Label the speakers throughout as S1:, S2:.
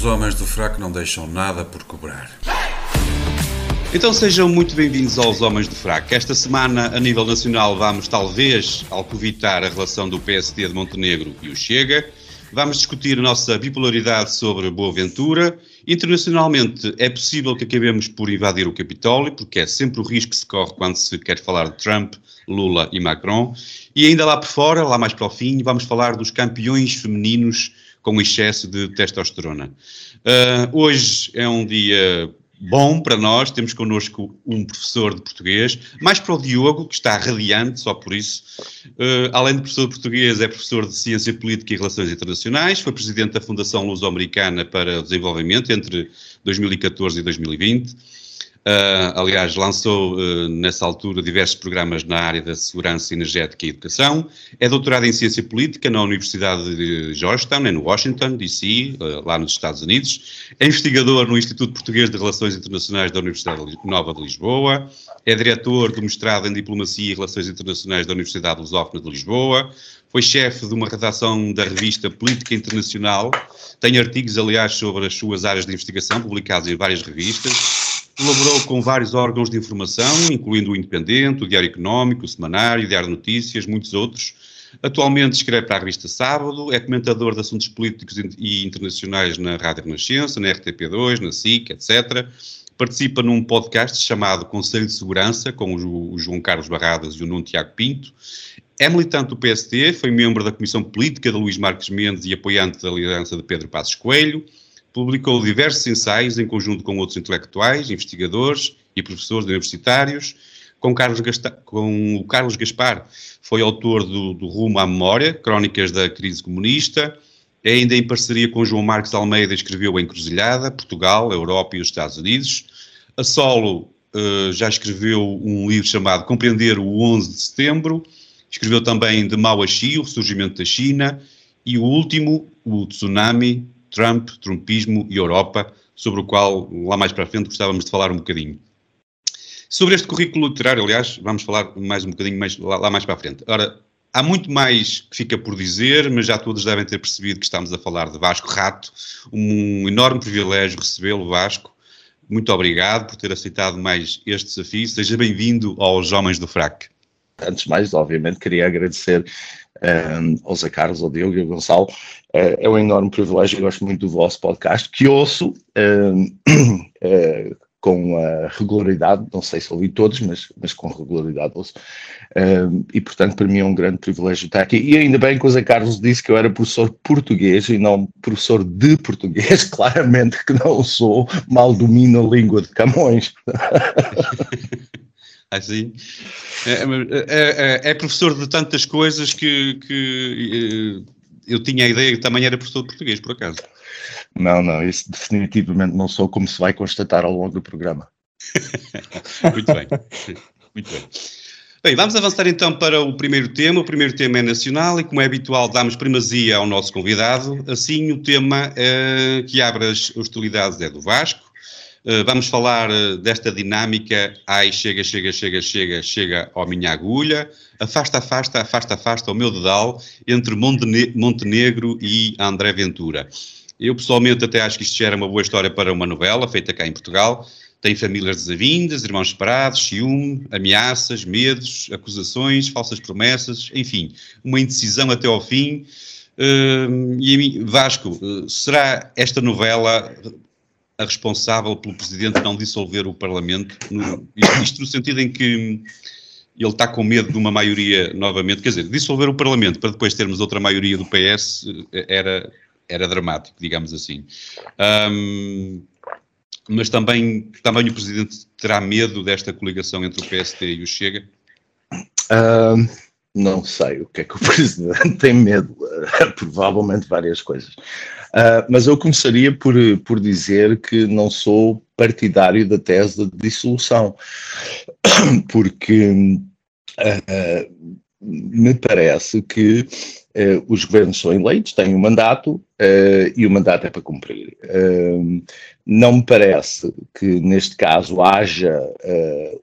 S1: Os homens do fraco não deixam nada por cobrar.
S2: Então sejam muito bem-vindos aos Homens do Fraco. Esta semana, a nível nacional, vamos talvez alcovitar a relação do PSD de Montenegro e o Chega. Vamos discutir a nossa bipolaridade sobre Boa Ventura. Internacionalmente, é possível que acabemos por invadir o Capitólio, porque é sempre o risco que se corre quando se quer falar de Trump, Lula e Macron. E ainda lá por fora, lá mais para o fim, vamos falar dos campeões femininos com excesso de testosterona. Uh, hoje é um dia bom para nós, temos connosco um professor de português, mais para o Diogo, que está radiante, só por isso. Uh, além de professor de português, é professor de Ciência Política e Relações Internacionais, foi presidente da Fundação Luso-Americana para o Desenvolvimento entre 2014 e 2020. Uh, aliás, lançou uh, nessa altura diversos programas na área da segurança energética e educação. É doutorado em ciência política na Universidade de Georgetown, em Washington, D.C., uh, lá nos Estados Unidos. É investigador no Instituto Português de Relações Internacionais da Universidade Nova de Lisboa. É diretor do mestrado em Diplomacia e Relações Internacionais da Universidade Lusófona de Lisboa. Foi chefe de uma redação da revista Política Internacional. Tem artigos, aliás, sobre as suas áreas de investigação, publicados em várias revistas Colaborou com vários órgãos de informação, incluindo o Independente, o Diário Económico, o Semanário, o Diário de Notícias, muitos outros. Atualmente escreve para a revista Sábado, é comentador de assuntos políticos e internacionais na Rádio Renascença, na RTP2, na SIC, etc. Participa num podcast chamado Conselho de Segurança, com o João Carlos Barradas e o Nuno Tiago Pinto. É militante do PSD, foi membro da Comissão Política de Luís Marques Mendes e apoiante da liderança de Pedro Passos Coelho. Publicou diversos ensaios em conjunto com outros intelectuais, investigadores e professores universitários. Com, Carlos com o Carlos Gaspar foi autor do, do Rumo à Memória, Crónicas da Crise Comunista. Ainda em parceria com João Marcos Almeida escreveu A Encruzilhada, Portugal, Europa e os Estados Unidos. A solo uh, já escreveu um livro chamado Compreender o 11 de Setembro. Escreveu também De Mao a Xi, o Ressurgimento da China. E o último, o Tsunami, Trump, Trumpismo e Europa, sobre o qual lá mais para a frente gostávamos de falar um bocadinho. Sobre este currículo literário, aliás, vamos falar mais um bocadinho mais, lá, lá mais para a frente. Ora, há muito mais que fica por dizer, mas já todos devem ter percebido que estamos a falar de Vasco Rato. Um enorme privilégio recebê-lo, Vasco. Muito obrigado por ter aceitado mais este desafio. Seja bem-vindo aos Homens do Frac.
S3: Antes de mais, obviamente, queria agradecer um, ao Zé Carlos, ao Diogo e ao Gonçalo. Uh, é um enorme privilégio, eu gosto muito do vosso podcast, que ouço um, uh, eh, com uh, regularidade, não sei se ouvi todos, mas, mas com regularidade ouço. Um, e, portanto, para mim é um grande privilégio estar aqui. E ainda bem que o Zé Carlos disse que eu era professor português e não professor de português, claramente que não sou, mal domino a língua de Camões.
S2: assim. É, é, é, é, professor de tantas coisas que, que eh, eu tinha a ideia que também era professor de português, por acaso.
S3: Não, não, isso definitivamente não sou, como se vai constatar ao longo do programa.
S2: Muito bem. Muito bem. Bem, vamos avançar então para o primeiro tema. O primeiro tema é nacional e, como é habitual, damos primazia ao nosso convidado. Assim, o tema uh, que abre as hostilidades é do Vasco. Eh, vamos falar uh, desta dinâmica, ai, chega, chega, chega, chega, chega ao minha agulha, afasta, afasta, afasta, afasta o meu dedal entre Montene Montenegro e André Ventura. Eu pessoalmente até acho que isto gera uma boa história para uma novela feita cá em Portugal. Tem famílias desavindas, irmãos separados, ciúme, ameaças, medos, acusações, falsas promessas, enfim, uma indecisão até ao fim. Uh, e Vasco, será esta novela a responsável pelo Presidente não dissolver o Parlamento, no, isto no sentido em que ele está com medo de uma maioria novamente, quer dizer, dissolver o Parlamento para depois termos outra maioria do PS era, era dramático, digamos assim. Um, mas também, também o Presidente terá medo desta coligação entre o PST e o Chega?
S3: Uh, não sei o que é que o Presidente tem medo, provavelmente várias coisas. Uh, mas eu começaria por, por dizer que não sou partidário da tese de dissolução, porque uh, me parece que uh, os governos são eleitos, têm um mandato e o mandato é para cumprir. não me parece que neste caso haja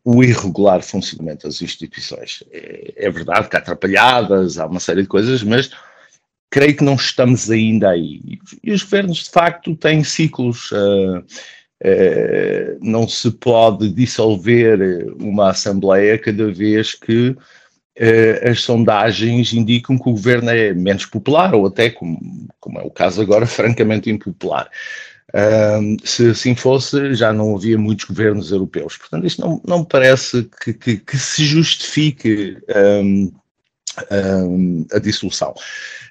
S3: o irregular funcionamento das instituições. É, é verdade que há atrapalhadas, há uma série de coisas, mas creio que não estamos ainda aí. E os governos, de facto, têm ciclos. Uh, uh, não se pode dissolver uma Assembleia cada vez que uh, as sondagens indicam que o governo é menos popular, ou até, como, como é o caso agora, francamente impopular. se assim fosse, já não havia muitos governos europeus. Portanto, isto não, não parece que, que, que se justifique um, a dissolução.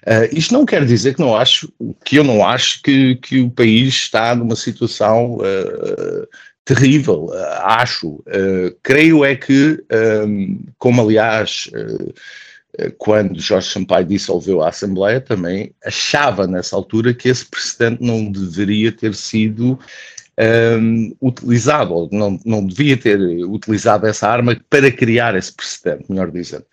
S3: Uh, isto não quer dizer que não acho, que eu não acho que, que o país está numa situação uh, terrível. Uh, acho, creio é que, um, como aliás quando Jorge Sampaio dissolveu a Assembleia, também achava nessa altura que esse precedente não deveria ter sido um, utilizado, ou não, não devia ter utilizado essa arma para criar esse precedente, melhor dizendo.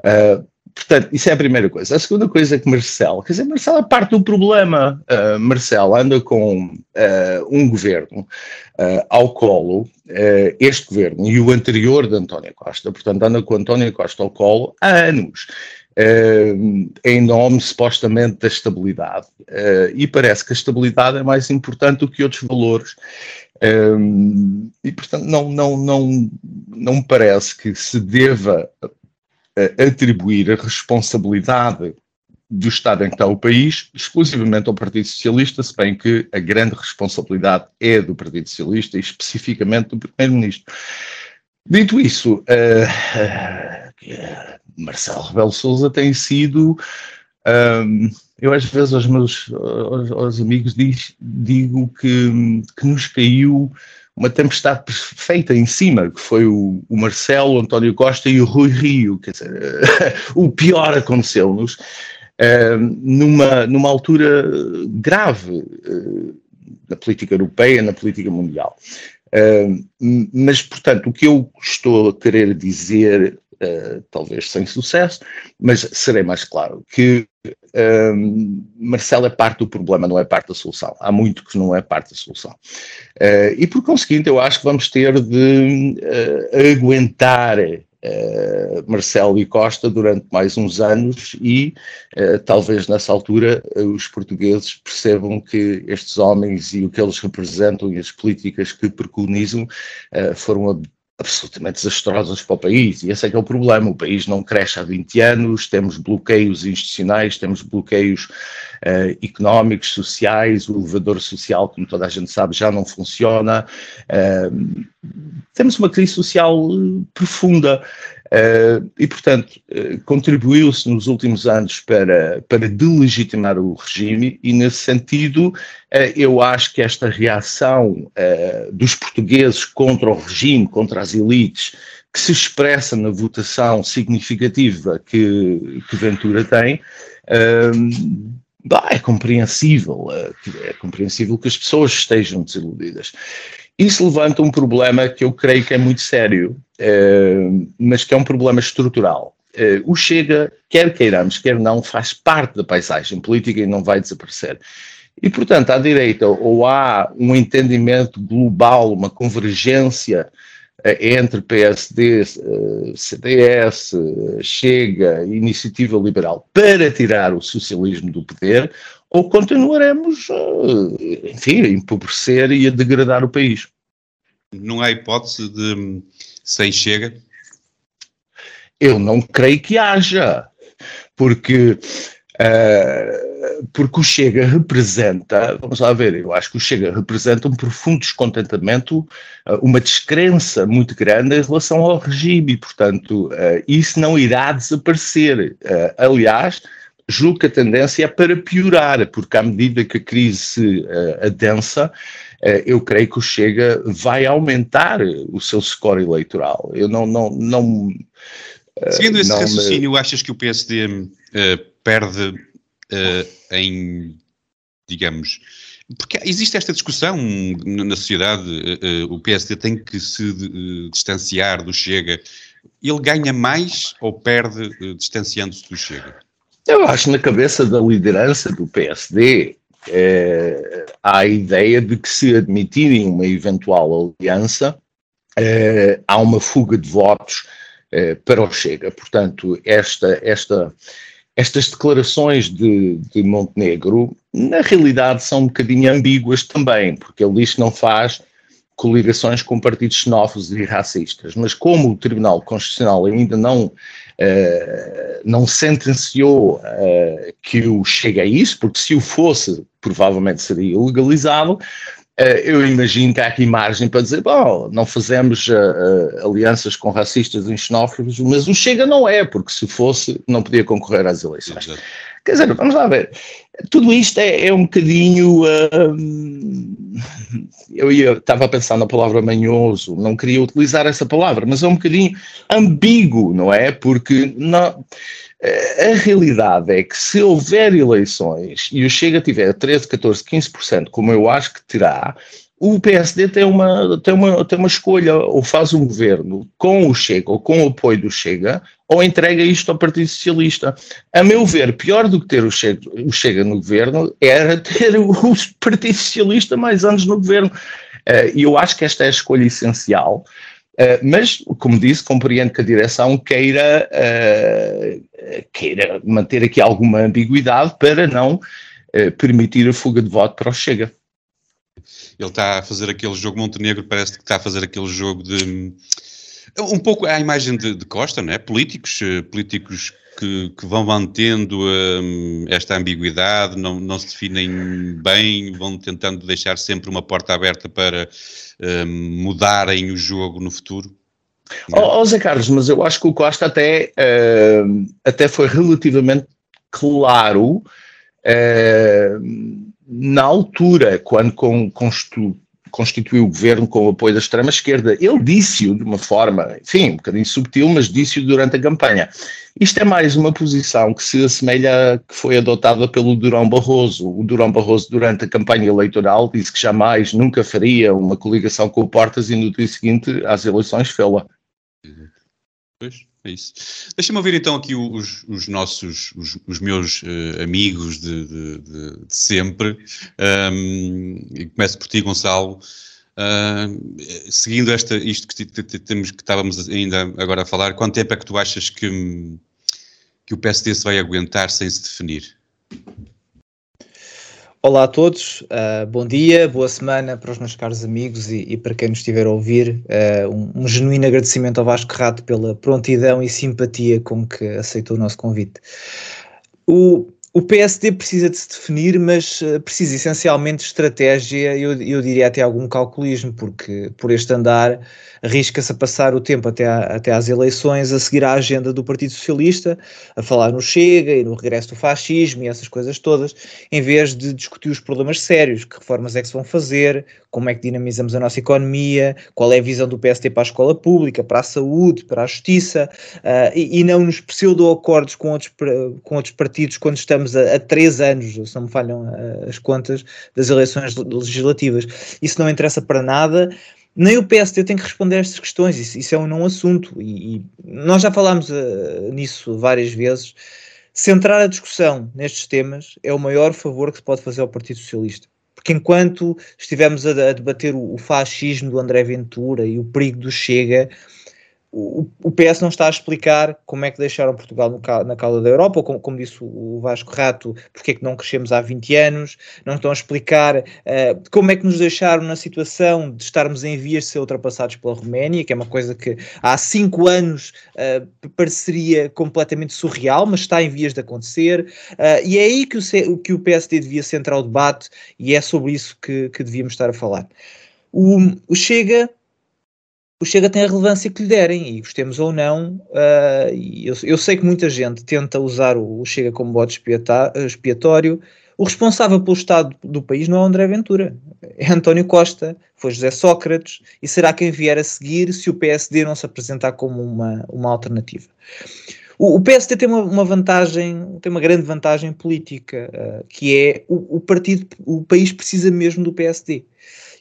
S3: Uh, portanto, isso é a primeira coisa. A segunda coisa é que Marcelo, quer dizer, Marcelo é parte do problema. Uh, Marcelo anda com uh, um governo uh, ao colo, este governo e o anterior de António Costa, portanto, anda com António Costa ao colo há anos. em nome supostamente da estabilidade. e parece que a estabilidade é mais importante do que outros valores. e portanto não, não, não, não me parece que se deva atribuir a responsabilidade do estado em que está o país exclusivamente ao Partido Socialista, se bem que a grande responsabilidade é do Partido Socialista e especificamente do Primeiro-Ministro. Dito isso, uh, Marcelo Rebelo Souza tem sido, um, eu às vezes aos meus aos, aos amigos diz, digo que, que nos caiu uma tempestade perfeita em cima, que foi o, o Marcelo, o António Costa e o Rui Rio. Quer dizer, o pior aconteceu-nos uh, numa, numa altura grave uh, na política europeia, na política mundial. Uh, mas, portanto, o que eu estou a querer dizer, talvez sem sucesso, mas serei mais claro, que Uh, Marcelo é parte do problema, não é parte da solução. Há muito que não é parte da solução. Uh, e por conseguinte, eu acho que vamos ter de uh, aguentar Uh, Marcelo e Costa durante mais uns anos e uh, talvez nessa altura uh, os portugueses percebam que estes homens e o que eles representam e as políticas que preconizam foram absolutamente desastrosas para o país, e esse é que é o problema, o país não cresce há 20 anos, temos bloqueios institucionais, temos bloqueios uh, económicos, sociais, o elevador social, como toda a gente sabe, já não funciona, uh, temos uma crise social profunda, Uh, e, portanto, uh, contribuiu-se nos últimos anos para, para delegitimar o regime, e nesse sentido, uh, eu acho que esta reação dos portugueses contra o regime, contra as elites, que se expressa na votação significativa que, que Ventura tem, é compreensível, é compreensível que as pessoas estejam desiludidas. Isso levanta um problema que eu creio que é muito sério, uh, mas que é um problema estrutural. Uh, o Chega, quer queiramos, quer não, faz parte da paisagem política e não vai desaparecer. E, portanto, à direita, ou há um entendimento global, uma convergência uh, entre PSD, CDS, Chega Iniciativa Liberal para tirar o socialismo do poder, ou continuaremos, eh, enfim, a empobrecer e a degradar o país.
S2: Não há hipótese de sem chega?
S3: Eu não creio que haja, porque, uh, porque o Chega representa, vamos lá ver, eu acho que o Chega representa um profundo descontentamento, uh, uma descrença muito grande em relação ao regime, e, portanto, uh, isso não irá desaparecer. aliás, julgo que a tendência é para piorar, porque à medida que a crise se uh, adensa, uh, eu creio que o Chega vai aumentar o seu score eleitoral. Eu não. não, não
S2: uh, Seguindo esse não raciocínio, me... achas que o PSD uh, perde em, digamos. Porque existe esta discussão na sociedade, o PSD tem que se distanciar do Chega. Ele ganha mais ou perde distanciando-se do Chega?
S3: Eu acho na cabeça da liderança do PSD é, há a ideia de que se admitirem uma eventual aliança, é, há uma fuga de votos é, para o Chega. Portanto, esta, esta, estas declarações de, de, Montenegro, na realidade, são um bocadinho ambíguas também, porque ele diz que não faz coligações com partidos xenófobos e racistas, mas como o Tribunal Constitucional ainda não, uh, não sentenciou uh, que o chegue a isso, porque se o fosse, provavelmente seria legalizado, Uh, eu imagino que há aqui margem para dizer, bom, não fazemos alianças com racistas e xenófobos, mas o Chega não é, porque se fosse, não podia concorrer às eleições. Exato. Quer dizer, vamos lá ver, tudo isto é, é um bocadinho. eu ia, estava a pensar na palavra manhoso, não queria utilizar essa palavra, mas é um bocadinho ambíguo, não é? Porque não a realidade é que se houver eleições e o Chega tiver 13, 14, 15%, como eu acho que terá, o PSD tem uma, tem, uma, tem uma escolha, ou faz um governo com o Chega ou com o apoio do Chega, ou entrega isto ao Partido Socialista. A meu ver, pior do que ter o Chega, o Chega no governo era ter o Partido Socialista mais anos no governo. Eh, e eu acho que esta é a escolha essencial. Uh, mas, como disse, compreendo que a direção queira, uh, queira manter aqui alguma ambiguidade para não uh, permitir a fuga de voto para o Chega.
S2: Ele está a fazer aquele jogo, Montenegro parece que está a fazer aquele jogo de. Um pouco a imagem de, de Costa, não é? Políticos, políticos que, que vão mantendo um, esta ambiguidade, não, não se definem bem, vão tentando deixar sempre uma porta aberta para um, mudarem o jogo no futuro?
S3: Ó oh, Zé Carlos, mas eu acho que o Costa até, uh, até foi relativamente claro uh, na altura, quando com, constu, constituiu o governo com o apoio da extrema-esquerda. Ele disse-o de uma forma, enfim, um bocadinho subtil, mas disse-o durante a campanha. Isto é mais uma posição que se assemelha que foi adotada pelo Durão Barroso. O Durão Barroso, durante a campanha eleitoral, disse que jamais, nunca faria uma coligação com o Portas e no dia seguinte às eleições fê-la.
S2: Pois, é isso. Deixa-me ouvir então aqui os, os nossos, os, os meus uh, amigos de, de, de, de sempre. Um, e começo por ti, Gonçalo. Uh, seguindo esta, isto que, temos, que estávamos ainda agora a falar, quanto tempo é que tu achas que, que o PSD se vai aguentar sem se definir?
S4: Olá a todos, uh, bom dia, boa semana para os meus caros amigos e, e para quem nos estiver a ouvir. Uh, um, um, genuíno agradecimento ao Vasco Rato pela prontidão e simpatia com que aceitou o nosso convite. O, o PSD precisa de se definir, mas uh, precisa essencialmente de estratégia, eu, eu diria até algum calculismo, porque por este andar arrisca-se a passar o tempo até, até às eleições a seguir a agenda do Partido Socialista, a falar no Chega e no regresso do fascismo e essas coisas todas, em vez de discutir os problemas sérios, que reformas é que se vão fazer, como é que dinamizamos a nossa economia, qual é a visão do PSD para a escola pública, para a saúde, para a justiça, uh, e, e, não nos pseudo-acordos com outros, com outros partidos quando estamos a, a três anos, se não me falham uh, as contas, das eleições legislativas. Isso não interessa para nada nem o PSD tem que responder a estas questões, isso, isso é um não assunto, e, e nós já falámos uh, nisso várias vezes. Centrar a discussão nestes temas é o maior favor que se pode fazer ao Partido Socialista. Porque enquanto estivermos a, a debater o, o fascismo do André Ventura e o perigo do Chega, o, o PS não está a explicar como é que deixaram Portugal no, na cauda da Europa, como, como, disse o Vasco Rato, porque é que não crescemos há 20 anos, não estão a explicar uh, como é que nos deixaram na situação de estarmos em vias de ser ultrapassados pela Roménia, que é uma coisa que há 5 anos uh, pareceria completamente surreal, mas está em vias de acontecer, uh, e é aí que o, que o PSD devia centrar o debate, e é sobre isso que, que devíamos estar a falar. O, o Chega o Chega tem a relevância que lhe derem, e gostemos ou não, uh, eu, eu, sei que muita gente tenta usar o, o Chega como bode expiatório. O responsável pelo estado do país não é André Ventura, é António Costa, foi José Sócrates, e será quem vier a seguir se o PSD não se apresentar como uma, uma alternativa. O, o PSD tem uma, uma, vantagem, tem uma grande vantagem política, uh, que é o, o partido, o país precisa mesmo do PSD.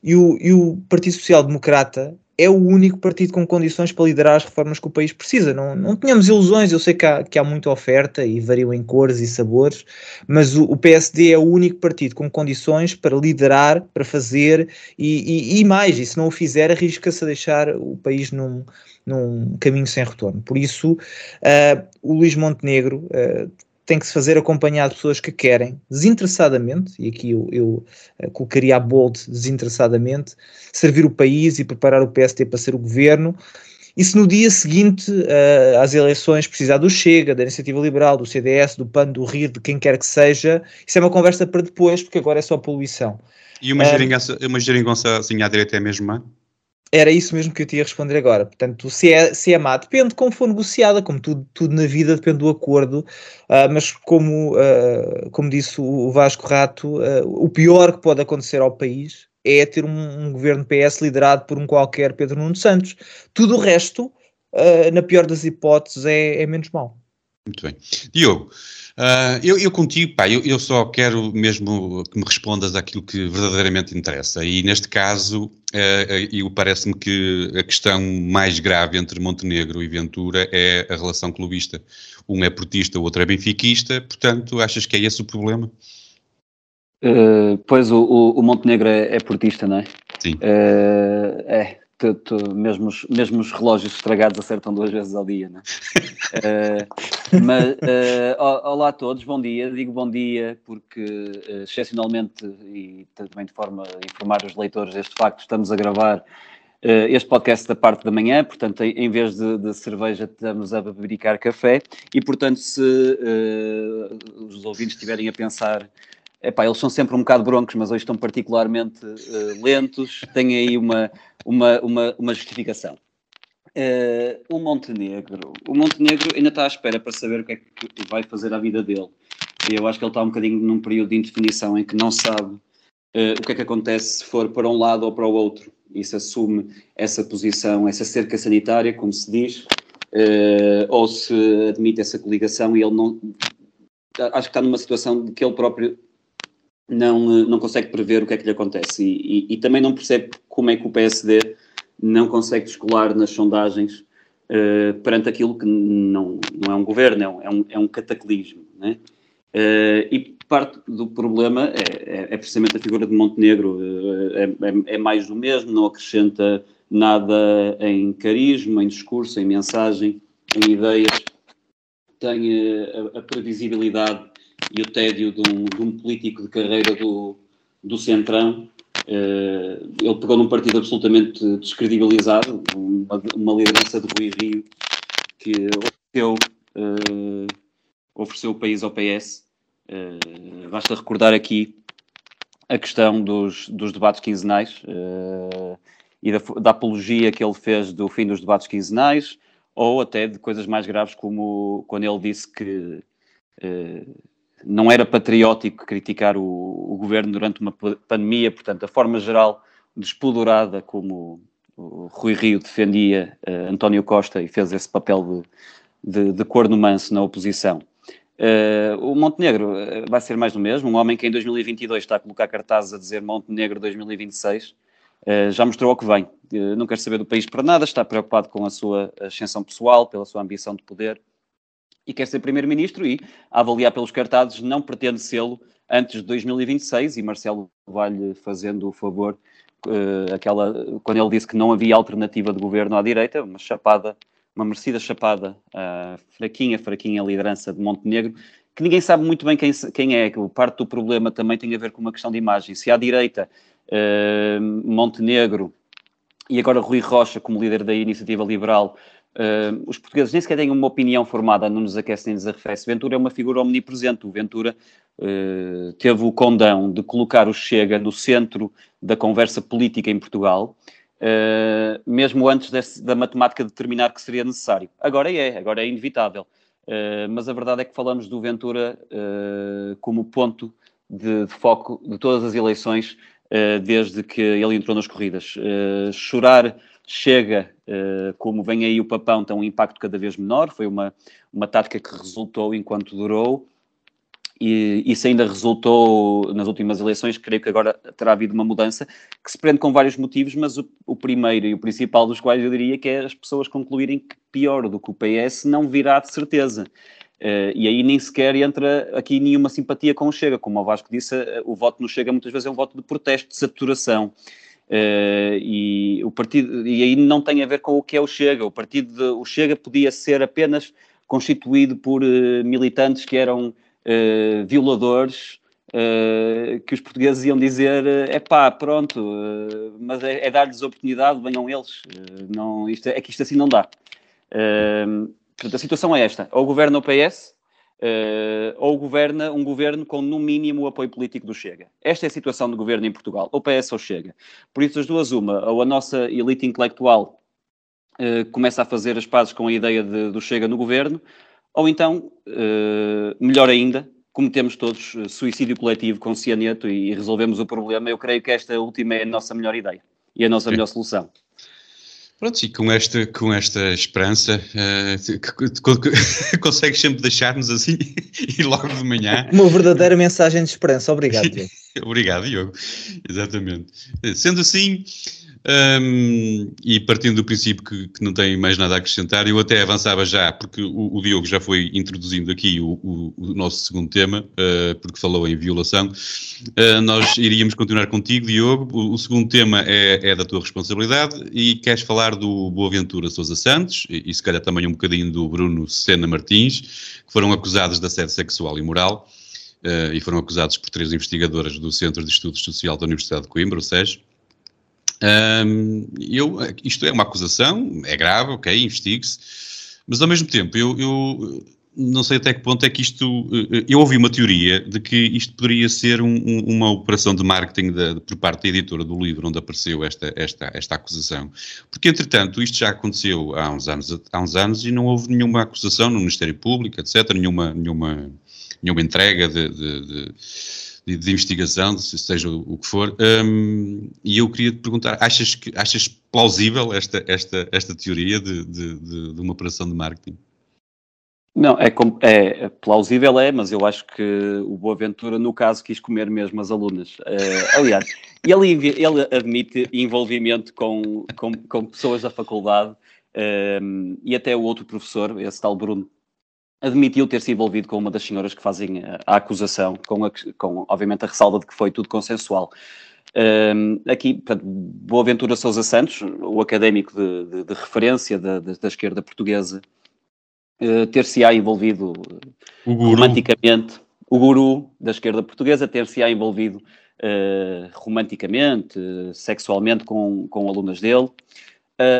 S4: E o, e o Partido Social Democrata é o único partido com condições para liderar as reformas que o país precisa. Não, não tínhamos ilusões, eu sei que há, que há muita oferta e variam em cores e sabores, mas o, o PSD é o único partido com condições para liderar, para fazer e, e, e mais, e se não o fizer, arrisca-se a deixar o país num, num caminho sem retorno. Por isso, uh, o Luís Montenegro uh, tem que se fazer acompanhado de pessoas que querem, desinteressadamente, e aqui eu, eu uh, colocaria a bold desinteressadamente, servir o país e preparar o PST para ser o governo. E se no dia seguinte uh, às eleições precisar do Chega, da Iniciativa Liberal, do CDS, do PAN, do RIR, de quem quer que seja, isso é uma conversa para depois, porque agora é só poluição.
S2: E uma, geringonça, uma geringonça assim à direita é mesmo má?
S4: Era isso mesmo que eu te ia responder agora. Portanto, se é, se é má, depende de como for negociada, como tudo, tudo na vida depende do acordo, uh, mas como, uh, como disse o Vasco Rato, uh, o pior que pode acontecer ao país é ter um, um, governo PS liderado por um qualquer Pedro Nuno Santos. Tudo o resto, na pior das hipóteses, é, é menos mau.
S2: Muito bem. Diogo, Uh, eu, eu, contigo, pá, eu, eu, só quero mesmo que me respondas àquilo que verdadeiramente interessa. E neste caso, uh, uh, parece-me que a questão mais grave entre Montenegro e Ventura é a relação clubista. Um é portista, o outro é benfiquista, portanto, achas que é esse o problema?
S5: Uh, pois o, o, o Montenegro é, é, portista, não é?
S2: Sim.
S5: é, tu, tu, mesmo, os, mesmo os relógios estragados acertam duas vezes ao dia, né? uh, mas, uh, olá a todos, bom dia. Digo bom dia porque, uh, excepcionalmente, e também de forma a informar os leitores deste facto, estamos a gravar este podcast da parte da manhã, portanto, em vez de, de cerveja, estamos a beber café e, portanto, se os ouvintes estiverem a pensar Epá, eles são sempre um bocado broncos, mas hoje estão particularmente uh, lentos, têm aí uma, uma, uma, uma justificação. Uh, o Montenegro. O Montenegro ainda está à espera para saber o que é que vai fazer à vida dele. Eu acho que ele está um bocadinho num período de indefinição em que não sabe uh, o que é que acontece se for para um lado ou para o outro. E se assume essa posição, essa cerca sanitária, como se diz, ou se admite essa coligação e ele não. Acho que está numa situação de que ele próprio não, eh, não consegue prever o que é que lhe acontece e, e, e, também não percebe como é que o PSD não consegue descolar nas sondagens uh, perante aquilo que não, não é um governo, é um, é um, é cataclismo. Né? Uh, e parte do problema é, é, é, precisamente a figura de Montenegro, uh, é, é, mais do mesmo, não acrescenta nada em carisma, em discurso, em mensagem, em ideias, tem a, a previsibilidade e o tédio de um, de um político de carreira do, do Centrão. Uh, ele pegou num partido absolutamente descredibilizado, uma, uma liderança de Rui Rio que ofereceu, uh, ofereceu o país ao PS. Uh, basta recordar aqui a questão dos, dos debates quinzenais e da, da, apologia que ele fez do fim dos debates quinzenais, ou até de coisas mais graves, como quando ele disse que não era patriótico criticar o, o, governo durante uma pandemia, portanto, a forma geral despudorada como o Rui Rio defendia uh, António Costa e fez esse papel de, de, de corno manso na oposição. Uh, o Montenegro eh, vai ser mais do mesmo, um homem que em 2022 está a colocar cartazes a dizer Montenegro 2026, uh, já mostrou o que vem. não quer saber do país para nada, está preocupado com a sua ascensão pessoal, pela sua ambição de poder e quer ser primeiro-ministro e, a avaliar pelos cartazes, não pretende sê-lo antes de 2026 e Marcelo vai-lhe fazendo o favor uh, aquela, quando ele disse que não havia alternativa de governo à direita, uma chapada, uma merecida chapada uh, fraquinha, fraquinha a liderança de Montenegro, que ninguém sabe muito bem quem, quem é, que parte do problema também tem a ver com uma questão de imagem. Se à direita uh, Montenegro e agora Rui Rocha como líder da Iniciativa Liberal Uh, os portugueses nem sequer têm uma opinião formada, não nos aquece nem nos arrefece. Ventura é uma figura omnipresente. O Ventura uh, teve o condão de colocar o Chega no centro da conversa política em Portugal, uh, mesmo antes desse, da matemática determinar que seria necessário. Agora é, agora é inevitável. mas a verdade é que falamos do Ventura como ponto de, de, foco de todas as eleições desde que ele entrou nas corridas. chorar chega, uh, como vem aí o papão, tem um impacto cada vez menor. Foi uma, uma tática que resultou enquanto durou. E isso ainda resultou nas últimas eleições. Creio que agora terá havido uma mudança que se prende com vários motivos, mas o, o primeiro e o principal dos quais eu diria que é as pessoas concluírem que pior do que o PS não virá de certeza. Uh, e aí nem sequer entra aqui nenhuma simpatia com o Chega. Como o Vasco disse, uh, o voto no Chega muitas vezes é um voto de protesto, de saturação. Uh, e o partido e aí não tem a ver com o que é o Chega. O partido de, o Chega podia ser apenas constituído por uh, militantes que eram uh, violadores, que os portugueses iam dizer: é pá, pronto, mas é, é dar-lhes oportunidade, venham eles. não, isto, é que isto assim não dá. portanto, a situação é esta: ou governa o PS. Ou governa um governo com, no mínimo, o apoio político do Chega. Esta é a situação do governo em Portugal, ou PS ou Chega. Por isso, as duas, uma, ou a nossa elite intelectual uh, começa a fazer as pazes com a ideia de, do Chega no governo, ou então, uh, melhor ainda, cometemos todos suicídio coletivo com cianeto e resolvemos o problema. Eu creio que esta última é a nossa melhor ideia e a nossa Sim. melhor solução.
S2: Pronto, e com esta, com esta esperança, uh, consegues sempre deixar-nos assim e logo de manhã.
S4: Uma verdadeira mensagem de esperança. Obrigado, Diogo.
S2: Obrigado, Diogo. Exatamente. Sendo assim, um, e partindo do princípio que, que, não tem mais nada a acrescentar, eu até avançava já, porque o, o Diogo já foi introduzindo aqui o, o, o nosso segundo tema, uh, porque falou em violação. Uh, nós iríamos continuar contigo, Diogo. O, segundo tema é, é, da tua responsabilidade e queres falar do Boaventura Sousa Santos e, e se calhar também um bocadinho do Bruno Sena Martins, que foram acusados de assédio sexual e moral. Uh, e foram acusados por três investigadoras do Centro de Estudos Social da Universidade de Coimbra, o SES, um, eu, isto é uma acusação, é grave, ok, investigue-se, mas ao mesmo tempo eu, eu, não sei até que ponto é que isto. Eu ouvi uma teoria de que isto poderia ser um, um, uma operação de marketing por parte da editora do livro onde apareceu esta, esta, esta acusação. Porque, entretanto, isto já aconteceu há uns anos, há uns anos e não houve nenhuma acusação no Ministério Público, etc., nenhuma, nenhuma, nenhuma entrega de, de de, de investigação, seja o, o que for. Um, e eu queria te perguntar: achas, que, achas plausível esta, esta, esta teoria de, de, de uma operação de marketing?
S5: Não, é, é, plausível é, mas eu acho que o Boaventura, no caso, quis comer mesmo as alunas. Uh, aliás, ele, ele admite envolvimento com, com, com pessoas da faculdade um, e até o outro professor, esse tal Bruno, admitiu ter se envolvido com uma das senhoras que fazem a, a acusação, com, a, com, obviamente a ressalva de que foi tudo consensual. Um, aqui, portanto, Boaventura Sousa Santos, o académico de, de, de referência da, da, esquerda portuguesa, uh, ter-se-á envolvido o romanticamente, o guru da esquerda portuguesa ter-se-á envolvido uh, romanticamente, uh, sexualmente com, com alunas dele.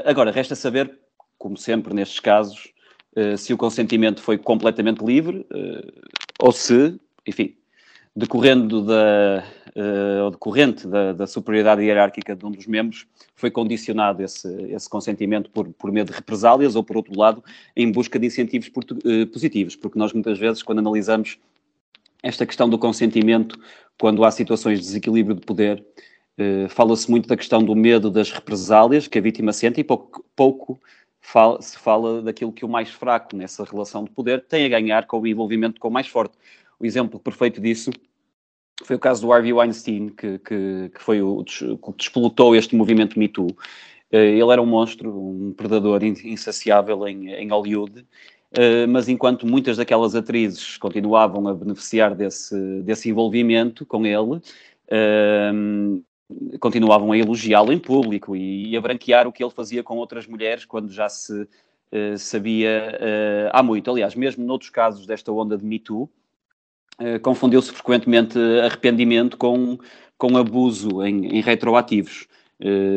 S5: agora, resta saber, como sempre nestes casos, eh, se o consentimento foi completamente livre uh, ou se, enfim, decorrendo da, uh, decorrente da, da, superioridade hierárquica de um dos membros, foi condicionado esse, esse consentimento por, por medo de represálias ou, por outro lado, em busca de incentivos positivos, porque nós muitas vezes, quando analisamos esta questão do consentimento, quando há situações de desequilíbrio de poder, fala-se muito da questão do medo das represálias que a vítima sente e pouco, pouco fala, se fala daquilo que o mais fraco nessa relação de poder tem a ganhar com o envolvimento com o mais forte. O exemplo perfeito disso foi o caso do Harvey Weinstein, que, que, que foi o que despolutou este movimento Me Too. Eh, ele era um monstro, um predador insaciável em, em Hollywood, eh, mas enquanto muitas daquelas atrizes continuavam a beneficiar desse, desse envolvimento com ele, eh, continuavam a elogiá-lo em público e, a branquear o que ele fazia com outras mulheres quando já se uh, sabia uh, há muito. Aliás, mesmo noutros casos desta onda de Me Too, uh, confundiu-se frequentemente arrependimento com, com abuso em, em retroativos.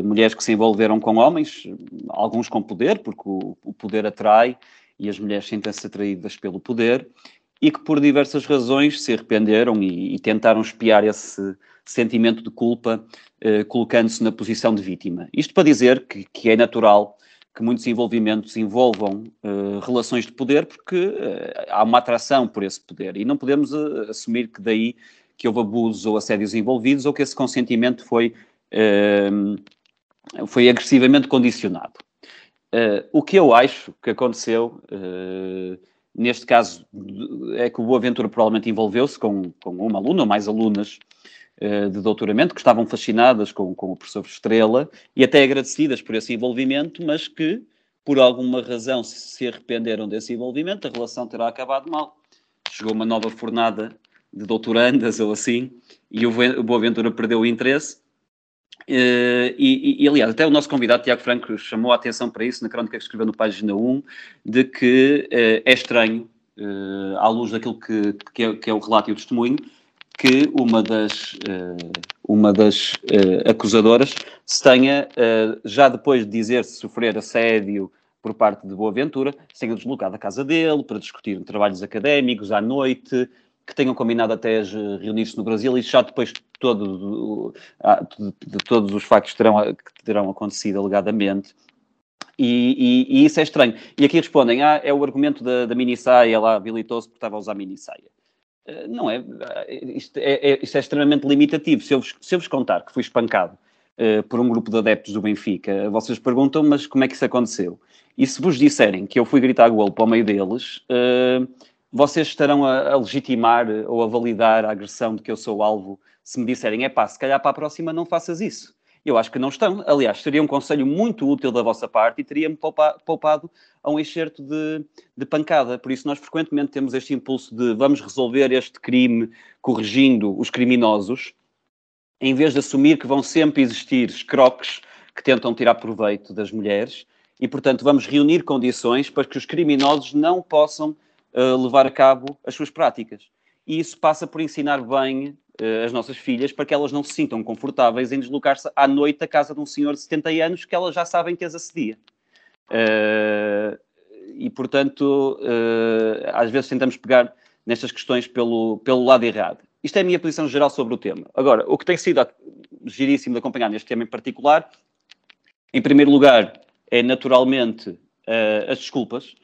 S5: mulheres que se envolveram com homens, alguns com poder, porque o, o poder atrai e as mulheres sentem-se atraídas pelo poder, e que por diversas razões se arrependeram e, e tentaram espiar esse sentimento de culpa, eh, colocando-se na posição de vítima. Isto para dizer que, que é natural que muitos envolvimentos envolvam uh, relações de poder, porque uh, há uma atração por esse poder. E não podemos uh, assumir que daí que houve abusos ou assédios envolvidos ou que esse consentimento foi, foi agressivamente condicionado. o que eu acho que aconteceu, neste caso, é que o Boaventura provavelmente envolveu-se com, com uma aluna ou mais alunas eh, de doutoramento que estavam fascinadas com, com o professor Estrela e até agradecidas por esse envolvimento, mas que, por alguma razão, se arrependeram desse envolvimento, a relação terá acabado mal. Chegou uma nova fornada de doutorandas ou assim, e o Boaventura perdeu o interesse Uh, e, e, aliás, até o nosso convidado Tiago Franco chamou a atenção para isso na crónica que escreveu no página 1, de que uh, é estranho, à luz daquilo que, que, é, que, é, o relato e o testemunho, que uma das, uma das acusadoras se tenha, já depois de dizer-se sofrer assédio por parte de Boaventura, se tenha deslocado à casa dele para discutir trabalhos académicos à noite, que tenham combinado até reunir-se no Brasil e já depois todo, de, de, todos os factos que terão, que terão acontecido alegadamente. E, e, e, isso é estranho. E aqui respondem: ah, é o argumento da, da mini saia, ela habilitou-se porque estava a usar mini saia. Uh, não é isto, é, é, isto é extremamente limitativo. Se eu vos, se eu vos contar que fui espancado uh, por um grupo de adeptos do Benfica, vocês perguntam, mas como é que isso aconteceu? E se vos disserem que eu fui gritar gol para o meio deles, uh, vocês estarão a, a, legitimar ou a validar a agressão de que eu sou alvo se me disserem, é pá, se calhar para a próxima não faças isso. Eu acho que não estão. Aliás, seria um conselho muito útil da vossa parte e teria-me poupado a um excerto de, de, pancada. Por isso, nós frequentemente temos este impulso de vamos resolver este crime corrigindo os criminosos, em vez de assumir que vão sempre existir escroques que tentam tirar proveito das mulheres. E, portanto, vamos reunir condições para que os criminosos não possam uh, levar a cabo as suas práticas. E isso passa por ensinar bem as nossas filhas para que elas não se sintam confortáveis em deslocar-se à noite à casa de um senhor de 70 anos que elas já sabem que as assedia. Uh, e, portanto, às vezes tentamos pegar nestas questões pelo, pelo lado errado. Isto é a minha posição geral sobre o tema. Agora, o que tem sido giríssimo de acompanhar neste tema em particular, em primeiro lugar, é naturalmente as desculpas.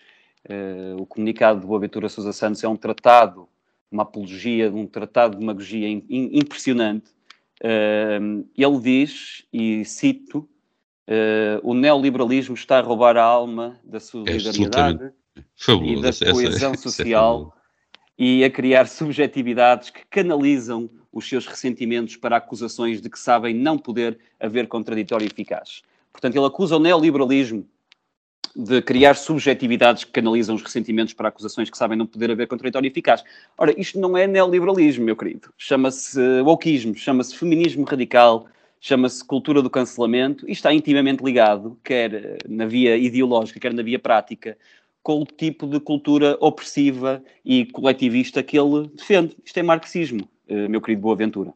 S5: Uh, o comunicado de Boaventura Sousa Santos é um tratado, uma apologia, um tratado de demagogia impressionante. Ele diz, e cito, uh, o neoliberalismo está a roubar a alma da solidariedade é e da coesão essa, social é e a criar subjetividades que canalizam os seus ressentimentos para acusações de que sabem não poder haver contraditório eficaz. Portanto, ele acusa o neoliberalismo de criar subjetividades que canalizam os ressentimentos para acusações que sabem não poder haver contraditório eficaz. Ora, isto não é neoliberalismo, meu querido. Chama-se wokeismo, chama-se feminismo radical, chama-se cultura do cancelamento e está intimamente ligado, quer na via ideológica, quer na via prática, com o tipo de cultura opressiva e coletivista que ele defende. Isto é marxismo, eh, meu querido Boaventura.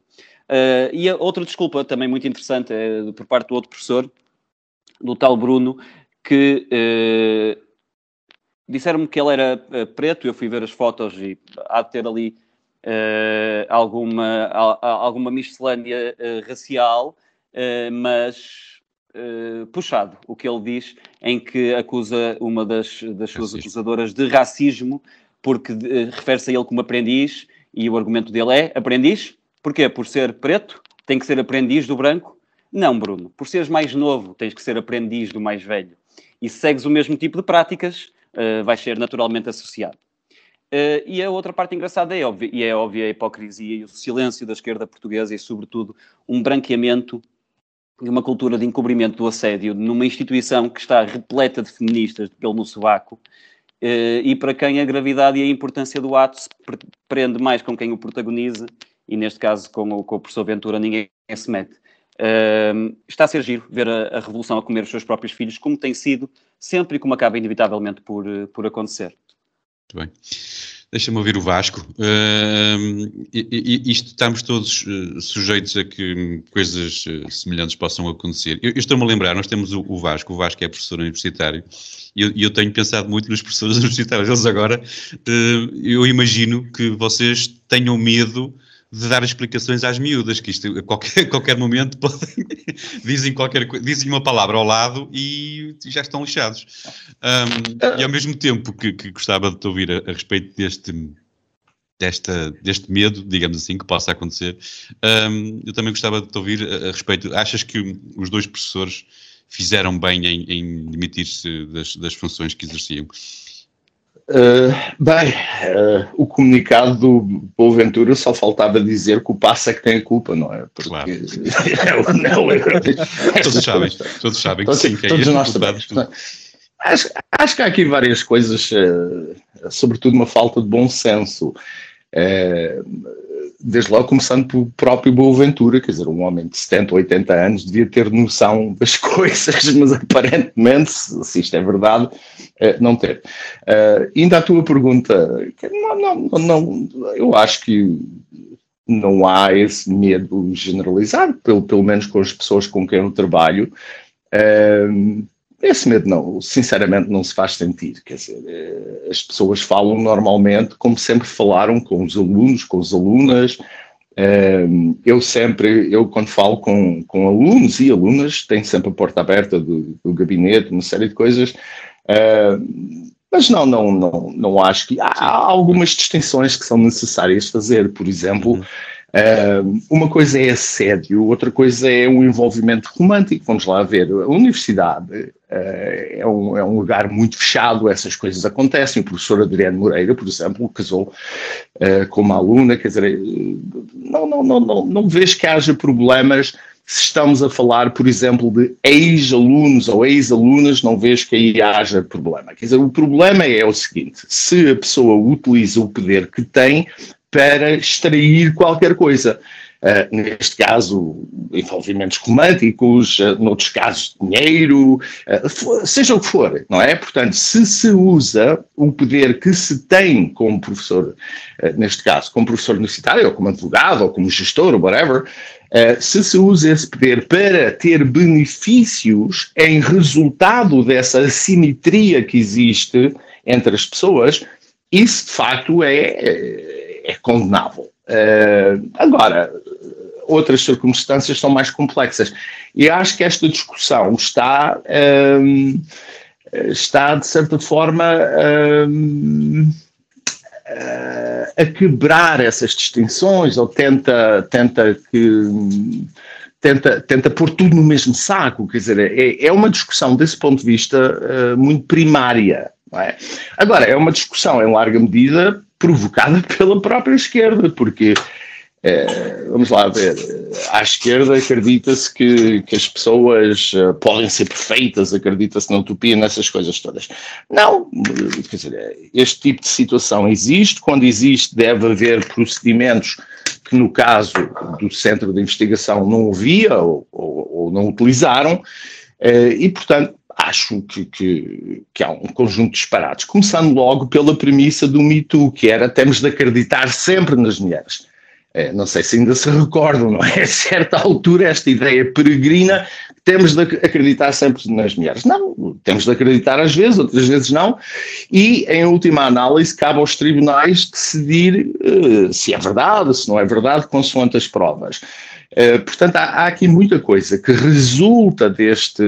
S5: Uh, e a outra desculpa também muito interessante é por parte do outro professor, do tal Bruno, que uh, disseram-me que ele era uh, preto, eu fui ver as fotos e há de ter ali uh, alguma, a, alguma miscelânea racial, mas puxado, o que ele diz, em que acusa uma das, das suas acusadoras de racismo, porque refere-se a ele como aprendiz, e o argumento dele é aprendiz, porquê? Por ser preto, tem que ser aprendiz do branco? Não, Bruno, por seres mais novo, tens que ser aprendiz do mais velho e segues o mesmo tipo de práticas, uh, vais ser naturalmente associado. Uh, e a outra parte engraçada é óbvia, e é óbvia a hipocrisia e o silêncio da esquerda portuguesa e, sobretudo, um branqueamento e uma cultura de encobrimento do assédio numa instituição que está repleta de feministas de pelo no sovaco uh, e para quem a gravidade e a importância do ato se prende mais com quem o protagoniza e, neste caso, com o, com o professor Ventura, ninguém se mete. Uh, está a ser giro ver a, a, revolução a comer os seus próprios filhos, como tem sido sempre e como acaba inevitavelmente por, eh, por acontecer.
S2: Muito bem. Deixa-me ouvir o Vasco. Uh, isto estamos todos uh, sujeitos a que coisas uh, semelhantes possam acontecer. Eu, eu estou-me a lembrar, nós temos o, o, Vasco, o Vasco é professor universitário, e eu, eu tenho pensado muito nos professores universitários. Eles agora, eu imagino que vocês tenham medo de dar explicações às miúdas, que isto a qualquer, a qualquer momento podem, dizem, qualquer, dizem uma palavra ao lado e já estão lixados. Um, e ao mesmo tempo que, que gostava de te ouvir a, a, respeito deste, desta, deste medo, digamos assim, que possa acontecer, um, eu também gostava de te ouvir a, a, respeito. Achas que os dois professores fizeram bem em, em demitir-se das, das funções que exerciam?
S3: Uh, bem, uh, o comunicado do Boaventura só faltava dizer que o passo é que tem a culpa, não é? Porque claro.
S2: não, é, todos sabem, todos sabem que sim, que é todos nós sabemos.
S3: Acho, acho que há aqui várias coisas, uh, sobretudo uma falta de bom senso. Desde logo começando pelo próprio Boaventura, quer dizer, um homem de 70, 80 anos devia ter noção das coisas, mas aparentemente, se isto é verdade, eh, não ter. Uh, ainda a tua pergunta, não, não, não, eu acho que não há esse medo generalizado, pelo, pelo menos com as pessoas com quem eu trabalho. Uh, esse medo não, sinceramente, não se faz sentir. Quer dizer, eh, as pessoas falam normalmente como sempre falaram com os alunos, com as alunas. Eu sempre, eu quando falo com, com alunos e alunas, tenho sempre a porta aberta do, do gabinete, uma série de coisas. Mas não, não, não, não acho que há algumas distinções que são necessárias fazer. Por exemplo, uhum. Uh, uma coisa é assédio, outra coisa é um envolvimento romântico. Vamos lá ver. A universidade uh, é, um, é, um, lugar muito fechado, essas coisas acontecem. O professor Adriano Moreira, por exemplo, casou uh, com uma aluna, quer dizer, não, não, não, não, não vejo que haja problemas. Se estamos a falar, por exemplo, de ex-alunos ou ex-alunas, não vejo que aí haja problema. Quer dizer, o problema é o seguinte: se a pessoa utiliza o poder que tem para extrair qualquer coisa. Uh, neste caso, envolvimentos românticos, uh, noutros casos, dinheiro, uh, seja o que for, não é? Portanto, se se usa o poder que se tem como professor, neste caso, como professor universitário, ou como advogado, ou como gestor, ou whatever, se se usa esse poder para ter benefícios em resultado dessa assimetria que existe entre as pessoas, isso de facto é é condenável. Uh, agora, outras circunstâncias são mais complexas. E acho que esta discussão está, um, está de certa forma, um, a quebrar essas distinções, ou tenta, tenta que. Tenta, tenta pôr tudo no mesmo saco, quer dizer, é, é uma discussão desse ponto de vista uh, muito primária. É? Agora, é uma discussão em larga medida provocada pela própria esquerda, porque é, vamos lá ver, à esquerda acredita-se que, que as pessoas uh, podem ser perfeitas, acredita-se na utopia, nessas coisas todas. Não, quer dizer, este tipo de situação existe, quando existe deve haver procedimentos que no caso do centro de investigação não havia ou, ou, ou não utilizaram, uh, e portanto acho que, que, que, há um conjunto de disparados, começando logo pela premissa do Me Too, que era temos de acreditar sempre nas mulheres. É, não sei se ainda se recordam, não é? A certa altura, esta ideia peregrina, temos de acreditar sempre nas mulheres. Não, temos de acreditar às vezes, outras vezes não, e em última análise, cabe aos tribunais decidir uh, se é verdade, se não é verdade, consoante as provas. Eh, portanto, há, há, aqui muita coisa que resulta deste,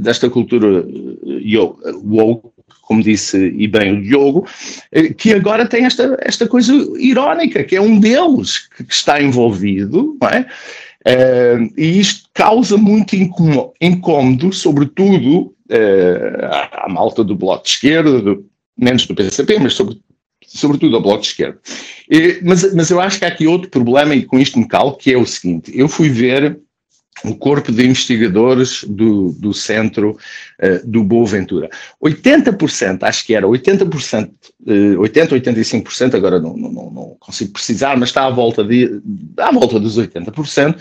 S3: desta cultura eh, woke, como disse e bem o Diogo, eh, que agora tem esta, esta coisa irónica, que é um deles que, está envolvido, não é? Uh, e isto causa muito incômodo, sobretudo uh, à, malta do Bloco de Esquerda, do, menos do PCP, mas sobre, sobretudo ao Bloco de Esquerda. E, mas, mas eu acho que há aqui outro problema, e com isto me calo, que é o seguinte: eu fui ver o corpo de investigadores do, do centro uh, do Boa Ventura. 80%, acho que era 80%, uh, 80, 85%, agora não, não, não, consigo precisar, mas está à volta, de, à volta dos 80%,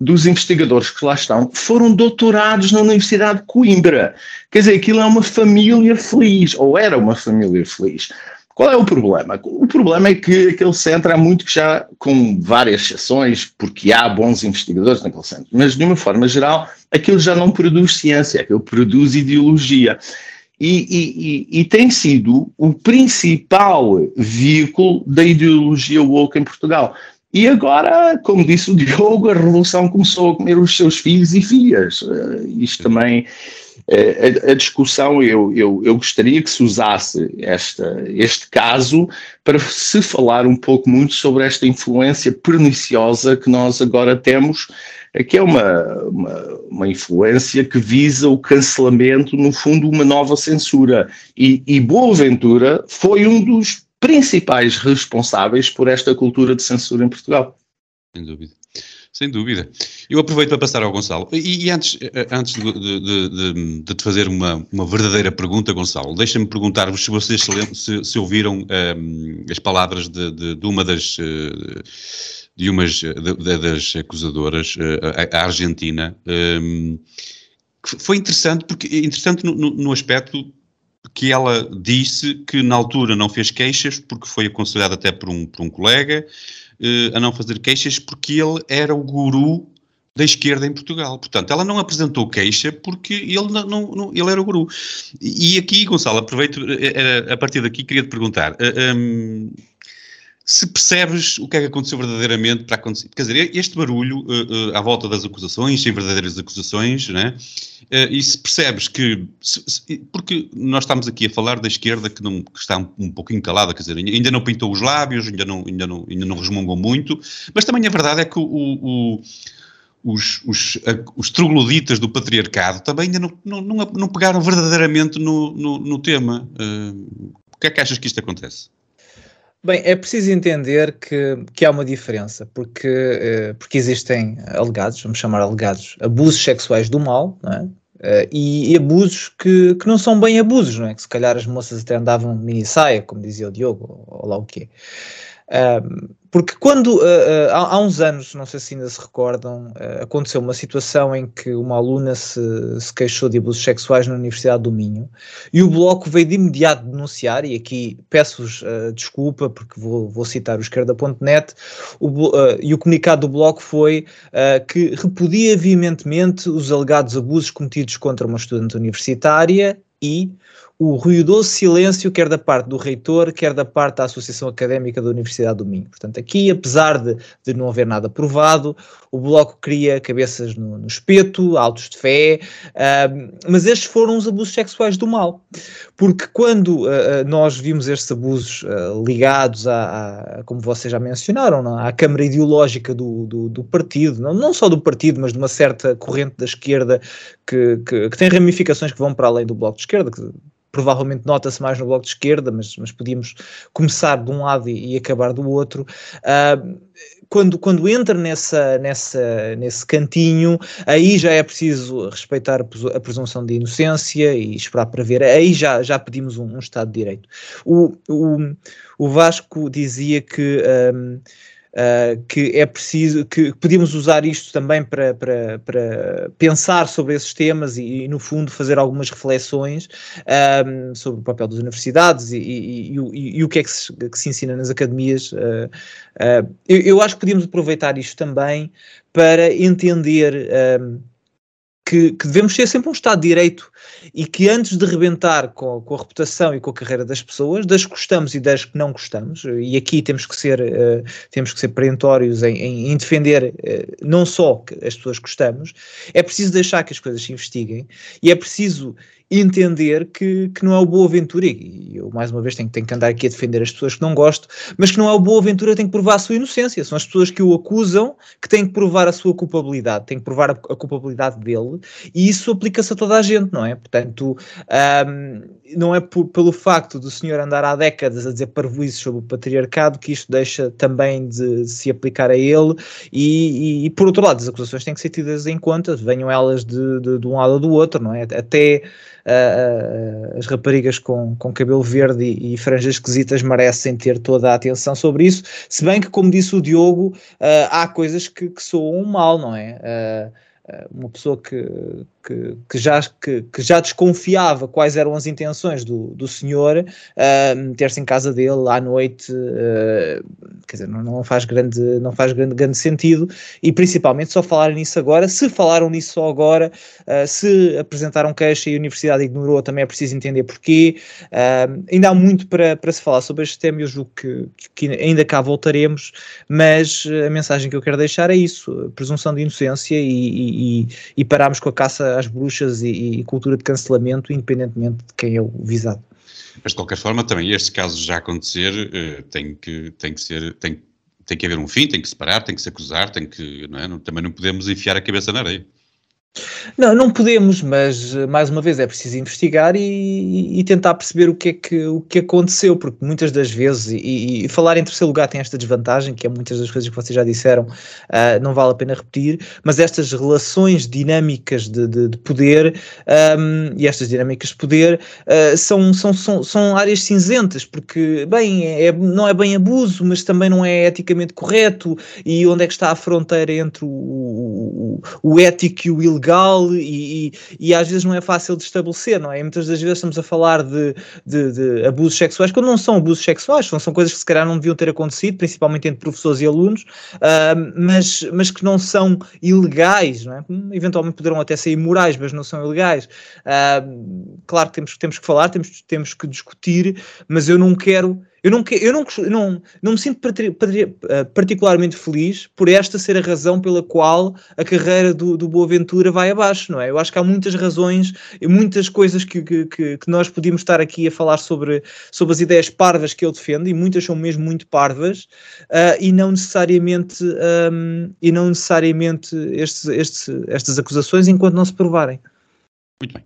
S3: dos investigadores que lá estão foram doutorados na Universidade de Coimbra. Quer dizer, aquilo é uma família feliz, ou era uma família feliz. Qual é o problema? O problema é que aquele centro há muito que já, com várias exceções, porque há bons investigadores naquele centro, mas de uma forma geral, aquilo já não produz ciência, aquilo produz ideologia. E, e, e, e, tem sido o principal veículo da ideologia woke em Portugal. E agora, como disse o Diogo, a revolução começou a comer os seus filhos e filhas. Uh, isto também a, a discussão, eu, eu, eu, gostaria que se usasse esta, este caso para se falar um pouco muito sobre esta influência perniciosa que nós agora temos, que é uma, uma, uma influência que visa o cancelamento, no fundo, uma nova censura. E, e Boaventura foi um dos principais responsáveis por esta cultura de censura em Portugal.
S2: Sem dúvida. Sem dúvida. Eu aproveito para passar ao Gonçalo. E, e antes, eh, antes de, de, de, de, te fazer uma, uma verdadeira pergunta, Gonçalo, deixa-me perguntar-vos se vocês se, se ouviram um, ehm, as palavras de, uma das. Uh, de umas das acusadoras, uh, a, Argentina, um, ehm, foi interessante, porque interessante no, no, no aspecto que ela disse que na altura não fez queixas porque foi aconselhada até por um, por um colega uh, a não fazer queixas porque ele era o guru da esquerda em Portugal. Portanto, ela não apresentou queixa porque ele, não, não ele era o guru. E aqui, Gonçalo, aproveito, a partir daqui queria te perguntar. Uh, eh, um, se percebes o que é que aconteceu verdadeiramente para acontecer. Quer dizer, este barulho uh, uh, à volta das acusações, sem verdadeiras acusações, né? Uh, e se percebes que. Se, se, porque nós estamos aqui a falar da esquerda que, não, que está um, um pouquinho calada, quer dizer, ainda não pintou os lábios, ainda não, ainda não, ainda não resmungou muito, mas também a verdade é que o, o os, os, os trogloditas do patriarcado também ainda não, não, não, pegaram verdadeiramente no, no, no tema. Uh, o que é que achas que isto acontece?
S4: Bem, é preciso entender que, que há uma diferença, porque, uh, porque existem alegados, vamos chamar alegados, abusos sexuais do mal, não é? Uh, e, e, abusos que, que não são bem abusos, não é? Que se calhar as moças até andavam mini saia, como dizia o Diogo, ou lá o quê. Porque quando, uh, uh, há, há, uns anos, não sei se ainda se recordam, uh, aconteceu uma situação em que uma aluna se, se, queixou de abusos sexuais na Universidade do Minho e o Bloco veio de imediato denunciar, e aqui peço-vos desculpa porque vou, vou, citar o esquerda.net, e o comunicado do Bloco foi que repudia veementemente os alegados abusos cometidos contra uma estudante universitária e o ruidoso silêncio, quer da parte do reitor, quer da parte da Associação Académica da Universidade do Minho. Portanto, aqui, apesar de, de não haver nada provado, o Bloco cria cabeças no, no espeto, autos de fé, uh, mas estes foram os abusos sexuais do mal. Porque quando uh, nós vimos estes abusos uh, ligados a, como vocês já mencionaram, não? à Câmara Ideológica do, do, do partido, não, não, só do partido, mas de uma certa corrente da esquerda que, que, que tem ramificações que vão para além do Bloco de Esquerda, que, provavelmente nota-se mais no bloco de esquerda, mas, mas podíamos começar de um lado e, e acabar do outro. Uh, quando, quando entra nessa, nessa, nesse cantinho, aí já é preciso respeitar a presunção de inocência e esperar para ver. Aí já, já pedimos um, um Estado de Direito. O, o, o Vasco dizia que. Um, Uh, que é preciso, que podíamos usar isto também para, para, para pensar sobre esses temas e, e, no fundo, fazer algumas reflexões um, sobre o papel das universidades e, e, e, o que é que se, que se ensina nas academias. Uh, uh, eu, eu, acho que podíamos aproveitar isto também para entender. Um, que, que, devemos ser sempre um Estado de Direito e que antes de rebentar com, com, a reputação e com a carreira das pessoas, das gostamos e das que não gostamos, e aqui temos que ser, uh, temos que ser perentórios em, em, em defender uh, não só as pessoas que gostamos, é preciso deixar que as coisas se investiguem e é preciso entender que, que não é o Boa Ventura, e eu mais uma vez tenho, tenho que andar aqui a defender as pessoas que não gosto, mas que não é o Boa Ventura tem que provar a sua inocência, são as pessoas que o acusam que têm que provar a sua culpabilidade, têm que provar a, a culpabilidade dele, e isso aplica-se a toda a gente, não é? Portanto, um, não é por, pelo facto do senhor andar há décadas a dizer parvoízes sobre o patriarcado que isto deixa também de, de se aplicar a ele, e, e, e, por outro lado, as acusações têm que ser tidas em conta, venham elas de, de, de um lado ou do outro, não é? Até uh, as raparigas com, com cabelo verde e, e, franjas esquisitas merecem ter toda a atenção sobre isso, se bem que, como disse o Diogo, uh, há coisas que, que soam mal, não é? uma pessoa que, que, que, já, que, que, já desconfiava quais eram as intenções do, do senhor, uh, meter-se em casa dele à noite, uh, quer dizer, não, não, faz, grande, não faz grande, grande sentido, e principalmente só falarem nisso agora, se falaram nisso só agora, uh, se apresentaram queixa e a universidade ignorou, também é preciso entender porquê, ainda há muito para, para se falar sobre este tema, eu julgo que, que ainda cá voltaremos, mas a mensagem que eu quero deixar é isso, presunção de inocência e, e, e pararmos com a caça às bruxas e, e, cultura de cancelamento, independentemente de quem é o visado.
S2: Mas de qualquer forma, também estes casos já acontecer, uh, tem, que, tem que ser. Tem, tem que haver um fim, tem que separar, tem que se acusar, tem que. Não é? também não podemos enfiar a cabeça na areia.
S4: Não, não podemos, mas mais uma vez é preciso investigar e, e, tentar perceber o que é que, o que aconteceu, porque muitas das vezes, e, e, falar em terceiro lugar tem esta desvantagem, que é muitas das coisas que vocês já disseram, uh, não vale a pena repetir, mas estas relações dinâmicas de, de, de poder um, e estas dinâmicas de poder uh, são, são, são, são áreas cinzentas, porque, bem, é, não é bem abuso, mas também não é eticamente correto, e onde é que está a fronteira entre o, o, o ético e o ilegal? Legal e, e, e, às vezes não é fácil de estabelecer, não é? muitas das vezes estamos a falar de, de, de, abusos sexuais, quando não são abusos sexuais, são, são coisas que se calhar não deviam ter acontecido, principalmente entre professores e alunos, uh, mas, mas que não são ilegais, não é? eventualmente poderão até ser imorais, mas não são ilegais. Uh, claro que temos, temos que falar, temos, temos que discutir, mas eu não quero eu não, eu não, não, não me sinto eh, particularmente feliz por esta ser a razão pela qual a carreira do, do Boaventura vai abaixo, não é? Eu acho que há muitas razões e muitas coisas que, que, que, nós podíamos estar aqui a falar sobre, sobre as ideias parvas que ele defende, e muitas são mesmo muito parvas, uh, e não necessariamente, um, e não necessariamente estes, estes, estas acusações enquanto não se provarem.
S2: Muito bem.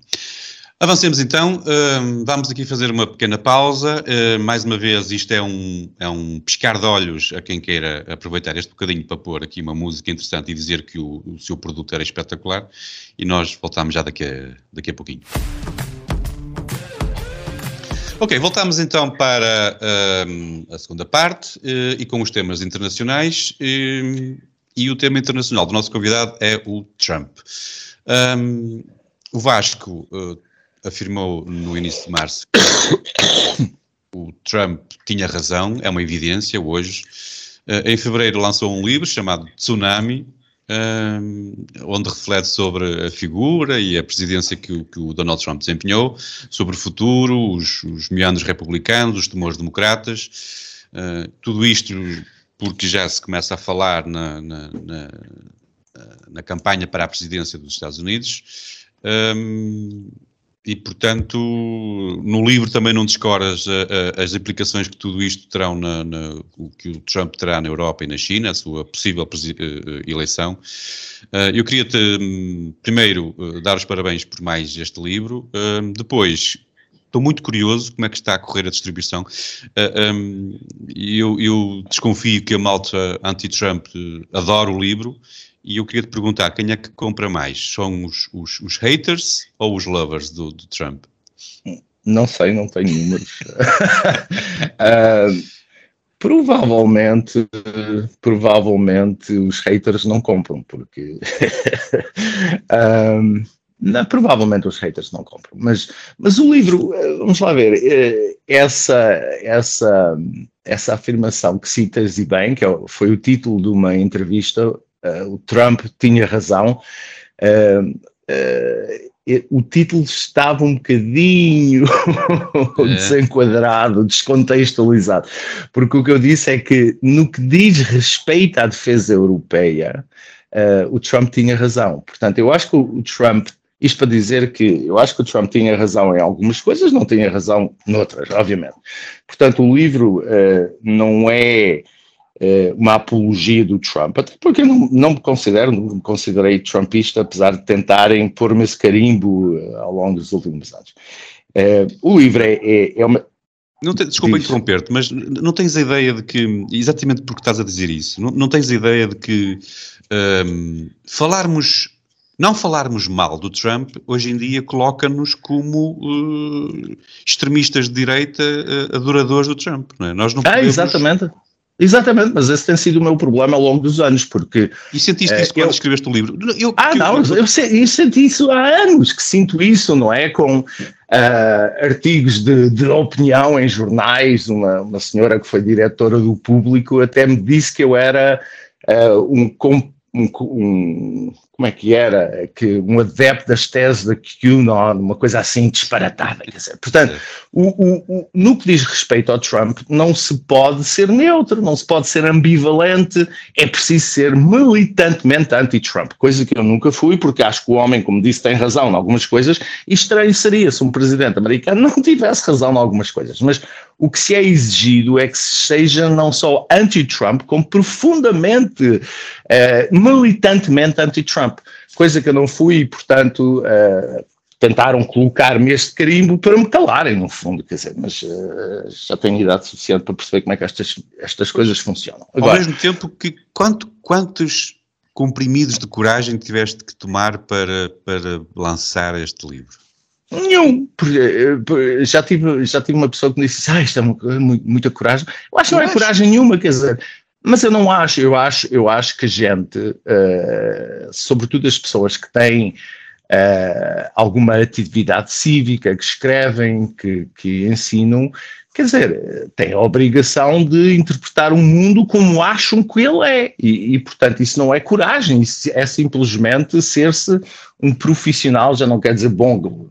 S2: Avancemos então, uh, vamos aqui fazer uma pequena pausa. Uh, mais uma vez, isto é um, é um piscar de olhos a quem queira aproveitar este bocadinho para pôr aqui uma música interessante e dizer que o, o seu produto era espetacular. E nós voltamos já daqui a, daqui a pouquinho. Ok, voltamos então para uh, a segunda parte uh, e com os temas internacionais. Uh, e o tema internacional do nosso convidado é o Trump. Um, o Vasco uh, afirmou no início de março que o Trump tinha razão, é uma evidência hoje. Uh, em fevereiro lançou um livro chamado Tsunami, uh, onde reflete sobre a figura e a presidência que o, que o Donald Trump desempenhou, sobre o futuro, os, os meandros republicanos, os temores democratas, uh, tudo isto porque já se começa a falar na, na, na, na campanha para a presidência dos Estados Unidos. Um, e, portanto, no livro também não descoras as implicações que tudo isto terão na, na, que o Trump terá na Europa e na China, a sua possível eh, eleição. Uh, eu queria-te, hum, primeiro, dar os parabéns por mais este livro. Uh, depois, estou muito curioso como é que está a correr a distribuição. Um, eu, eu desconfio que a malta anti-Trump adora o livro e eu queria te perguntar, quem é que compra mais? São os, os, os haters ou os lovers do, do, Trump?
S3: Não sei, não tenho números. uh, provavelmente, provavelmente os haters não compram, porque uh, não, provavelmente os haters não compram, mas, mas o livro, vamos lá ver, eh, essa, essa, essa afirmação que citas e bem, que é foi o título de uma entrevista o Trump tinha razão. Uh, o título estava um bocadinho é. desenquadrado, descontextualizado, porque o que eu disse é que no que diz respeito à defesa europeia, o Trump tinha razão. Portanto, eu acho que o Trump isto para dizer que eu acho que o Trump tinha razão em algumas coisas, não tinha razão noutras, obviamente. Portanto, o livro uh, não é eh, uma apologia do Trump, até porque eu não, não me considero, não me considerei trumpista, apesar de tentarem pôr-me esse carimbo eh, ao longo dos últimos anos. Uh, o livro é, é, é uma.
S2: Não te, desculpa interromper-te, mas não tens a ideia de que, exatamente porque estás a dizer isso, não, não tens a ideia de que um, ehm, falarmos não falarmos mal do Trump hoje em dia coloca-nos como uh, extremistas de direita uh, adoradores do Trump, não é?
S3: Nós não podemos... É, exatamente. Exatamente, mas esse tem sido o meu problema ao longo dos anos, porque...
S2: E sentiste isso uh, quando eu, escreveste o livro?
S3: Eu, ah, não, eu, eu, eu, senti isso há anos, que sinto isso, não é? Com uh, artigos de, de, opinião em jornais, uma, uma senhora que foi diretora do Público até me disse que eu era uh, um, um, um como é que era, que um adepto das teses da QAnon, uma coisa assim disparatada. Portanto, o, o, o, no que diz respeito ao Trump, não se pode ser neutro, não se pode ser ambivalente, é preciso ser militantemente anti-Trump, coisa que eu nunca fui, porque acho que o homem, como disse, tem razão em algumas coisas, e estranho seria se um presidente americano não tivesse razão em algumas coisas, mas o que se é exigido é que se seja não só anti-Trump, como profundamente, uh, militantemente anti-Trump. Coisa que eu não fui e, portanto, uh, tentaram colocar-me este carimbo para me calarem, no fundo, quer dizer, mas uh, já tenho idade suficiente para perceber como é que estas, estas coisas funcionam.
S2: Agora, Ao mesmo tempo que quanto, quantos comprimidos de coragem tiveste que tomar para, para lançar este livro?
S3: Nenhum, porque já tive, já tive uma pessoa que me disse, ah, isto é muita coragem. Eu acho que não é coragem nenhuma, quer dizer, mas eu não acho, eu acho, eu acho que gente, uh, sobretudo as pessoas que têm uh, alguma atividade cívica, que escrevem, que, que ensinam, quer dizer, têm a obrigação de interpretar o mundo como acham que ele é. E, e, portanto, isso não é coragem, isso é simplesmente ser-se um profissional, já não quer dizer bom,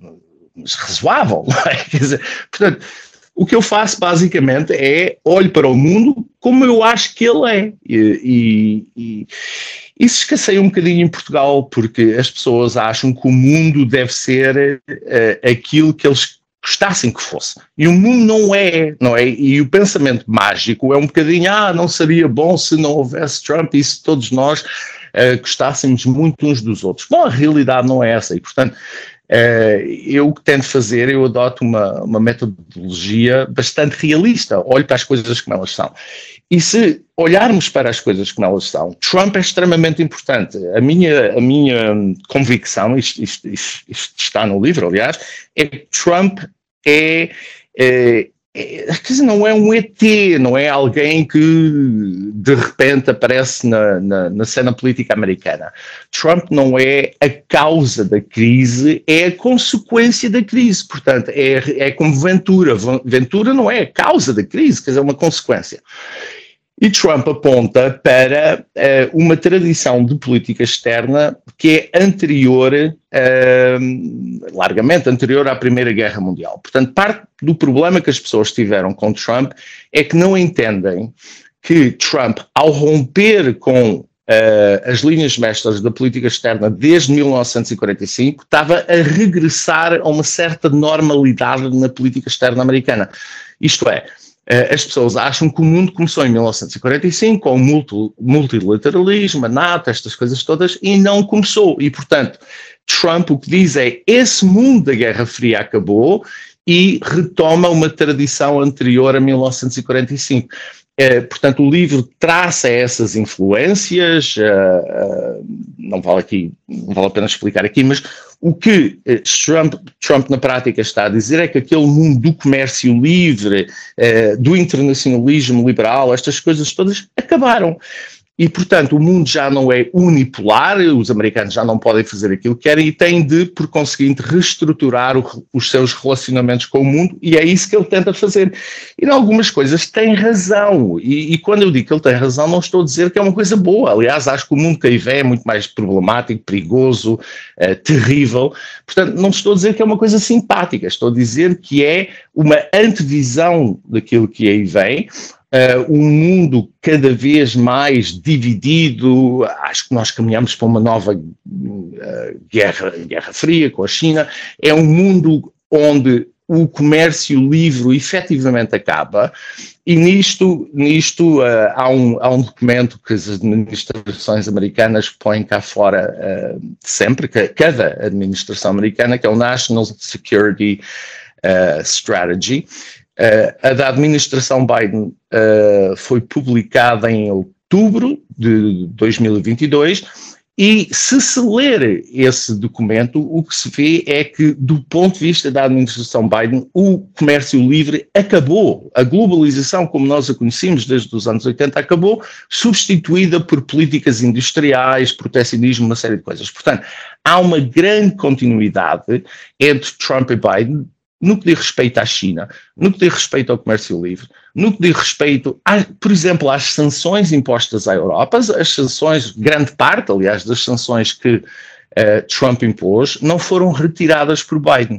S3: mas razoável. É? Quer dizer, portanto, o que eu faço basicamente é olho para o mundo como eu acho que ele é. E, e, e isso escasseia um bocadinho em Portugal, porque as pessoas acham que o mundo deve ser uh, aquilo que eles gostassem que fosse. E o mundo não é, não é? E o pensamento mágico é um bocadinho, ah, não seria bom se não houvesse Trump e se todos nós uh, gostássemos muito uns dos outros. Bom, a realidade não é essa e, portanto, eu o que tento fazer, eu adoto uma, uma metodologia bastante realista, olho para as coisas como elas são. E se olharmos para as coisas como elas são, Trump é extremamente importante. A minha, a minha convicção, isto, isto, isto, isto está no livro, aliás, é que Trump é, é, é, não é um ET, não é alguém que de repente aparece na, na, na, cena política americana. Trump não é a causa da crise, é a consequência da crise. Portanto, é, é como Ventura. Ventura não é a causa da crise, quer dizer, é uma consequência. E Trump aponta para uh, uma tradição de política externa que é anterior, uh, largamente anterior à Primeira Guerra Mundial. Portanto, parte do problema que as pessoas tiveram com Trump é que não entendem que Trump, ao romper com Uh, as linhas mestras da política externa desde 1945, estava a regressar a uma certa normalidade na política externa americana. Isto é, as pessoas acham que o mundo começou em 1945 com o multilateralismo, a NATO, estas coisas todas, e não começou. E, portanto, Trump o que diz é esse mundo da Guerra Fria acabou e retoma uma tradição anterior a 1945. É, portanto, o livro traça essas influências, uh, uh, não vale aqui, não vale a pena explicar aqui, mas o que Trump, Trump na prática está a dizer é que aquele mundo do comércio livre, uh, do internacionalismo liberal, estas coisas todas acabaram. E, portanto, o mundo já não é unipolar, os americanos já não podem fazer aquilo que querem e têm de, por conseguinte, reestruturar o, os seus relacionamentos com o mundo, e é isso que ele tenta fazer. E, em algumas coisas, tem razão. E, e, quando eu digo que ele tem razão, não estou a dizer que é uma coisa boa. Aliás, acho que o mundo que aí vem é muito mais problemático, perigoso, uh, terrível. Portanto, não estou a dizer que é uma coisa simpática, estou a dizer que é uma antevisão daquilo que aí vem uh, um mundo cada vez mais dividido. Acho que nós caminhamos para uma nova uh, guerra, guerra fria com a China. É um mundo onde o comércio livre efetivamente acaba, e nisto, nisto uh, há, um, há um documento que as administrações americanas põem cá fora uh, sempre, que cada administração americana, que é o National Security uh, Strategy, a da administração Biden uh, foi publicada em outubro de 2022 e se se ler esse documento, o que se vê é que, do ponto de vista da administração Biden, o comércio livre acabou. A globalização, como nós a conhecemos desde os anos 80, acabou, substituída por políticas industriais, protecionismo, uma série de coisas. Portanto, há uma grande continuidade entre Trump e Biden, no que diz respeito à China, no que diz respeito ao comércio livre, no que diz respeito, a, por exemplo, às sanções impostas à Europa, as sanções, grande parte, aliás, das sanções que uh, Trump impôs, não foram retiradas por Biden.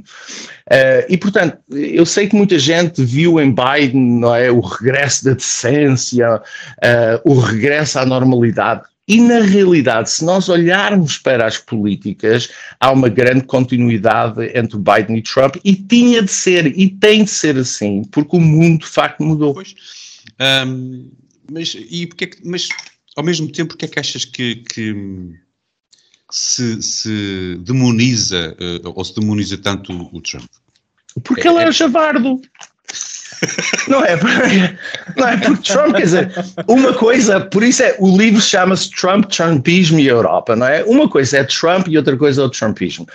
S3: Uh, e, portanto, eu sei que muita gente viu em Biden não é, o regresso da decência, uh, o regresso à normalidade. E, na realidade, se nós olharmos para as políticas, há uma grande continuidade entre Biden e Trump, e tinha de ser, e tem de ser assim, porque o mundo de facto mudou. Pois.
S2: Um, mas, e porque é que, mas, ao mesmo tempo, porque é que achas que, que se, se demoniza uh, ou se demoniza tanto o Trump?
S3: Porque é, ele é, é javardo. Não é, não é porque Trump, quer dizer, uma coisa, por isso é, o livro chama-se Trump, Trumpismo e Europa, não é? Uma coisa é Trump e outra coisa é o Trumpismo.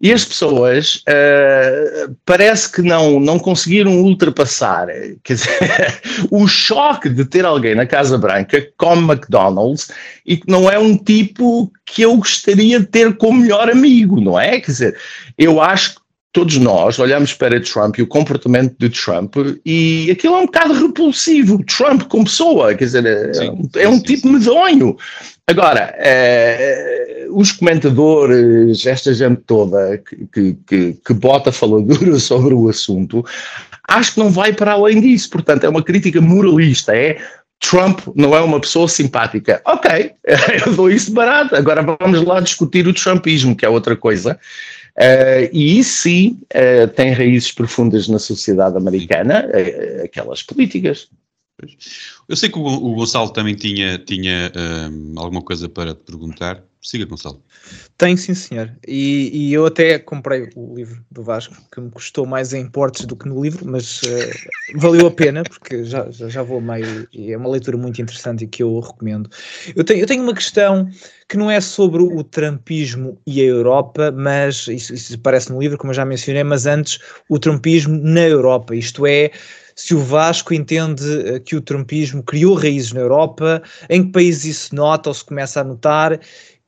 S3: E as pessoas uh, parece que não, não conseguiram ultrapassar, quer dizer, o choque de ter alguém na Casa Branca que come McDonald's e que não é um tipo que eu gostaria de ter como melhor amigo, não é? Quer dizer, eu acho que todos nós olhamos para Trump e o comportamento de Trump e aquilo é um bocado repulsivo. Trump como pessoa, quer dizer, é sim, é, um sim, tipo sim. medonho. Agora, é, os comentadores, esta gente toda que, que, que bota faladura sobre o assunto, acho que não vai para além disso. Portanto, é uma crítica moralista. É Trump não é uma pessoa simpática. Ok, eu dou isso barato. Agora vamos lá discutir o Trumpismo, que é outra coisa. Uh, e isso sim uh, tem raízes profundas na sociedade americana, uh, aquelas políticas.
S2: Eu sei que o, o Gonçalo também tinha, tinha alguma coisa para te perguntar. Siga, Gonçalo.
S4: Tenho, sim, senhor. E, e, eu até comprei o livro do Vasco, que me custou mais em portes do que no livro, mas uh, valeu a pena, porque já, já, já, vou meio e é uma leitura muito interessante e que eu recomendo. Eu tenho, eu tenho uma questão que não é sobre o trumpismo e a Europa, mas isso, isso aparece no livro, como eu já mencionei, mas antes o trumpismo na Europa, isto é se o Vasco entende eh, que o trumpismo criou raízes na Europa, em que países isso nota ou se começa a notar,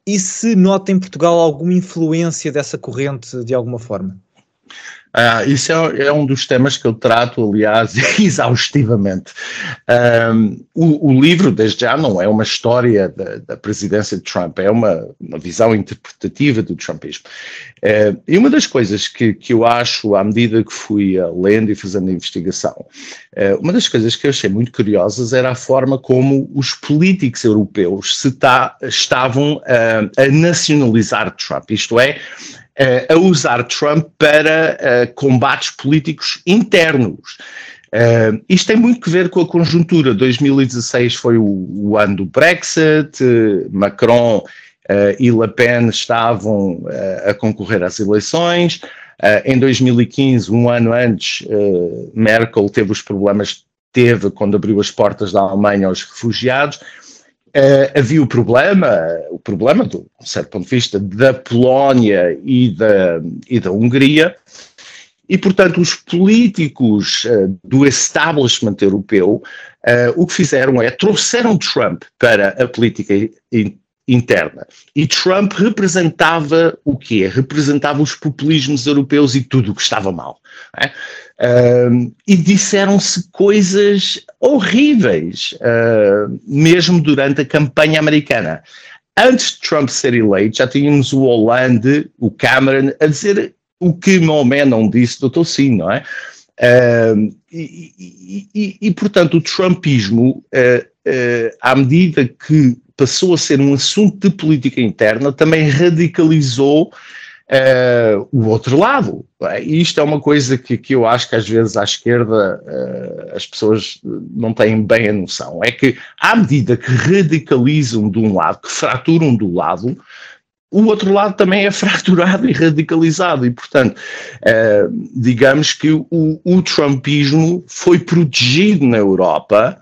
S4: e se nota em Portugal alguma influência dessa corrente de alguma forma?
S3: Ah, isso é, é, um dos temas que eu trato, aliás, exaustivamente. Um, o, o, livro, desde já, não é uma história da, da presidência de Trump, é uma, uma, visão interpretativa do Trumpismo. Uh, e uma das coisas que, que eu acho, à medida que fui uh, lendo e fazendo a investigação, uh, uma das coisas que eu achei muito curiosas era a forma como os políticos europeus se tá, estavam a nacionalizar Trump, isto é, a usar Trump para combates políticos internos. Uh, isto tem muito que ver com a conjuntura. 2016 foi o, o ano do Brexit, Macron uh, e Le Pen estavam uh, a concorrer às eleições. em 2015, um ano antes, Merkel teve os problemas que teve quando abriu as portas da Alemanha aos refugiados. Uh, havia o problema, o problema, do certo ponto de vista, da Polónia e da, e da Hungria, e, portanto, os políticos uh, do establishment europeu uh, o que fizeram é trouxeram Trump para a política in, interna. E Trump representava o quê? Representava os populismos europeus e tudo o que estava mal. É? Uh, e disseram-se coisas horríveis, uh, mesmo durante a campanha americana. Antes de Trump ser eleito, já tínhamos o Hollande, o Cameron, a dizer o que Maomé não disse, doutor sim, não é? Uh, e, e, e, e, portanto, o Trumpismo, à medida que passou a ser um assunto de política interna, também radicalizou Uh, o outro lado. E isto é uma coisa que, que eu acho que às vezes à esquerda uh, as pessoas não têm bem a noção. É que à medida que radicalizam de um lado, que fraturam do lado, o outro lado também é fraturado e radicalizado. E, portanto, uh, digamos que o, o Trumpismo foi protegido na Europa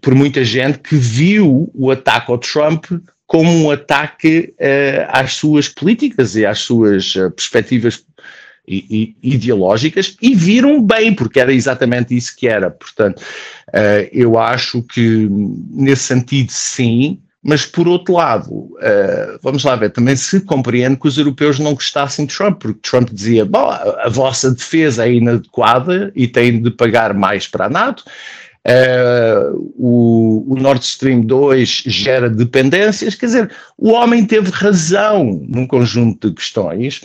S3: por muita gente que viu o ataque ao Trump como um ataque uh, às suas políticas e às suas uh, perspectivas i, i, ideológicas e viram bem, porque era exatamente isso que era. Portanto, uh, eu acho que nesse sentido, sim. Mas, por outro lado, vamos lá ver, também se compreende que os europeus não gostassem de Trump, porque Trump dizia: Bom, a, a vossa defesa é inadequada e tem de pagar mais para a NATO, Uh, o, o, Nord Stream 2 gera dependências, quer dizer, o homem teve razão num conjunto de questões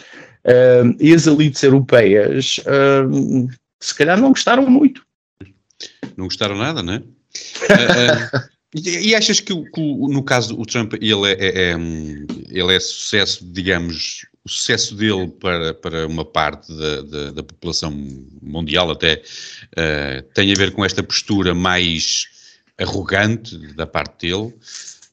S3: uh, e as elites europeias uh, se calhar não gostaram muito.
S2: Não gostaram nada, não é? e, e, achas que, que, no caso do Trump ele é, é, é, ele é sucesso, digamos, o sucesso dele para, para uma parte da, da, da população mundial até uh, tem a ver com esta postura mais arrogante da parte dele.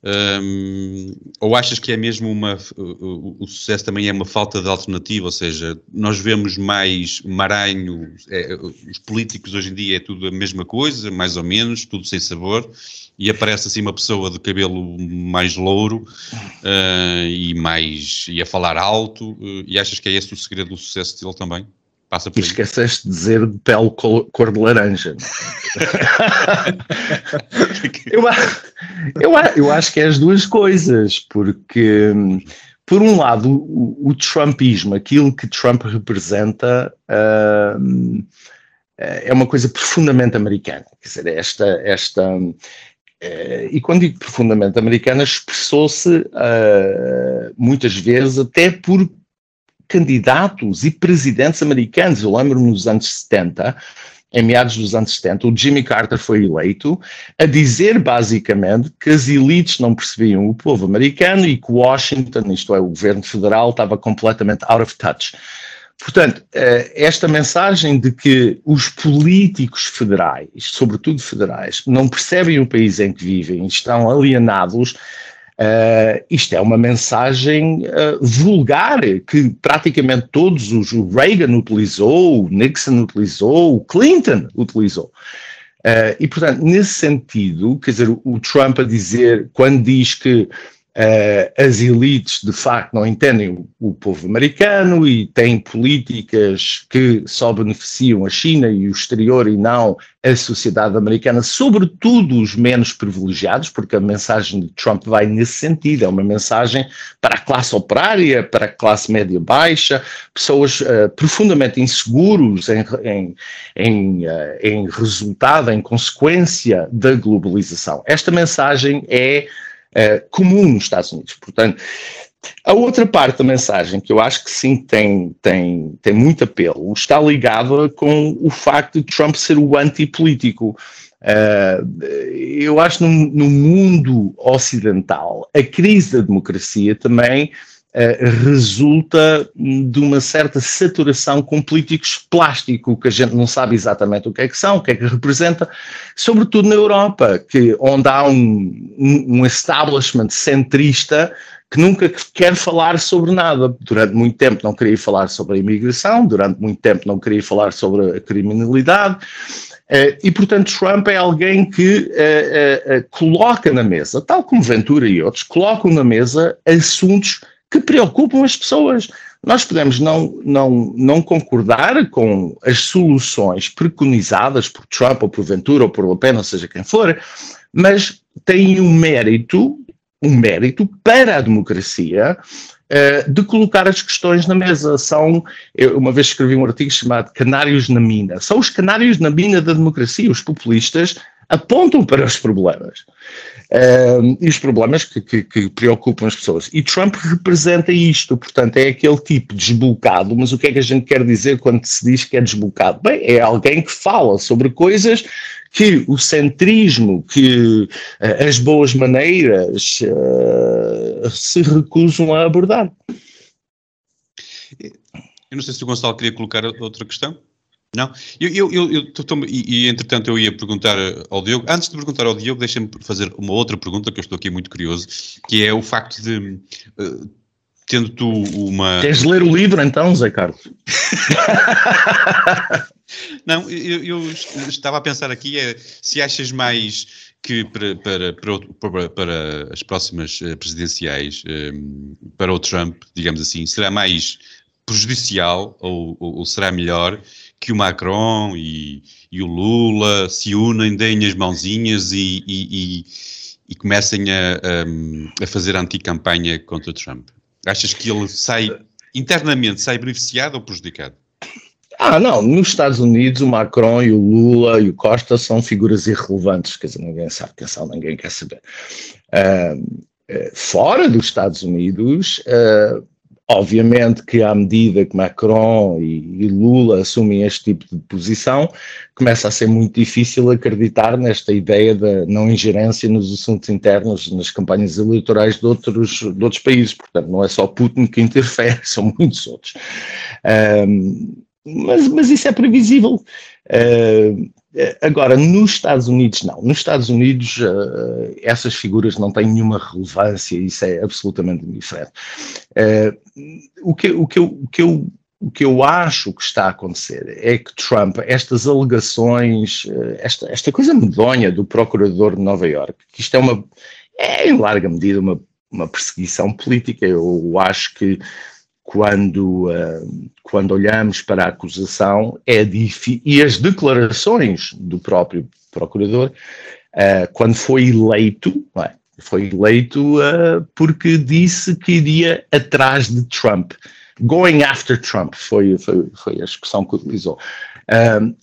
S2: Um, ou achas que é mesmo uma. O, o, sucesso também é uma falta de alternativa? Ou seja, nós vemos mais Maranho, é, os políticos hoje em dia é tudo a mesma coisa, mais ou menos, tudo sem sabor, e aparece assim uma pessoa de cabelo mais louro uh, e mais. e a falar alto, uh, e achas que é esse o segredo do sucesso dele também?
S3: Passa por esqueceste de dizer de pele cor, de laranja. eu, eu, eu acho que é as duas coisas, porque, por um lado, o, o Trumpismo, aquilo que Trump representa, uh, é uma coisa profundamente americana. Quer dizer, esta. esta uh, e quando digo profundamente americana, expressou-se uh, muitas vezes até por candidatos e presidentes americanos. Eu lembro-me nos anos 70, em meados dos anos 70, o Jimmy Carter foi eleito a dizer basicamente que as elites não percebiam o povo americano e que Washington, isto é, o governo federal, estava completamente out of touch. Portanto, eh, esta mensagem de que os políticos federais, sobretudo federais, não percebem o país em que vivem, estão alienados, Uh, isto é uma mensagem uh, vulgar que praticamente todos os o Reagan utilizou, o Nixon utilizou, o Clinton utilizou. Uh, e portanto, nesse sentido, quer dizer, o Trump a dizer, quando diz que as elites de facto não entendem o, o, povo americano e têm políticas que só beneficiam a China e o exterior e não a sociedade americana, sobretudo os menos privilegiados, porque a mensagem de Trump vai nesse sentido, é uma mensagem para a classe operária, para a classe média baixa, pessoas uh, profundamente inseguros em, em, em, uh, em resultado, em consequência da globalização. Esta mensagem é uh, comum nos Estados Unidos. Portanto, a outra parte da mensagem que eu acho que sim tem, tem, tem muito apelo está ligada com o facto de Trump ser o antipolítico. Uh, eu acho que no, no mundo ocidental a crise da democracia também resulta de uma certa saturação com políticos plástico, que a gente não sabe exatamente o que é que são, o que é que representa, sobretudo na Europa, que, onde há um, um establishment centrista que nunca quer falar sobre nada. Durante muito tempo não queria falar sobre a imigração, durante muito tempo não queria falar sobre a criminalidade. Uh, e, portanto, Trump é alguém que uh, coloca na mesa, tal como Ventura e outros, colocam na mesa assuntos que preocupam as pessoas. Nós podemos não, não, não concordar com as soluções preconizadas por Trump ou por Ventura ou por Le Pen, ou seja quem for, mas têm um mérito, um mérito para a democracia uh, de colocar as questões na mesa. São, eu uma vez escrevi um artigo chamado Canários na Mina. São os canários na mina da democracia. Os populistas apontam para os problemas uh, e os problemas que, que, que, preocupam as pessoas. E Trump representa isto, portanto, é aquele tipo desbocado, mas o que é que a gente quer dizer quando se diz que é desbocado? Bem, é alguém que fala sobre coisas que o centrismo, que uh, as boas maneiras uh, se recusam a abordar.
S2: Eu não sei se o Gonçalo queria colocar outra questão. Não, eu, eu, eu, eu tô, e, e, entretanto eu ia perguntar ao Diogo, antes de perguntar ao Diogo, deixa-me fazer uma outra pergunta que eu estou aqui muito curioso, que é o facto de, uh, tendo tu uma...
S3: Queres ler o livro então, Zé Carlos?
S2: Não, eu, eu, estava a pensar aqui, é, se achas mais que para, para, para, para as próximas eh, presidenciais, um, eh, para o Trump, digamos assim, será mais prejudicial ou, ou, ou será melhor que o Macron e, e o Lula se unem, deem as mãozinhas e, e, e, comecem a, a, a fazer anti-campanha contra Trump? Achas que ele sai, internamente, sai beneficiado ou prejudicado?
S3: Ah, não, nos Estados Unidos o Macron e o Lula e o Costa são figuras irrelevantes, quer dizer, ninguém sabe quem são, ninguém quer saber. Uh, fora dos Estados Unidos, uh, Obviamente que à medida que Macron e, Lula assumem este tipo de posição, começa a ser muito difícil acreditar nesta ideia da não ingerência nos assuntos internos, nas campanhas eleitorais de outros, de outros países. Portanto, não é só Putin que interfere, são muitos outros. Um, mas, mas isso é previsível. Uh, agora, nos Estados Unidos, não. Nos Estados Unidos, uh, essas figuras não têm nenhuma relevância, isso é absolutamente diferente. Uh, o, que, o, que eu, o, que eu, o que eu acho que está a acontecer é que Trump, estas alegações, uh, esta, esta coisa medonha do procurador de Nova York, que isto é uma, é em larga medida uma, uma perseguição política, eu acho que quando, uh, quando olhamos para a acusação é e as declarações do próprio procurador, uh, quando foi eleito, é? foi eleito uh, porque disse que iria atrás de Trump. Going after Trump foi, foi, foi a expressão que utilizou.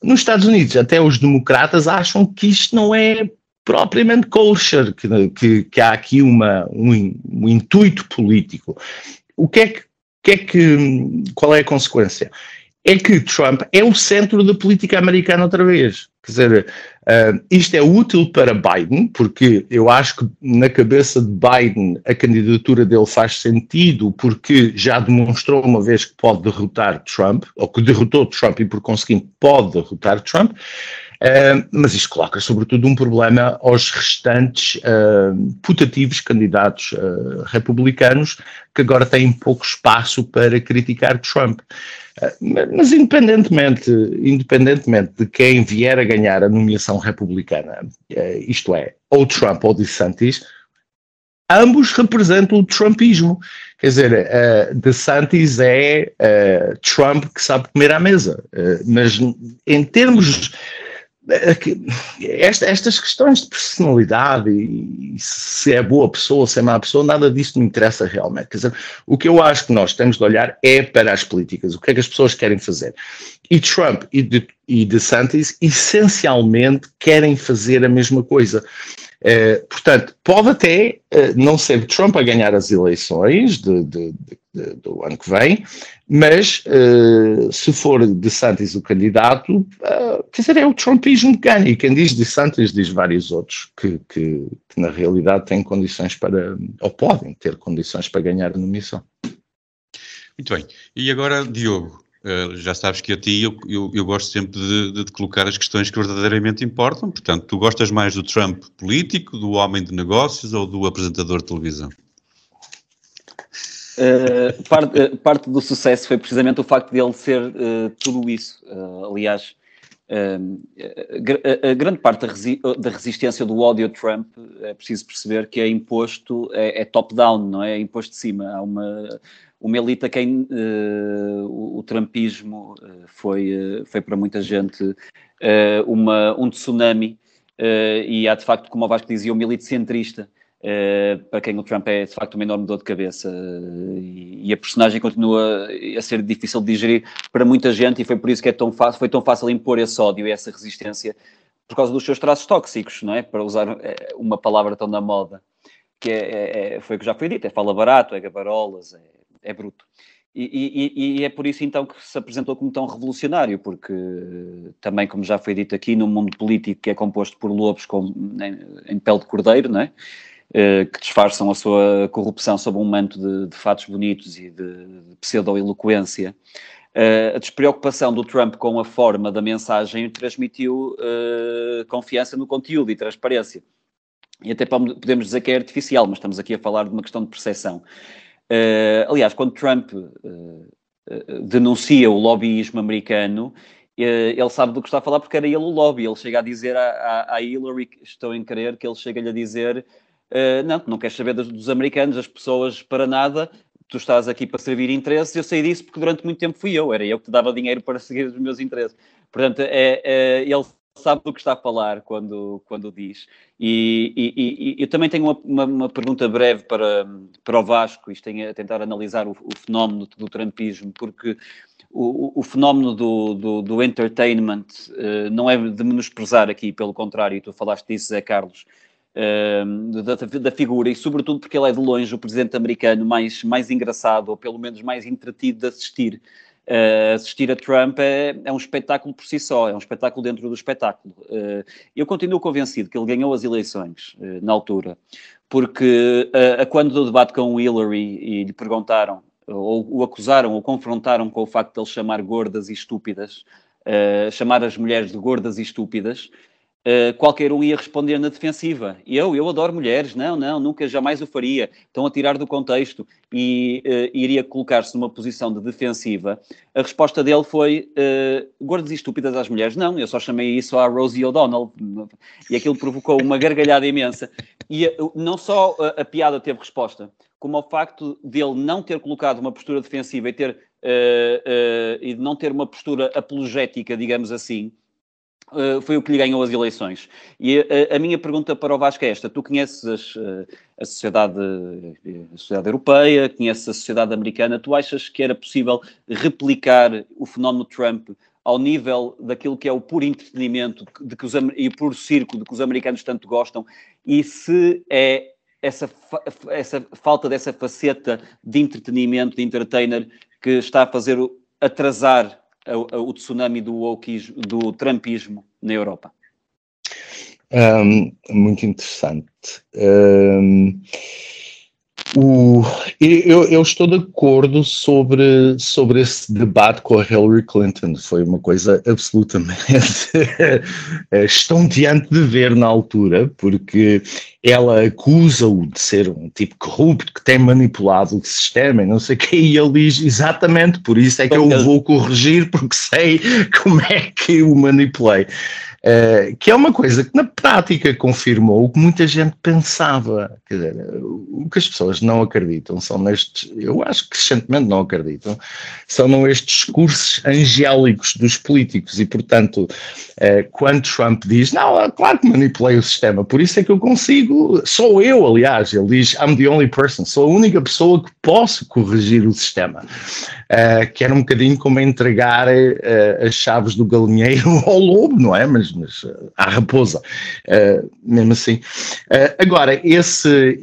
S3: nos Estados Unidos, até os democratas acham que isto não é propriamente kosher, que, que, que há aqui uma, um, um intuito político. O que é que que é que, qual é a consequência? É que Trump é o centro da política americana outra vez. Quer dizer, uh, isto é útil para Biden, porque eu acho que na cabeça de Biden a candidatura dele faz sentido, porque já demonstrou uma vez que pode derrotar Trump, ou que derrotou Trump e por conseguinte pode derrotar Trump. Uh, mas isto coloca, sobretudo, um problema aos restantes uh, putativos candidatos uh, republicanos que agora têm pouco espaço para criticar Trump. mas, independentemente, independentemente de quem vier a ganhar a nomeação republicana, isto é, ou Trump ou DeSantis, ambos representam o Trumpismo. Quer dizer, uh, DeSantis é uh, Trump que sabe comer à mesa. Uh, mas em termos esta, estas questões de personalidade e se é boa pessoa, se é má pessoa, nada disso me interessa realmente. Quer dizer, o que eu acho que nós temos de olhar é para as políticas, o que é que as pessoas querem fazer. E Trump e, de, e DeSantis essencialmente querem fazer a mesma coisa. Uh, portanto, pode até uh, não ser Trump a ganhar as eleições de, de, do ano que vem, mas uh, se for de Santos o candidato, quer dizer, é o Trumpismo. E quem diz de Santos diz vários outros que, que, que, na realidade têm condições para, ou podem ter condições para ganhar a nomeação.
S2: Muito bem. E agora, Diogo, Uh, já sabes que a ti eu, eu, eu gosto sempre de, de, colocar as questões que verdadeiramente importam. Portanto, tu gostas mais do Trump político, do homem de negócios ou do apresentador de televisão?
S5: Uh, parte, uh, parte, do sucesso foi precisamente o facto de ele ser tudo isso. aliás, a, a, grande parte da, resi da, resistência do ódio a Trump é preciso perceber que é imposto, é, é top-down, não é? É imposto de cima. Há uma uma elite a quem uh, o, o, trumpismo uh, foi, uh, foi para muita gente uma, um tsunami e há de facto, como o Vasco dizia, uma elite centrista para quem o Trump é de facto uma enorme dor de cabeça e, e, a personagem continua a ser difícil de digerir para muita gente e foi por isso que é tão fácil, foi tão fácil impor esse ódio e essa resistência por causa dos seus traços tóxicos, não é? Para usar uma palavra tão na moda, que é, é, é foi o que já foi dito, é fala barato, é gabarolas, é é bruto. E, e, e, é por isso então que se apresentou como tão revolucionário, porque também, como já foi dito aqui, no mundo político que é composto por lobos com, em, em pele de cordeiro, não é? Uh, que disfarçam a sua corrupção sob um manto de, de fatos bonitos e de, de pseudo-eloquência. Uh, a despreocupação do Trump com a forma da mensagem transmitiu uh, confiança no conteúdo e transparência. E até podemos dizer que é artificial, mas estamos aqui a falar de uma questão de percepção. Uh, aliás, quando Trump denuncia o lobbyismo americano, ele sabe do que está a falar porque era ele o lobby. Ele chega a dizer à, à Hillary, estou em crer, que ele chega-lhe a dizer: uh, Não, não queres saber dos, dos, americanos, as pessoas para nada, tu estás aqui para servir interesses. Eu sei disso porque durante muito tempo fui eu, era eu que te dava dinheiro para seguir os meus interesses. Portanto, é, é ele sabe do que está a falar quando, quando diz. E, e, e eu também tenho uma, uma, uma, pergunta breve para, para o Vasco, isto tem a tentar analisar o, o fenómeno do trumpismo, porque o, o fenómeno do, do, do entertainment uh, não é de menosprezar aqui, pelo contrário, tu falaste disso, Zé Carlos, da, da, figura, e sobretudo porque ele é de longe o presidente americano mais, mais engraçado, ou pelo menos mais entretido de assistir. Uh, assistir a Trump é, é, um espetáculo por si só, é um espetáculo dentro do espetáculo. Uh, eu continuo convencido que ele ganhou as eleições uh, na altura, porque a quando do debate com o Hillary e lhe perguntaram, ou o acusaram, ou confrontaram com o facto de ele chamar gordas e estúpidas chamar as mulheres de gordas e estúpidas, Uh, qualquer um ia responder na defensiva. Eu, eu adoro mulheres, não, não, nunca, jamais o faria. Estão a tirar do contexto e uh, iria colocar-se numa posição de defensiva. A resposta dele foi: uh, gordas e estúpidas às mulheres. Não, eu só chamei isso à Rosie O'Donnell. E aquilo provocou uma gargalhada imensa. E não só a, a, piada teve resposta, como o facto dele não ter colocado uma postura defensiva e, ter, e de não ter uma postura apologética, digamos assim Uh, foi o que lhe ganhou as eleições. E eh, a, minha pergunta para o Vasco é esta: tu conheces as, uh, a, sociedade, a sociedade europeia, conheces a sociedade americana, tu achas que era possível replicar o fenómeno Trump ao nível daquilo que é o puro entretenimento de que os, e o puro circo de que os americanos tanto gostam? E se é essa, essa falta dessa faceta de entretenimento, de entertainer, que está a fazer atrasar o tsunami do, wokeismo, do trumpismo na Europa?
S3: Um, muito interessante. Um, o, eu, eu, estou de acordo sobre, sobre esse debate com a Hillary Clinton. Foi uma coisa absolutamente estonteante de ver na altura, porque ela acusa-o de ser um tipo corrupto que tem manipulado o sistema e não sei o que, e ele diz exatamente por isso é que eu o vou corrigir, porque sei como é que o manipulei. Uh, que é uma coisa que na prática confirmou o que muita gente pensava. Quer dizer, o que as pessoas não acreditam são nestes, eu acho que recentemente não acreditam, são nestes discursos angélicos dos políticos e, portanto, uh, quando Trump diz, não, claro que manipulei o sistema, por isso é que eu consigo, sou eu, aliás, ele diz, I'm the only person, sou a única pessoa que posso corrigir o sistema. Uh, que era um bocadinho como entregar as chaves do galinheiro ao lobo, não é? Mas, mas uh, à raposa, mesmo assim. agora, esse,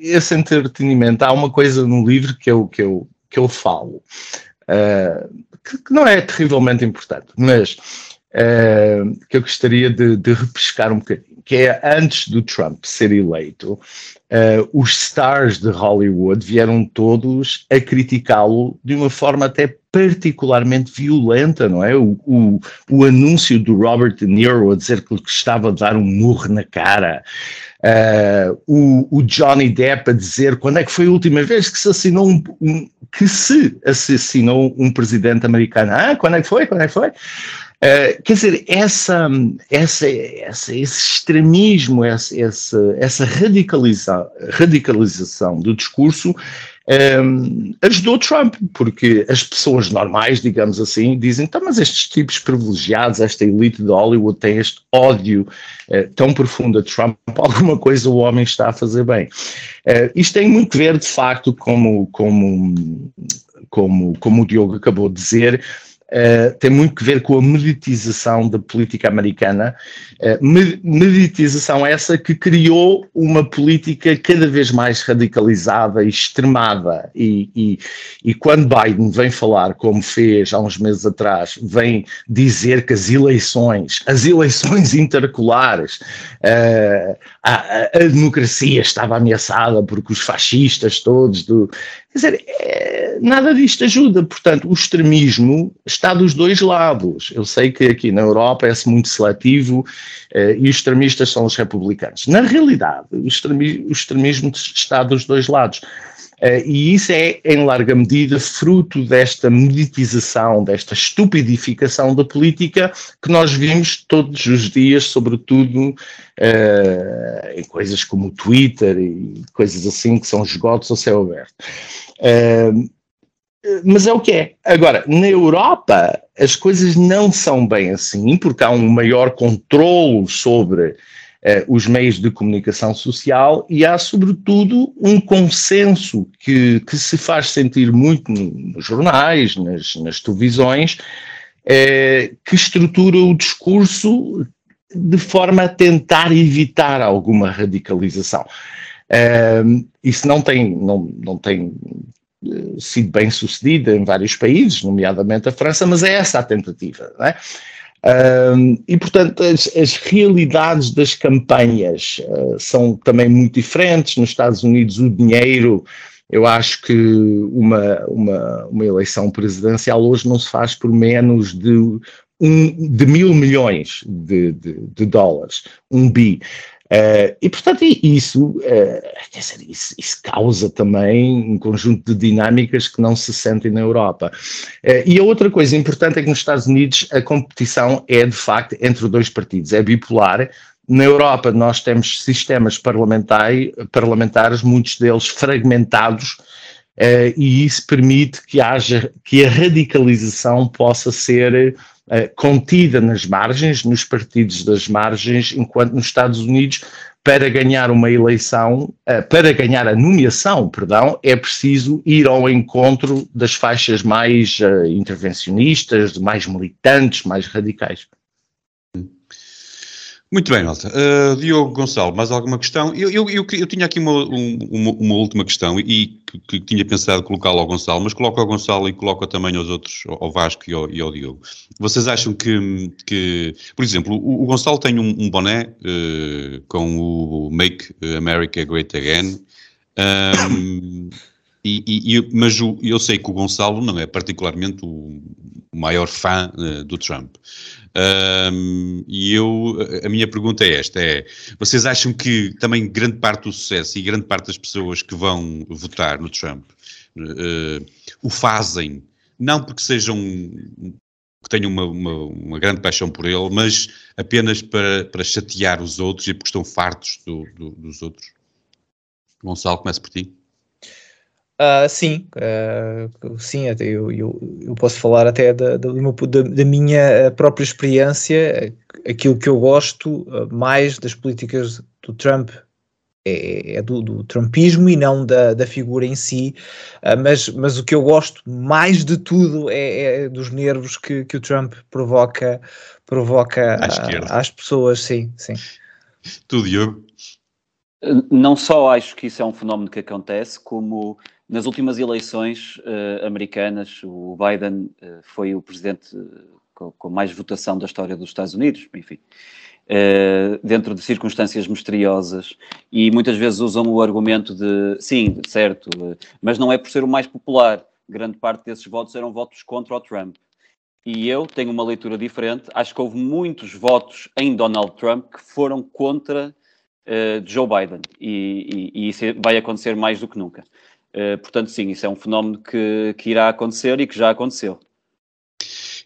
S3: esse entretenimento, há uma coisa no livro que eu, que eu, que eu falo, que, que, não é terrivelmente importante, mas que eu gostaria de, de repescar um bocadinho, que é antes do Trump ser eleito, Uh, os stars de Hollywood vieram todos a criticá-lo de uma forma até particularmente violenta, não é? O, o, o, anúncio do Robert De Niro a dizer que estava a dar um murro na cara, uh, o, o, Johnny Depp a dizer quando é que foi a última vez que se assinou um, um que se assassinou um presidente americano. Ah, quando é que foi? Quando é que foi? Uh, quer dizer, essa, essa, essa, esse extremismo, essa, essa, essa radicaliza, radicalização do discurso um, ajudou Trump, porque as pessoas normais, digamos assim, dizem, então, mas estes tipos privilegiados, esta elite de Hollywood tem este ódio uh, tão profundo a Trump, alguma coisa o homem está a fazer bem. Uh, isto tem muito a ver, de facto, como, como, como, como o Diogo acabou de dizer, Uh, tem muito que ver com a meditização da política americana, uh, meditização essa que criou uma política cada vez mais radicalizada e extremada. E, e, e, quando Biden vem falar, como fez há uns meses atrás, vem dizer que as eleições, as eleições intercalares, uh, a, a, democracia estava ameaçada porque os fascistas todos do, Quer dizer, é, nada disto ajuda. Portanto, o extremismo está dos dois lados. Eu sei que aqui na Europa é-se muito seletivo eh, e os extremistas são os republicanos. Na realidade, o extremismo, o extremismo está dos dois lados. Uh, e isso é, em larga medida, fruto desta meditização, desta estupidificação da política que nós vimos todos os dias, sobretudo uh, em coisas como o Twitter e coisas assim que são esgotos ao céu aberto. Uh, mas é o que é. Agora, na Europa, as coisas não são bem assim, porque há um maior controle sobre eh, os meios de comunicação social e há, sobretudo, um consenso que, que se faz sentir muito nos jornais, nas, nas televisões, eh, que estrutura o discurso de forma a tentar evitar alguma radicalização. Eh, isso não tem, não, não tem eh, sido bem sucedida em vários países, nomeadamente a França, mas é essa a tentativa. Não é? Um, e, portanto, as, as, realidades das campanhas uh, são também muito diferentes. Nos Estados Unidos, o dinheiro Eu acho que uma, uma, uma eleição presidencial hoje não se faz por menos de, um, de mil milhões de, de, de dólares, um bi. Uh, e, portanto, isso, uh, dizer, isso, isso, causa também um conjunto de dinâmicas que não se sentem na Europa. Uh, e a outra coisa importante é que nos Estados Unidos a competição é, de facto, entre dois partidos, é bipolar. Na Europa nós temos sistemas parlamentares, parlamentares muitos deles fragmentados, e isso permite que haja, que a radicalização possa ser contida nas margens, nos partidos das margens, enquanto nos Estados Unidos, para ganhar uma eleição, uh, para ganhar a nomeação, perdão, é preciso ir ao encontro das faixas mais uh, intervencionistas, mais militantes, mais radicais.
S2: Muito bem, Nota. Uh, Diogo Gonçalo, mais alguma questão? Eu, eu, eu, eu tinha aqui uma, uma, última questão e que, que tinha pensado colocá-la ao Gonçalo, mas coloco ao Gonçalo e coloco também aos outros, ao Vasco e ao, e ao Diogo. Vocês acham que, que por exemplo, o, o Gonçalo tem um, um boné uh, com o Make America Great Again, um, e, e, mas o, eu sei que o Gonçalo não é particularmente o, o maior fã uh, do Trump. Um, e eu, a minha pergunta é esta: é, vocês acham que também grande parte do sucesso e grande parte das pessoas que vão votar no Trump uh, o fazem não porque sejam que tenham uma, uma, uma, grande paixão por ele, mas apenas para, para chatear os outros e porque estão fartos do, do, dos outros? Gonçalo, começa por ti.
S4: Uh, sim, uh, sim, até eu, eu, eu, posso falar até da, da, da, minha ah, própria experiência, aquilo que eu gosto mais das políticas do Trump é, é do, do, trumpismo e não da, da figura em si, uh, mas, mas o que eu gosto mais de tudo é, é dos nervos que, que o Trump provoca, provoca a, às pessoas, sim, sim.
S2: Tu, Diogo?
S5: Não só acho que isso é um fenómeno que acontece, como nas últimas eleições uh, americanas, o Biden uh, foi o presidente uh, com, com, mais votação da história dos Estados Unidos, enfim, dentro de circunstâncias misteriosas, e muitas vezes usam o argumento de sim, certo, mas não é por ser o mais popular. Grande parte desses votos eram votos contra o Trump. E eu tenho uma leitura diferente. Acho que houve muitos votos em Donald Trump que foram contra Joe Biden, e, e, e isso vai acontecer mais do que nunca. Uh, portanto, sim, isso é um fenómeno que, que irá acontecer e que já aconteceu.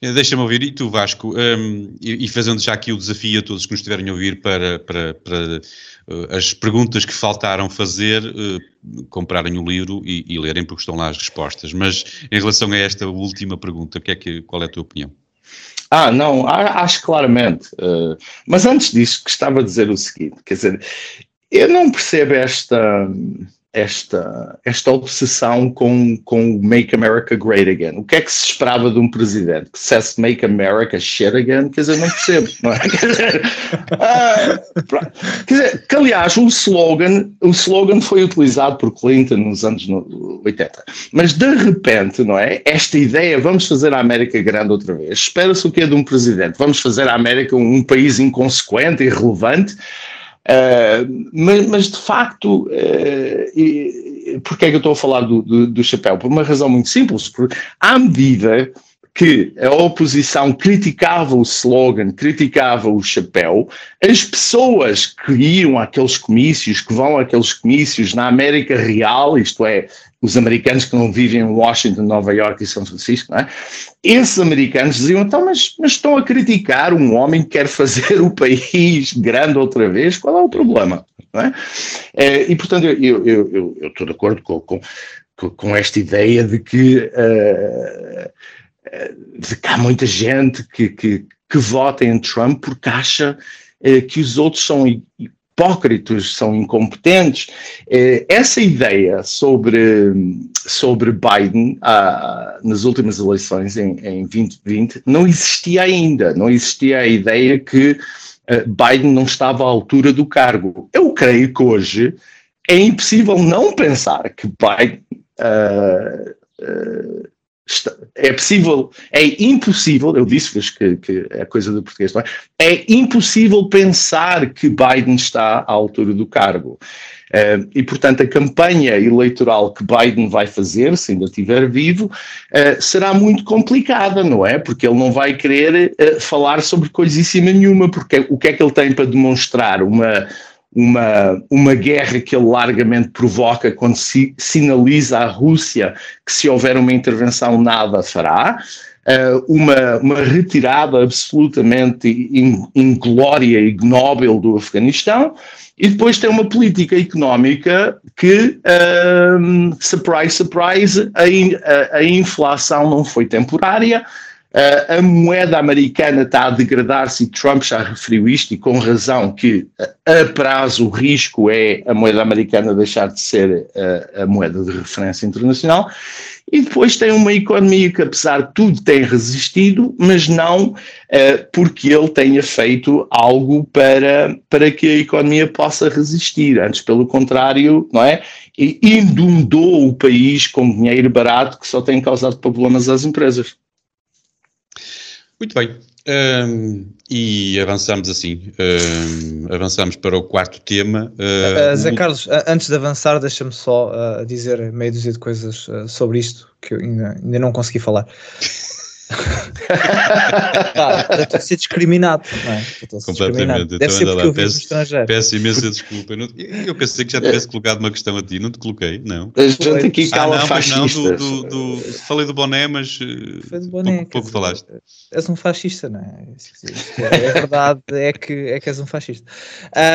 S2: Eh, deixa-me ouvir, e tu Vasco, um, ehm, e, e, fazendo já aqui o desafio a todos que nos estiverem a ouvir para, para, para uh, as perguntas que faltaram fazer, uh, comprarem o livro e, e, lerem porque estão lá as respostas. Mas em relação a esta última pergunta, que é que, qual é a tua opinião?
S3: Ah, não, acho claramente. Uh, mas antes disso, gostava de dizer o seguinte: quer dizer, eu não percebo esta esta, esta obsessão com, com Make America Great Again. O que é que se esperava de um presidente? Que dissesse Make America Shit Again? Quer dizer, não percebo, não é? Quer dizer, uh, quer dizer, que aliás o slogan, o slogan foi utilizado por Clinton nos anos 80. Mas de repente, não é? Esta ideia, vamos fazer a América grande outra vez. Espera-se o que é de um presidente? Vamos fazer a América um, um país inconsequente, irrelevante? Uh, mas, mas, de facto, uh, porque é que eu estou a falar do, do, do, chapéu? Por uma razão muito simples, porque à medida que a oposição criticava o slogan, criticava o chapéu, as pessoas que iam àqueles comícios, que vão àqueles comícios na América Real, isto é, os americanos que não vivem em Washington, Nova York e São Francisco, não é? Esses americanos diziam, então, mas, mas estão a criticar um homem que quer fazer o país grande outra vez, qual é o problema? É? É, e, portanto, eu, eu, eu, eu, estou de acordo com, com, com esta ideia de que, uh, de que há muita gente que, que, que vota em Trump porque acha que os outros são hipócritos, são incompetentes. Eh, essa ideia sobre, sobre Biden ah, nas últimas eleições, em, em 2020, não existia ainda. Não existia a ideia que ah, Biden não estava à altura do cargo. Eu creio que hoje é impossível não pensar que Biden. Uh, uh, é possível, é impossível, eu disse-vos que, que é coisa do português, não é? É impossível pensar que Biden está à altura do cargo. Uh, e, portanto, a campanha eleitoral que Biden vai fazer, se ainda estiver vivo, uh, será muito complicada, não é? Porque ele não vai querer uh, falar sobre coisíssima nenhuma, porque o que é que ele tem para demonstrar? Uma uma, uma guerra que ele largamente provoca quando se sinaliza à Rússia que se houver uma intervenção nada fará, uh, uma, uma retirada absolutamente inglória e ignóbil do Afeganistão, e depois tem uma política económica que, uh, surprise, surprise, a, a, a inflação não foi temporária, a moeda americana está a degradar-se e Trump já referiu isto, e com razão, que a prazo o risco é a moeda americana deixar de ser uh, a moeda de referência internacional. E depois tem uma economia que, apesar de tudo, tem resistido, mas não uh, porque ele tenha feito algo para, para que a economia possa resistir. Antes, pelo contrário, não é? E inundou o país com dinheiro barato que só tem causado problemas às empresas.
S2: Muito bem. Um, e avançamos assim, um, avançamos para o quarto tema.
S4: Uh, uh, Zé Carlos, antes de avançar, deixa-me só uh, dizer meia dúzia de coisas sobre isto que eu ainda, ainda não consegui falar. ah, estou a ser discriminado. Não é?
S2: Completamente. Deve então, ser peço, peço imensa desculpa. Eu, eu pensei que já tivesse colocado uma questão a ti, não te coloquei, não.
S3: A gente aqui cala ah, não, não do,
S2: do, do, falei do boné, mas
S4: Foi do boné, pouco, pouco falaste. És um fascista, não é? É verdade, é que, é que és um fascista.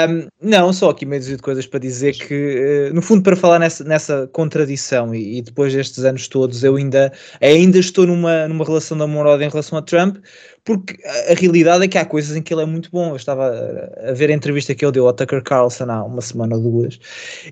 S4: Um, não, só aqui meio de coisas para dizer que, eh, no fundo, para falar nessa, nessa contradição e, e depois destes anos todos, eu ainda, ainda estou numa, numa relação de amor-ódio em relação a Trump, porque a, realidade é que há coisas em que ele é muito bom. Eu estava a, a, ver a entrevista que ele deu ao Tucker Carlson há uma semana ou duas,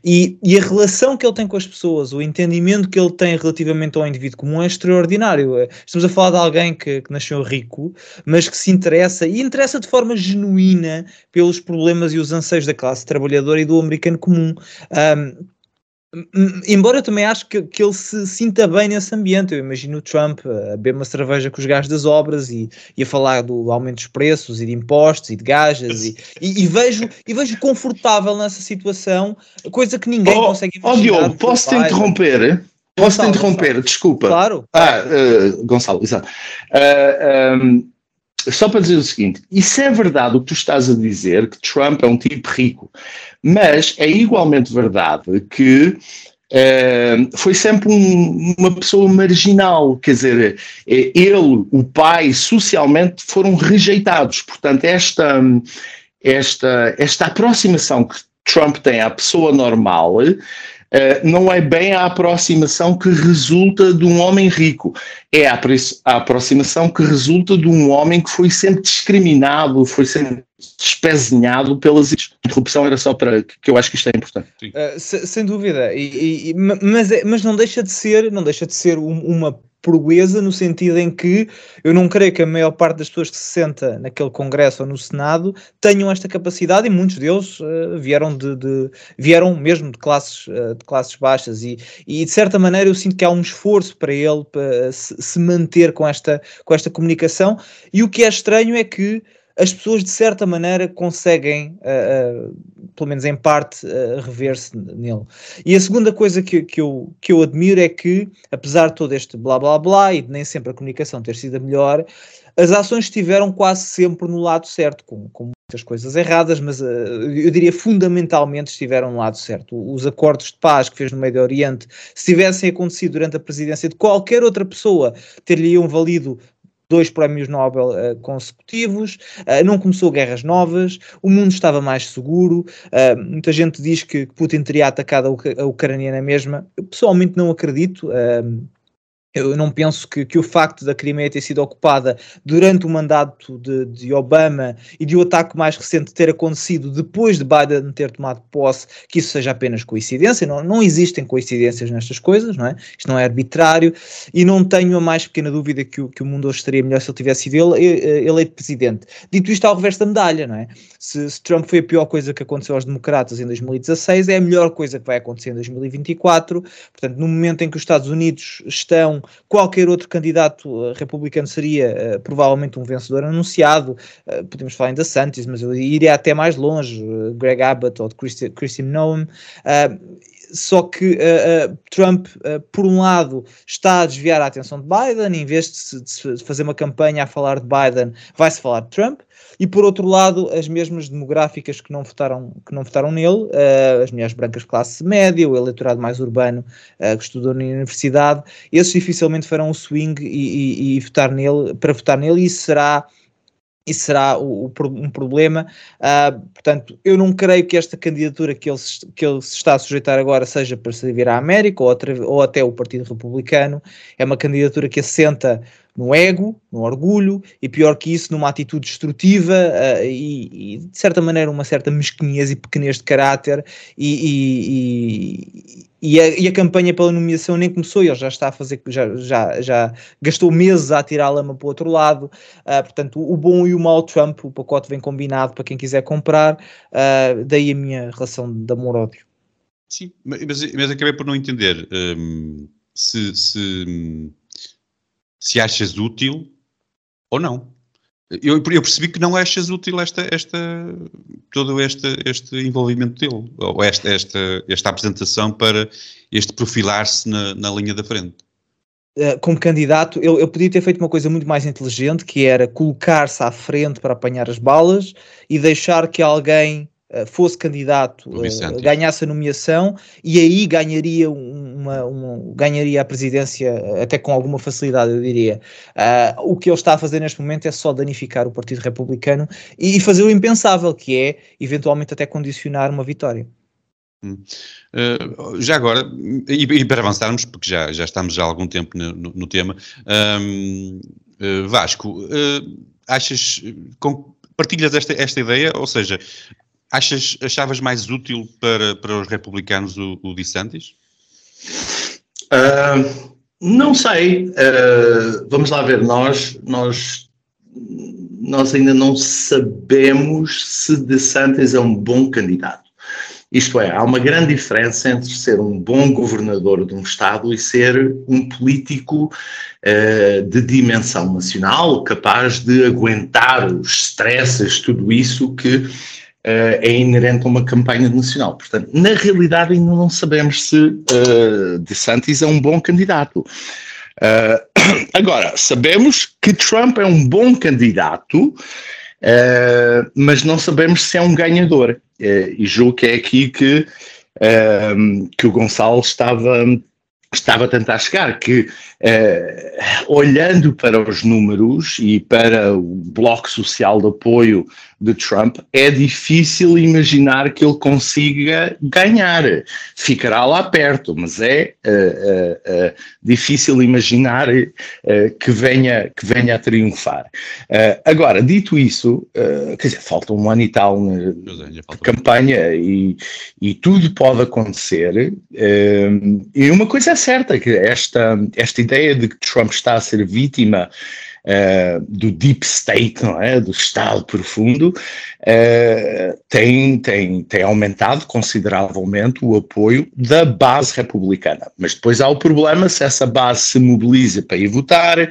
S4: e, e, a relação que ele tem com as pessoas, o entendimento que ele tem relativamente ao indivíduo comum é extraordinário. É, estamos a falar de alguém que, que nasceu rico, mas que se interessa, e interessa de forma genuína pelos problemas e os anseios da classe trabalhadora e do americano comum. Um, Embora eu também acho que, que ele se sinta bem nesse ambiente, eu imagino o Trump a beber uma cerveja com os gajos das obras e, e a falar do aumento dos preços e de impostos e de gajas e, e, e vejo, e vejo confortável nessa situação, coisa que ninguém oh, consegue
S3: imaginar. Oh Diogo, posso te interromper? Posso te interromper, Gonçalo. desculpa.
S4: Claro.
S3: Ah, uh, Gonçalo, exato. Uh, eh, um, ehm, só para dizer o seguinte: isso é verdade o que tu estás a dizer, que Trump é um tipo rico, mas é igualmente verdade que uh, foi sempre um, uma pessoa marginal, quer dizer, eh, ele, o pai, socialmente foram rejeitados. Portanto, esta, esta, esta aproximação que Trump tem à pessoa normal Uh, não é bem a aproximação que resulta de um homem rico, é a, a, aproximação que resulta de um homem que foi sempre discriminado, foi sempre despezinhado pelas interrupção era só para que eu acho que isto é importante.
S4: Uh, se, sem dúvida, e, e, mas, é, mas não deixa de ser, não deixa de ser um, uma proeza no sentido em que eu não creio que a maior parte das pessoas que se senta naquele Congresso ou no Senado tenham esta capacidade e muitos deles uh, vieram de, de, vieram mesmo de classes, uh, de classes baixas. E, e de certa maneira eu sinto que há um esforço para ele para se, se manter com esta, com esta comunicação. E o que é estranho é que as pessoas de certa maneira conseguem, uh, uh, pelo menos em parte, uh, rever-se nele. E a segunda coisa que, que, eu, que eu admiro é que, apesar de todo este blá blá blá e de nem sempre a comunicação ter sido a melhor, as ações estiveram quase sempre no lado certo, com, com muitas coisas erradas, mas eu diria fundamentalmente estiveram no lado certo. Os acordos de paz que fez no Médio Oriente, se tivessem acontecido durante a presidência de qualquer outra pessoa, ter-lhe-iam valido dois prémios Nobel uh, consecutivos, uh, não começou guerras novas, o mundo estava mais seguro. Uh, muita gente diz que Putin teria atacado a, a Ucrânia na mesma. Eu pessoalmente não acredito. Eu não penso que, que o facto da Crimeia ter sido ocupada durante o mandato de, de, Obama e de o ataque mais recente ter acontecido depois de Biden ter tomado posse, que isso seja apenas coincidência. Não, não existem coincidências nestas coisas, não é? Isto não é arbitrário e não tenho a mais pequena dúvida que o, que o mundo hoje estaria melhor se ele tivesse sido ele, eleito presidente. Dito isto, ao reverso da medalha, não é? Se, se Trump foi a pior coisa que aconteceu aos democratas em 2016, é a melhor coisa que vai acontecer em 2024. Portanto, no momento em que os Estados Unidos estão qualquer outro candidato uh, republicano seria uh, provavelmente um vencedor anunciado. Uh, podemos falar em DeSantis, mas eu iria até mais longe, Greg Abbott ou Christy, Christy Noem. Só que uh, uh, Trump, uh, por um lado, está a desviar a atenção de Biden, em vez de, se, de fazer uma campanha a falar de Biden, vai-se falar de Trump. E por outro lado, as mesmas demográficas que não votaram, que não votaram nele, as mulheres brancas de classe média, o eleitorado mais urbano que estudou na universidade, esses dificilmente farão o swing e, e, e votar nele, para votar nele, e isso será isso será o, o, um problema. Uh, portanto, eu não creio que esta candidatura que ele, se, que ele se está a sujeitar agora seja para servir à América ou, outra, ou até o Partido Republicano. É uma candidatura que assenta no ego, no orgulho e pior que isso, numa atitude destrutiva uh, e, e, de certa maneira uma certa mesquinhez e pequenez de caráter e, e, a, e a campanha pela nomeação nem começou e ele já está a fazer, já, já, já gastou meses a tirar a lama para o outro lado, uh, portanto o bom e o mau Trump, o pacote vem combinado para quem quiser comprar, uh, daí a minha relação de amor-ódio.
S2: Sim, mas, mas acabei por não entender um, se, se se achas útil ou não. Eu, eu, percebi que não achas útil esta, esta, todo este, este envolvimento dele, ou esta, esta, esta apresentação para este profilar-se na, na linha da frente
S4: eh, como candidato, eu, eu podia ter feito uma coisa muito mais inteligente, que era colocar-se à frente para apanhar as balas e deixar que alguém eh, fosse candidato, uh, ganhasse a nomeação e aí ganharia uma, ganharia a presidência eh, até com alguma facilidade, eu diria. Uh, o que ele está a fazer neste momento é só danificar o Partido Republicano e, e fazer o impensável, que é eventualmente até condicionar uma vitória.
S2: Hum. Uh, já agora, e, e, para avançarmos, porque já, já estamos há algum tempo no, no, tema, um, Vasco, achas, com, partilhas esta, esta ideia, ou seja, Achas, achavas mais útil para, para os republicanos o, o DeSantis?
S3: Uh, não sei. Uh, vamos lá ver. Nós, nós, nós ainda não sabemos se DeSantis é um bom candidato. Isto é, há uma grande diferença entre ser um bom governador de um Estado e ser um político uh, de dimensão nacional, capaz de aguentar os stresses, tudo isso que é inerente a uma campanha nacional. Portanto, na realidade ainda não sabemos se uh, DeSantis é um bom candidato. Uh, agora, sabemos que Trump é um bom candidato, uh, mas não sabemos se é um ganhador. Uh, e julgo que é aqui que, que o Gonçalo estava, estava a tentar chegar, que olhando para os números e para o bloco social de apoio de Trump, é difícil imaginar que ele consiga ganhar. Ficará lá perto, mas é uh, uh, uh, difícil imaginar que, venha, que venha a triunfar. agora, dito isso, quer dizer, falta um ano e tal de campanha e, e tudo pode acontecer. e uma coisa é certa, que esta, esta ideia de que Trump está a ser vítima uh, do deep state, não é? do Estado profundo, uh, tem, tem, tem aumentado consideravelmente o apoio da base republicana. Mas depois há o problema se essa base se mobiliza para ir votar,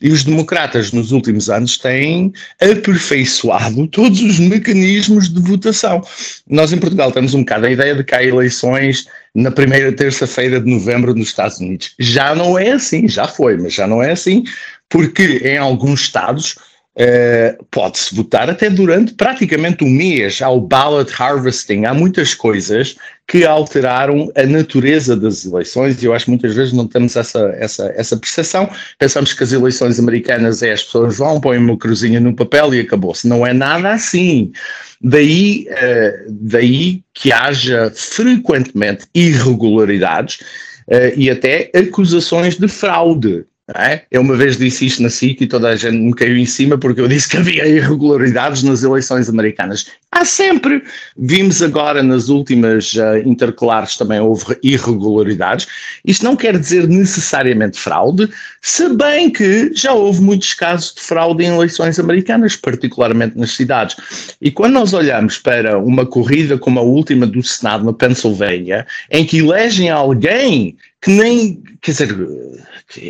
S3: e os democratas nos últimos anos têm aperfeiçoado todos os mecanismos de votação. Nós em Portugal temos um bocado a ideia de que há eleições na primeira terça-feira de novembro nos Estados Unidos. Já não é assim, já foi, mas já não é assim, porque em alguns estados Uh, pode-se votar até durante praticamente um mês. Há o ballot harvesting, há muitas coisas que alteraram a natureza das eleições e eu acho que muitas vezes não temos essa, essa, essa percepção. Pensamos que as eleições americanas é as pessoas vão, põem uma cruzinha no papel e acabou-se. Não é nada assim. Daí, uh, daí que haja frequentemente irregularidades uh, e até acusações de fraude. É? Eu uma vez disse isto na SIC e toda a gente me caiu em cima porque eu disse que havia irregularidades nas eleições americanas. Há sempre. Vimos agora nas últimas uh, intercalares também houve irregularidades. Isto não quer dizer necessariamente fraude, se bem que já houve muitos casos de fraude em eleições americanas, particularmente nas cidades. E quando nós olhamos para uma corrida como a última do Senado na Pensilvânia, em que elegem alguém que nem, quer dizer,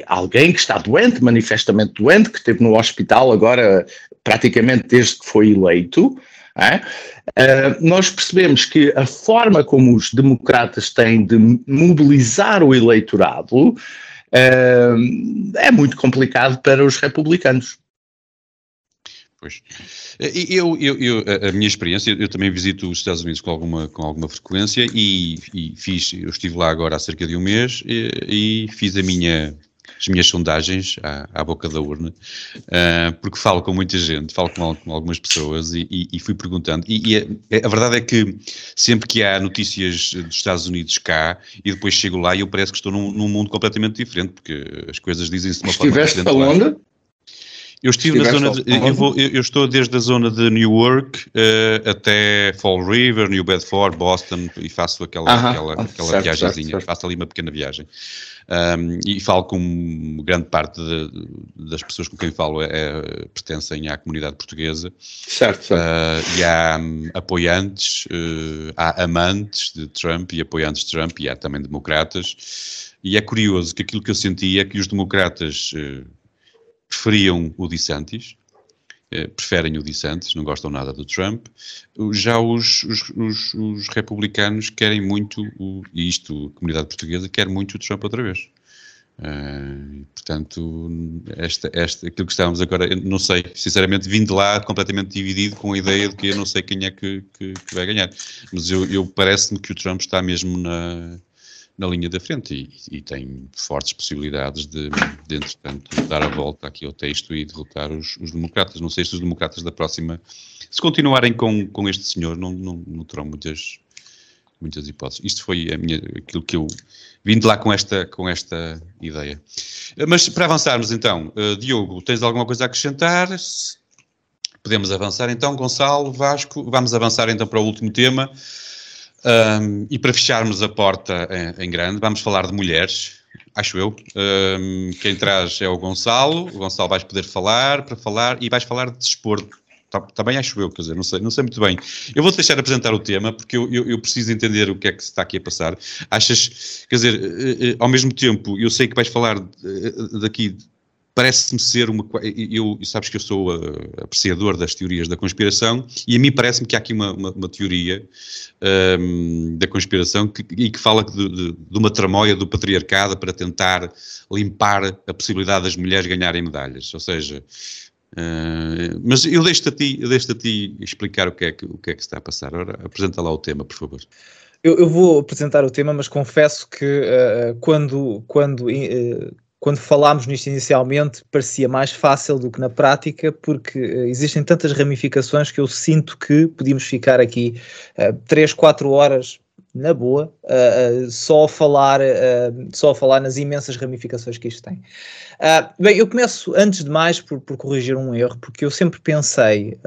S3: alguém que está doente, manifestamente doente, que esteve no hospital agora praticamente desde que foi eleito, é? Uh, nós percebemos que a forma como os democratas têm de mobilizar o eleitorado uh, é muito complicado para os republicanos.
S2: Pois. Eu, eu, eu, a minha experiência, eu também visito os Estados Unidos com alguma, com alguma frequência e, e fiz, eu estive lá agora há cerca de um mês e, e fiz a minha as minhas sondagens à, à boca da urna, uh, porque falo com muita gente, falo com, com algumas pessoas e, e, e fui perguntando. E, e a, a, verdade é que sempre que há notícias dos Estados Unidos cá e depois chego lá e eu parece que estou num, num mundo completamente diferente, porque as coisas dizem-se de uma forma
S3: diferente. Estiveste onde?
S2: Eu estive na zona de, eu, vou, eu, estou desde a zona de Newark uh, até Fall River, New Bedford, Boston e faço aquela, uh -huh. aquela, aquela viagemzinha, faço ali uma pequena viagem. Um, e falo com grande parte de, das pessoas com quem falo é, é, pertencem à comunidade portuguesa.
S3: Certo, certo.
S2: Uh, e há um, apoiantes, uh, há amantes de Trump e apoiantes de Trump e há também democratas. E é curioso que aquilo que eu senti é que os democratas uh, preferiam o DeSantis, preferem o DeSantis, não gostam nada do Trump. Já os, os, os, os republicanos querem muito, o, e isto, a comunidade portuguesa, quer muito o Trump outra vez. Uh, portanto, esta, esta, aquilo que estávamos agora, não sei, sinceramente, vim de lá completamente dividido com a ideia de que eu não sei quem é que, que, que vai ganhar. Mas eu, eu parece-me que o Trump está mesmo na, na linha da frente e, e tem fortes possibilidades de, de, entretanto, dar a volta aqui ao texto e derrotar os, os, democratas. Não sei se os democratas da próxima, se continuarem com, com este senhor, não, não, não terão muitas, muitas hipóteses. Isto foi a minha, aquilo que eu vim de lá com esta, com esta ideia. Mas para avançarmos então, uh, Diogo, tens alguma coisa a acrescentar? Podemos avançar então, Gonçalo, Vasco, vamos avançar então para o último tema. Um, e para fecharmos a porta em, em, grande, vamos falar de mulheres, acho eu. Um, quem traz é o Gonçalo. O Gonçalo vais poder falar para falar e vais falar de desporto. Também tá, acho eu, quer dizer, não sei, não sei muito bem. Eu vou-te deixar apresentar o tema porque eu, eu, eu, preciso entender o que é que se está aqui a passar. Achas, quer dizer, eh, eh, ao mesmo tempo, eu sei que vais falar eh, daqui parece-me ser uma. Eu, sabes que eu sou uh, apreciador das teorias da conspiração e a mim parece-me que há aqui uma, uma, uma teoria um, da conspiração que, e que fala de, de, de, uma tramóia do patriarcado para tentar limpar a possibilidade das mulheres ganharem medalhas. Ou seja. Uh, mas eu deixo-te a ti, eu deixo a ti explicar o que, é que, o que é que está a passar. Ora, apresenta lá o tema, por favor.
S4: Eu, eu, vou apresentar o tema, mas confesso que uh, quando, quando uh, quando falámos nisto inicialmente, parecia mais fácil do que na prática, porque uh, existem tantas ramificações que eu sinto que podíamos ficar aqui uh, 3, 4 horas na boa, uh, uh, só, a falar, uh, só a falar nas imensas ramificações que isto tem. bem, eu começo antes de mais por, por, corrigir um erro, porque eu sempre pensei,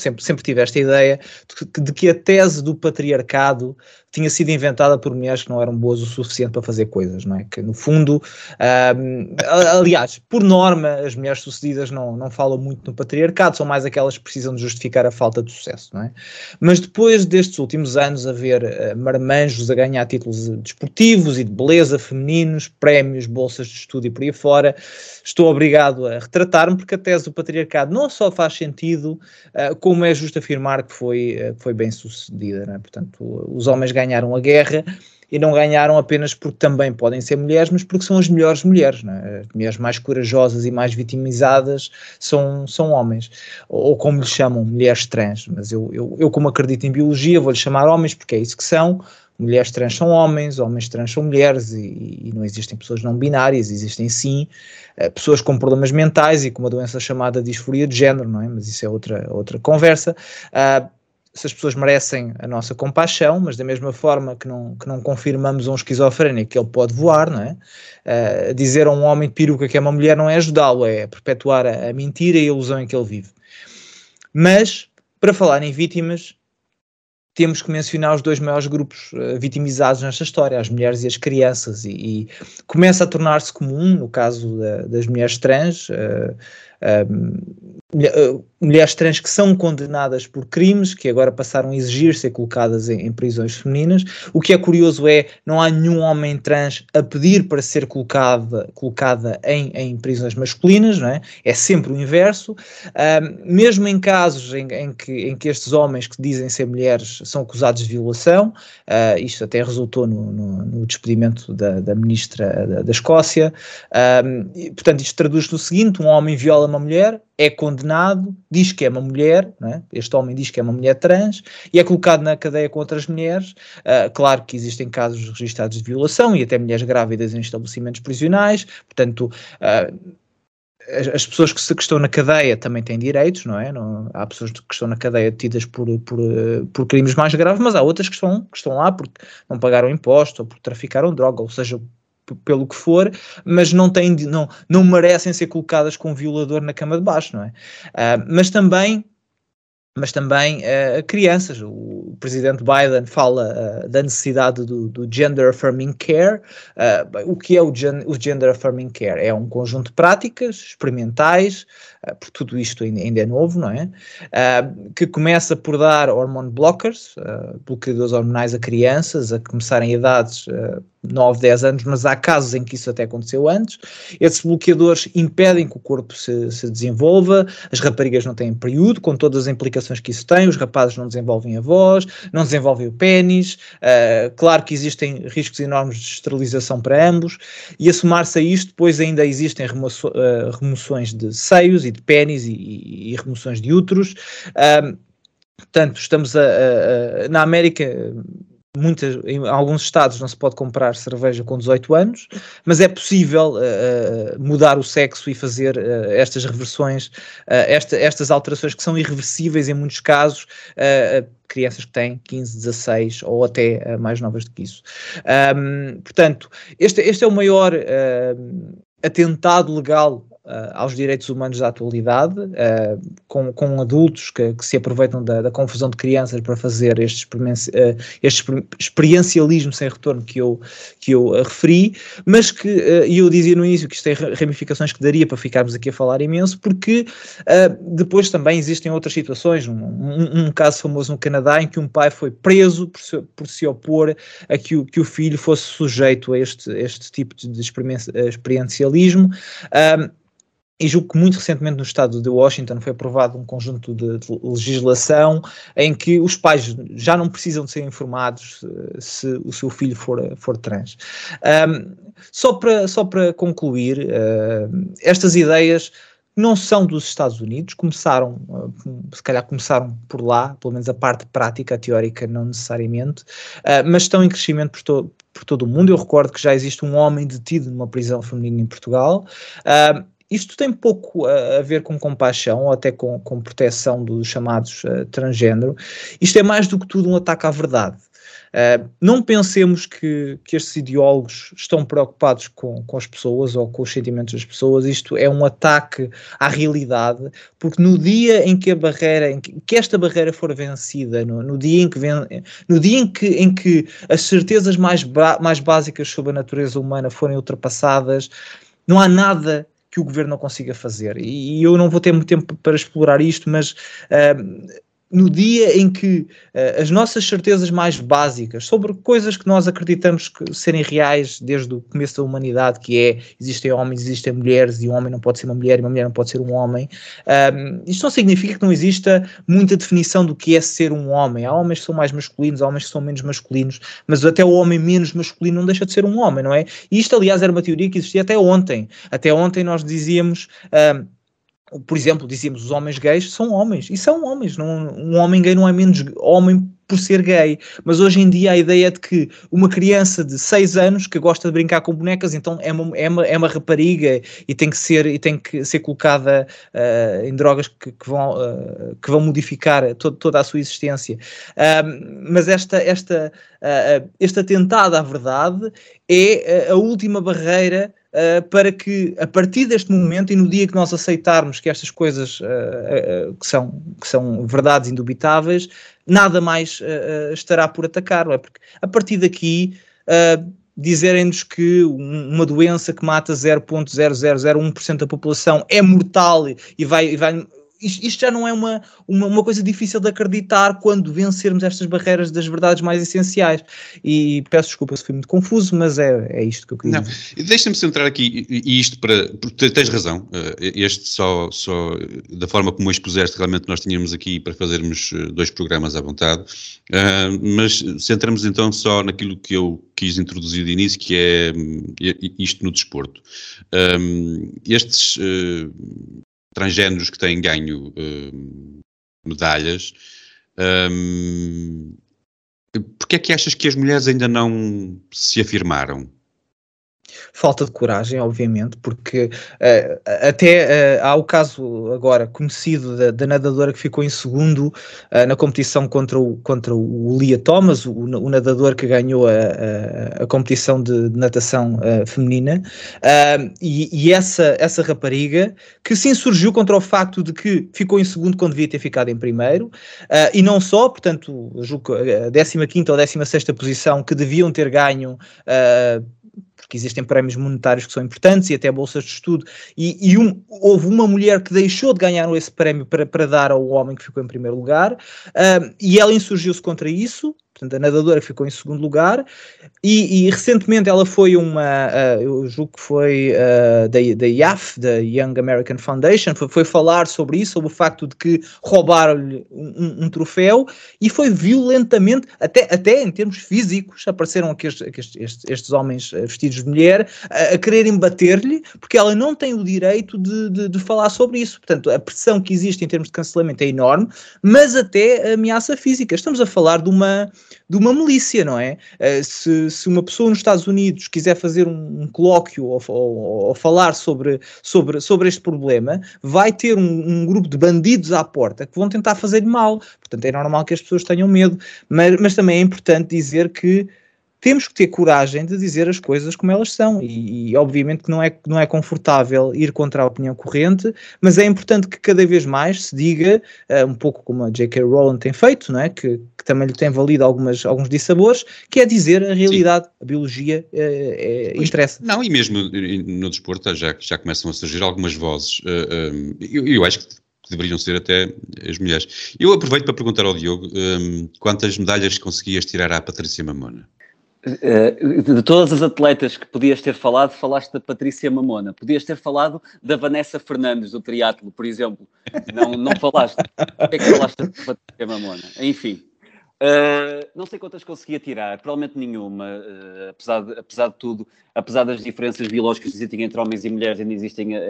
S4: sempre, sempre tive esta ideia de, de que a tese do patriarcado tinha sido inventada por mulheres que não eram boas o suficiente para fazer coisas, não é? Que no fundo, um, aliás, por norma, as mulheres sucedidas não, não falam muito no patriarcado, são mais aquelas que precisam de justificar a falta de sucesso, não é? Mas depois destes últimos anos haver uh, marmanjos a ganhar títulos desportivos e de beleza femininos, prémios, bolsas de estudo e por aí fora, estou obrigado a retratar-me porque a tese do patriarcado não só faz sentido, uh, como é justo afirmar que foi, uh, foi bem sucedida, não é? Portanto, os homens ganharam a guerra e não ganharam apenas porque também podem ser mulheres, mas porque são as melhores mulheres. É? As mulheres mais corajosas e mais vitimizadas são, são homens, ou, como lhes chamam, mulheres trans. Mas eu, eu, eu, como acredito em biologia, vou-lhes chamar homens porque é isso que são. Mulheres trans são homens, homens trans são mulheres, e, e não existem pessoas não binárias, existem sim uh, pessoas com problemas mentais e com uma doença chamada disforia de género, não é? Mas isso é outra, outra conversa. Uh, se as pessoas merecem a nossa compaixão, mas da mesma forma que não, que não confirmamos um esquizofrénico que ele pode voar, não é? Uh, dizer a um homem de peruca que é uma mulher não é ajudá-lo, é perpetuar a, a, mentira e a ilusão em que ele vive. Mas, para falar em vítimas, temos que mencionar os dois maiores grupos uh, vitimizados nesta história, as mulheres e as crianças, e, e começa a tornar-se comum, no caso da, das mulheres trans, uh, uh, mulheres trans que são condenadas por crimes, que agora passaram a exigir ser colocadas em, em, prisões femininas. O que é curioso é não há nenhum homem trans a pedir para ser colocada, colocada em, em prisões masculinas, não é? é sempre o inverso. Uh, mesmo em casos em, em, que, em que estes homens que dizem ser mulheres são acusados de violação, uh, isto até resultou no, no, no despedimento da, da ministra da, da Escócia. Uh, e, portanto, isto traduz no seguinte: um homem viola uma mulher, é condenado, diz que é uma mulher, é? este homem diz que é uma mulher trans e é colocado na cadeia com outras mulheres. Uh, claro que existem casos registrados de violação e até mulheres grávidas em estabelecimentos prisionais, portanto. Uh, as, as, pessoas que, que, estão na cadeia também têm direitos, não é? Não, há pessoas que estão na cadeia detidas por, por, por crimes mais graves, mas há outras que estão, que estão lá porque não pagaram imposto ou porque traficaram droga, ou seja, pelo que for, mas não, têm, não, não merecem ser colocadas com um violador na cama de baixo, não é? Uh, mas também mas também uh, crianças. O presidente Biden fala uh, da necessidade do, do, Gender Affirming Care. Uh, o que é o, gen o, Gender Affirming Care? É um conjunto de práticas experimentais, porque tudo isto ainda, ainda, é novo, não é? que começa por dar hormone blockers, bloqueadores hormonais a crianças, a começarem idades 9, 10 anos, mas há casos em que isso até aconteceu antes. Esses bloqueadores impedem que o corpo se, se desenvolva, as raparigas não têm período, com todas as implicações que isso tem, os rapazes não desenvolvem a voz, não desenvolvem o pênis, uh, claro que existem riscos enormes de esterilização para ambos, e a somar-se a isto, depois ainda existem remoço, uh, remoções de seios e de pênis e, e, e remoções de úteros. Uh, portanto, estamos a, a, a, na América muitas, em alguns estados não se pode comprar cerveja com 18 anos, mas é possível uh, mudar o sexo e fazer uh, estas reversões, uh, esta, estas alterações que são irreversíveis em muitos casos, crianças que têm 15, 16 ou até mais novas do que isso. Um, portanto, este, este é o maior atentado legal aos direitos humanos da atualidade, uh, com, com adultos que, que se aproveitam da, da, confusão de crianças para fazer este, uh, este experiencialismo sem retorno que eu, que eu referi, mas que, e eu dizia no início que isto tem ramificações que daria para ficarmos aqui a falar imenso, porque depois também existem outras situações, um, um, um, caso famoso no Canadá em que um pai foi preso por se, por se opor a que o, que o filho fosse sujeito a este, este tipo de experiencialismo. E julgo que muito recentemente no estado de Washington foi aprovado um conjunto de, de, legislação em que os pais já não precisam de ser informados uh, se o seu filho for, for trans. Um, só, para, só para concluir, uh, estas ideias não são dos Estados Unidos, começaram, se calhar começaram por lá, pelo menos a parte prática, a teórica não necessariamente, mas estão em crescimento por, por todo o mundo. Eu recordo que já existe um homem detido numa prisão feminina em Portugal. Isto tem pouco a, a, ver com compaixão ou até com, com proteção dos chamados uh, transgênero. Isto é mais do que tudo um ataque à verdade. Uh, não pensemos que, que estes ideólogos estão preocupados com, com as pessoas ou com os sentimentos das pessoas. Isto é um ataque à realidade, porque no dia em que a barreira, em que, que esta barreira for vencida, no, no, dia em que ven, no dia em que, em que as certezas mais, mais básicas sobre a natureza humana forem ultrapassadas, não há nada que o governo não consiga fazer. E, e eu não vou ter muito tempo para explorar isto, mas uh, no dia em que uh, as nossas certezas mais básicas sobre coisas que nós acreditamos que serem reais desde o começo da humanidade, que é existem homens, existem mulheres, e um homem não pode ser uma mulher, e uma mulher não pode ser um homem, uh, isto não significa que não exista muita definição do que é ser um homem. Há homens que são mais masculinos, há homens que são menos masculinos, mas até o homem menos masculino não deixa de ser um homem, não é? E isto, aliás, era uma teoria que existia até ontem. Até ontem nós dizíamos. Uh, por exemplo, dizíamos os homens gays são homens, e são homens, não, um homem gay não é menos homem por ser gay, mas hoje em dia a ideia de que uma criança de 6 anos que gosta de brincar com bonecas, então é uma, é uma, é uma rapariga e tem que ser, e tem que ser colocada uh, em drogas que, que vão, uh, que vão modificar toda a sua existência. Uh, mas esta, esta, este atentado à verdade é a última barreira uh, para que a partir deste momento e no dia que nós aceitarmos que estas coisas uh, que, são, que são verdades indubitáveis, nada mais estará por atacar, é? Porque a partir daqui dizerem-nos que uma doença que mata 0.0001% da população é mortal e vai, e vai isto, já não é uma, uma, uma, coisa difícil de acreditar quando vencermos estas barreiras das verdades mais essenciais. E peço desculpa se fui muito confuso, mas é, é isto que eu queria
S2: dizer. Deixa-me centrar aqui, e isto para. Porque tens razão, eh, este só, só da forma como expuseste, realmente nós tínhamos aqui para fazermos eh, dois programas à vontade, eh, mas centramos então só naquilo que eu quis introduzir de início, que é hum, isto no desporto. Estes transgêneros que têm ganho uh, medalhas. Um, Porquê é que achas que as mulheres ainda não se afirmaram?
S4: Falta de coragem, obviamente, porque uh, até uh, há o caso agora conhecido da, da, nadadora que ficou em segundo uh, na competição contra o, contra o Lia Thomas, o, o nadador que ganhou a, a, a competição de, de natação feminina, e, e, essa, essa rapariga que se insurgiu contra o facto de que ficou em segundo quando devia ter ficado em primeiro, e não só, portanto, julgo a 15 ou 16 posição que deviam ter ganho porque existem prémios monetários que são importantes e até bolsas de estudo, e, e um, houve uma mulher que deixou de ganhar esse prémio para, para dar ao homem que ficou em primeiro lugar, uh, e ela insurgiu-se contra isso, portanto a nadadora ficou em segundo lugar, e, e recentemente ela foi uma, uh, eu julgo que foi uh, da, da IAF, da Young American Foundation, foi, foi, falar sobre isso, sobre o facto de que roubaram-lhe um, um, troféu, e foi violentamente, até, até em termos físicos, apareceram aqui estes, estes, estes homens uh, vestidos de mulher a, a quererem bater-lhe, porque ela não tem o direito de, de, de falar sobre isso, portanto a pressão que existe em termos de cancelamento é enorme, mas até ameaça física, estamos a falar de uma de uma milícia, não é? Uh, se, se uma pessoa nos Estados Unidos quiser fazer um, um colóquio ou, ou, ou, falar sobre, sobre, sobre este problema, vai ter um, um, grupo de bandidos à porta que vão tentar fazer-lhe mal. Portanto, é normal que as pessoas tenham medo, mas, mas também é importante dizer que temos que ter coragem de dizer as coisas como elas são. E, e, obviamente que não é, não é confortável ir contra a opinião corrente, mas é importante que cada vez mais se diga, uh, um pouco como a J.K. Rowling tem feito, não é? que, que também lhe tem valido algumas, alguns dissabores, que é dizer a realidade, Sim. a biologia uh, é, interessa.
S2: Não, e mesmo no desporto já, já começam a surgir algumas vozes. Uh, eu, eu acho que deveriam ser até as mulheres. Eu aproveito para perguntar ao Diogo um, quantas medalhas conseguias tirar à Patrícia Mamona?
S5: Eh, de todas as atletas que podias ter falado, falaste da Patrícia Mamona. Podias ter falado da Vanessa Fernandes, do triatlo, por exemplo. Não, não falaste. O que é que falaste da Patrícia Mamona? Enfim. Uh, não sei quantas conseguia tirar, provavelmente nenhuma, uh, apesar, de, apesar de tudo, apesar das diferenças biológicas que existem entre homens e mulheres, ainda existem uh,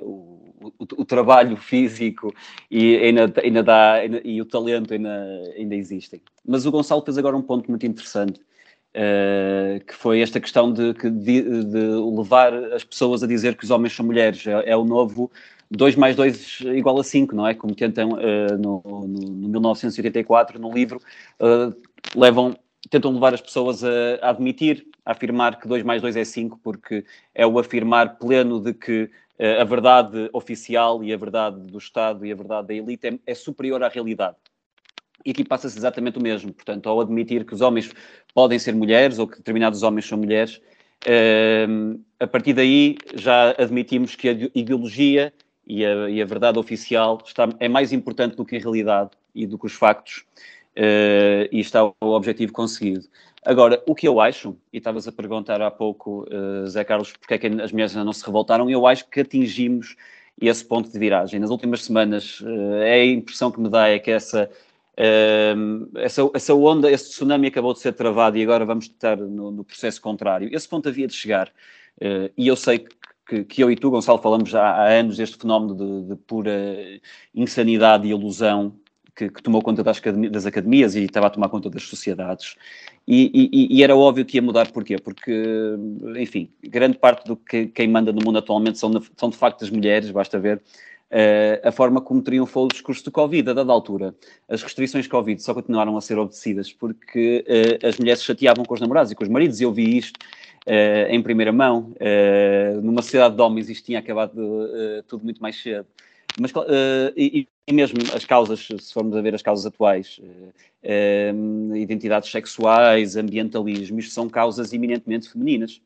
S5: o, o, o, trabalho físico e, ainda, ainda dá, ainda, e o talento ainda, ainda existem. Mas o Gonçalo fez agora um ponto muito interessante, Uh, que foi esta questão de, de, de, levar as pessoas a dizer que os homens são mulheres. É, é o novo 2 mais 2 igual a 5, não é? Como tentam uh, no, no, no, 1984, no livro, uh, levam, tentam levar as pessoas a, a, admitir, a afirmar que 2 mais 2 é 5, porque é o afirmar pleno de que a verdade oficial e a verdade do Estado e a verdade da elite é, é superior à realidade. E aqui passa-se exatamente o mesmo. Portanto, ao admitir que os homens podem ser mulheres ou que determinados homens são mulheres, uh, a partir daí já admitimos que a ideologia e a, e a verdade oficial está, é mais importante do que a realidade e do que os factos, uh, e está o objetivo conseguido. Agora, o que eu acho, e estavas a perguntar há pouco, uh, Zé Carlos, porque é que as mulheres ainda não se revoltaram, eu acho que atingimos esse ponto de viragem. Nas últimas semanas, uh, é a impressão que me dá é que essa essa, essa onda, esse tsunami acabou de ser travado e agora vamos estar no, no processo contrário. Esse ponto havia de chegar. Uh, e eu sei que, que, eu e tu, Gonçalo, falamos já há anos deste fenómeno de, de pura insanidade e ilusão que, que tomou conta das, das, academias e estava a tomar conta das sociedades. E, e, e, era óbvio que ia mudar, porquê? Porque, enfim, grande parte do que quem manda no mundo atualmente são, são de facto as mulheres, basta ver a forma como triunfou o discurso de Covid, a dada altura. As restrições Covid só continuaram a ser obedecidas porque uh, as mulheres chateavam com os namorados e com os maridos, e eu vi isto uh, em primeira mão. numa sociedade de homens isto tinha acabado tudo muito mais cedo. Mas, e, e mesmo as causas, se formos a ver as causas atuais, identidades sexuais, ambientalismo, isto são causas eminentemente femininas.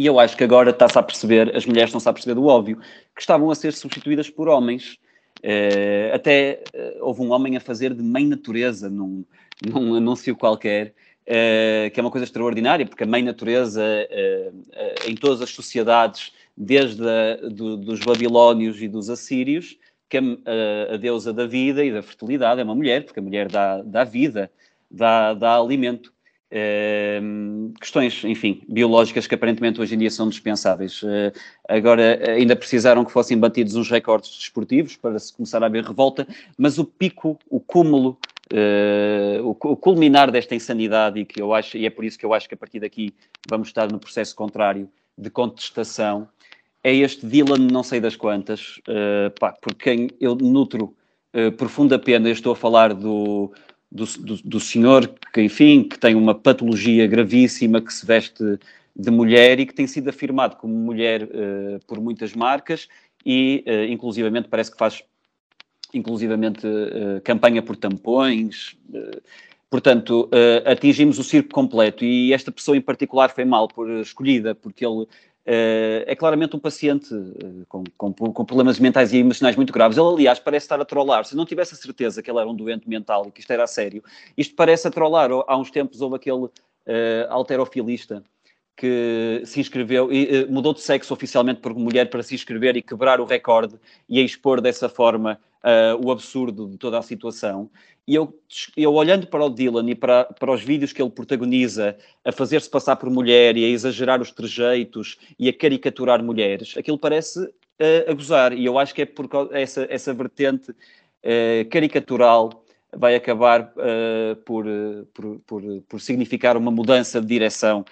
S5: E eu acho que agora está-se a perceber, as mulheres estão-se a perceber do óbvio, que estavam a ser substituídas por homens. Uh, até uh, houve um homem a fazer de mãe natureza num, num anúncio qualquer, uh, que é uma coisa extraordinária, porque a mãe natureza em todas as sociedades, desde a, do, dos babilónios e dos assírios, que a, a, deusa da vida e da fertilidade é uma mulher, porque a mulher dá, dá vida, dá, dá alimento. Uh, questões, enfim, biológicas que aparentemente hoje em dia são dispensáveis. Uh, agora ainda precisaram que fossem batidos uns recordes desportivos para se começar a haver revolta, mas o pico, o cúmulo, uh, o, o, culminar desta insanidade e que eu acho, e é por isso que eu acho que a partir daqui vamos estar no processo contrário de contestação, é este Dylan não sei das quantas, pá, por quem eu nutro profunda pena, eu estou a falar do do, do, do, senhor que, enfim, que tem uma patologia gravíssima, que se veste de mulher e que tem sido afirmado como mulher uh, por muitas marcas e, uh, inclusivamente, parece que faz, inclusivamente, uh, campanha por tampões. Portanto, atingimos o circo completo e esta pessoa em particular foi mal por escolhida, porque ele é claramente um paciente uh, com, com, com, problemas mentais e emocionais muito graves. Ele, aliás, parece estar a trollar. Se não tivesse a certeza que ele era um doente mental e que isto era a sério, isto parece a trollar. Há uns tempos houve aquele uh, alterofilista que se inscreveu e mudou de sexo oficialmente por mulher para se inscrever e quebrar o recorde e a expor dessa forma o absurdo de toda a situação. E eu, eu olhando para o Dylan e para, para os vídeos que ele protagoniza, a fazer-se passar por mulher e a exagerar os trejeitos e a caricaturar mulheres, aquilo parece uh, a gozar. E eu acho que é por essa, essa vertente uh, caricatural vai acabar uh, por, por, por, por, significar uma mudança de direção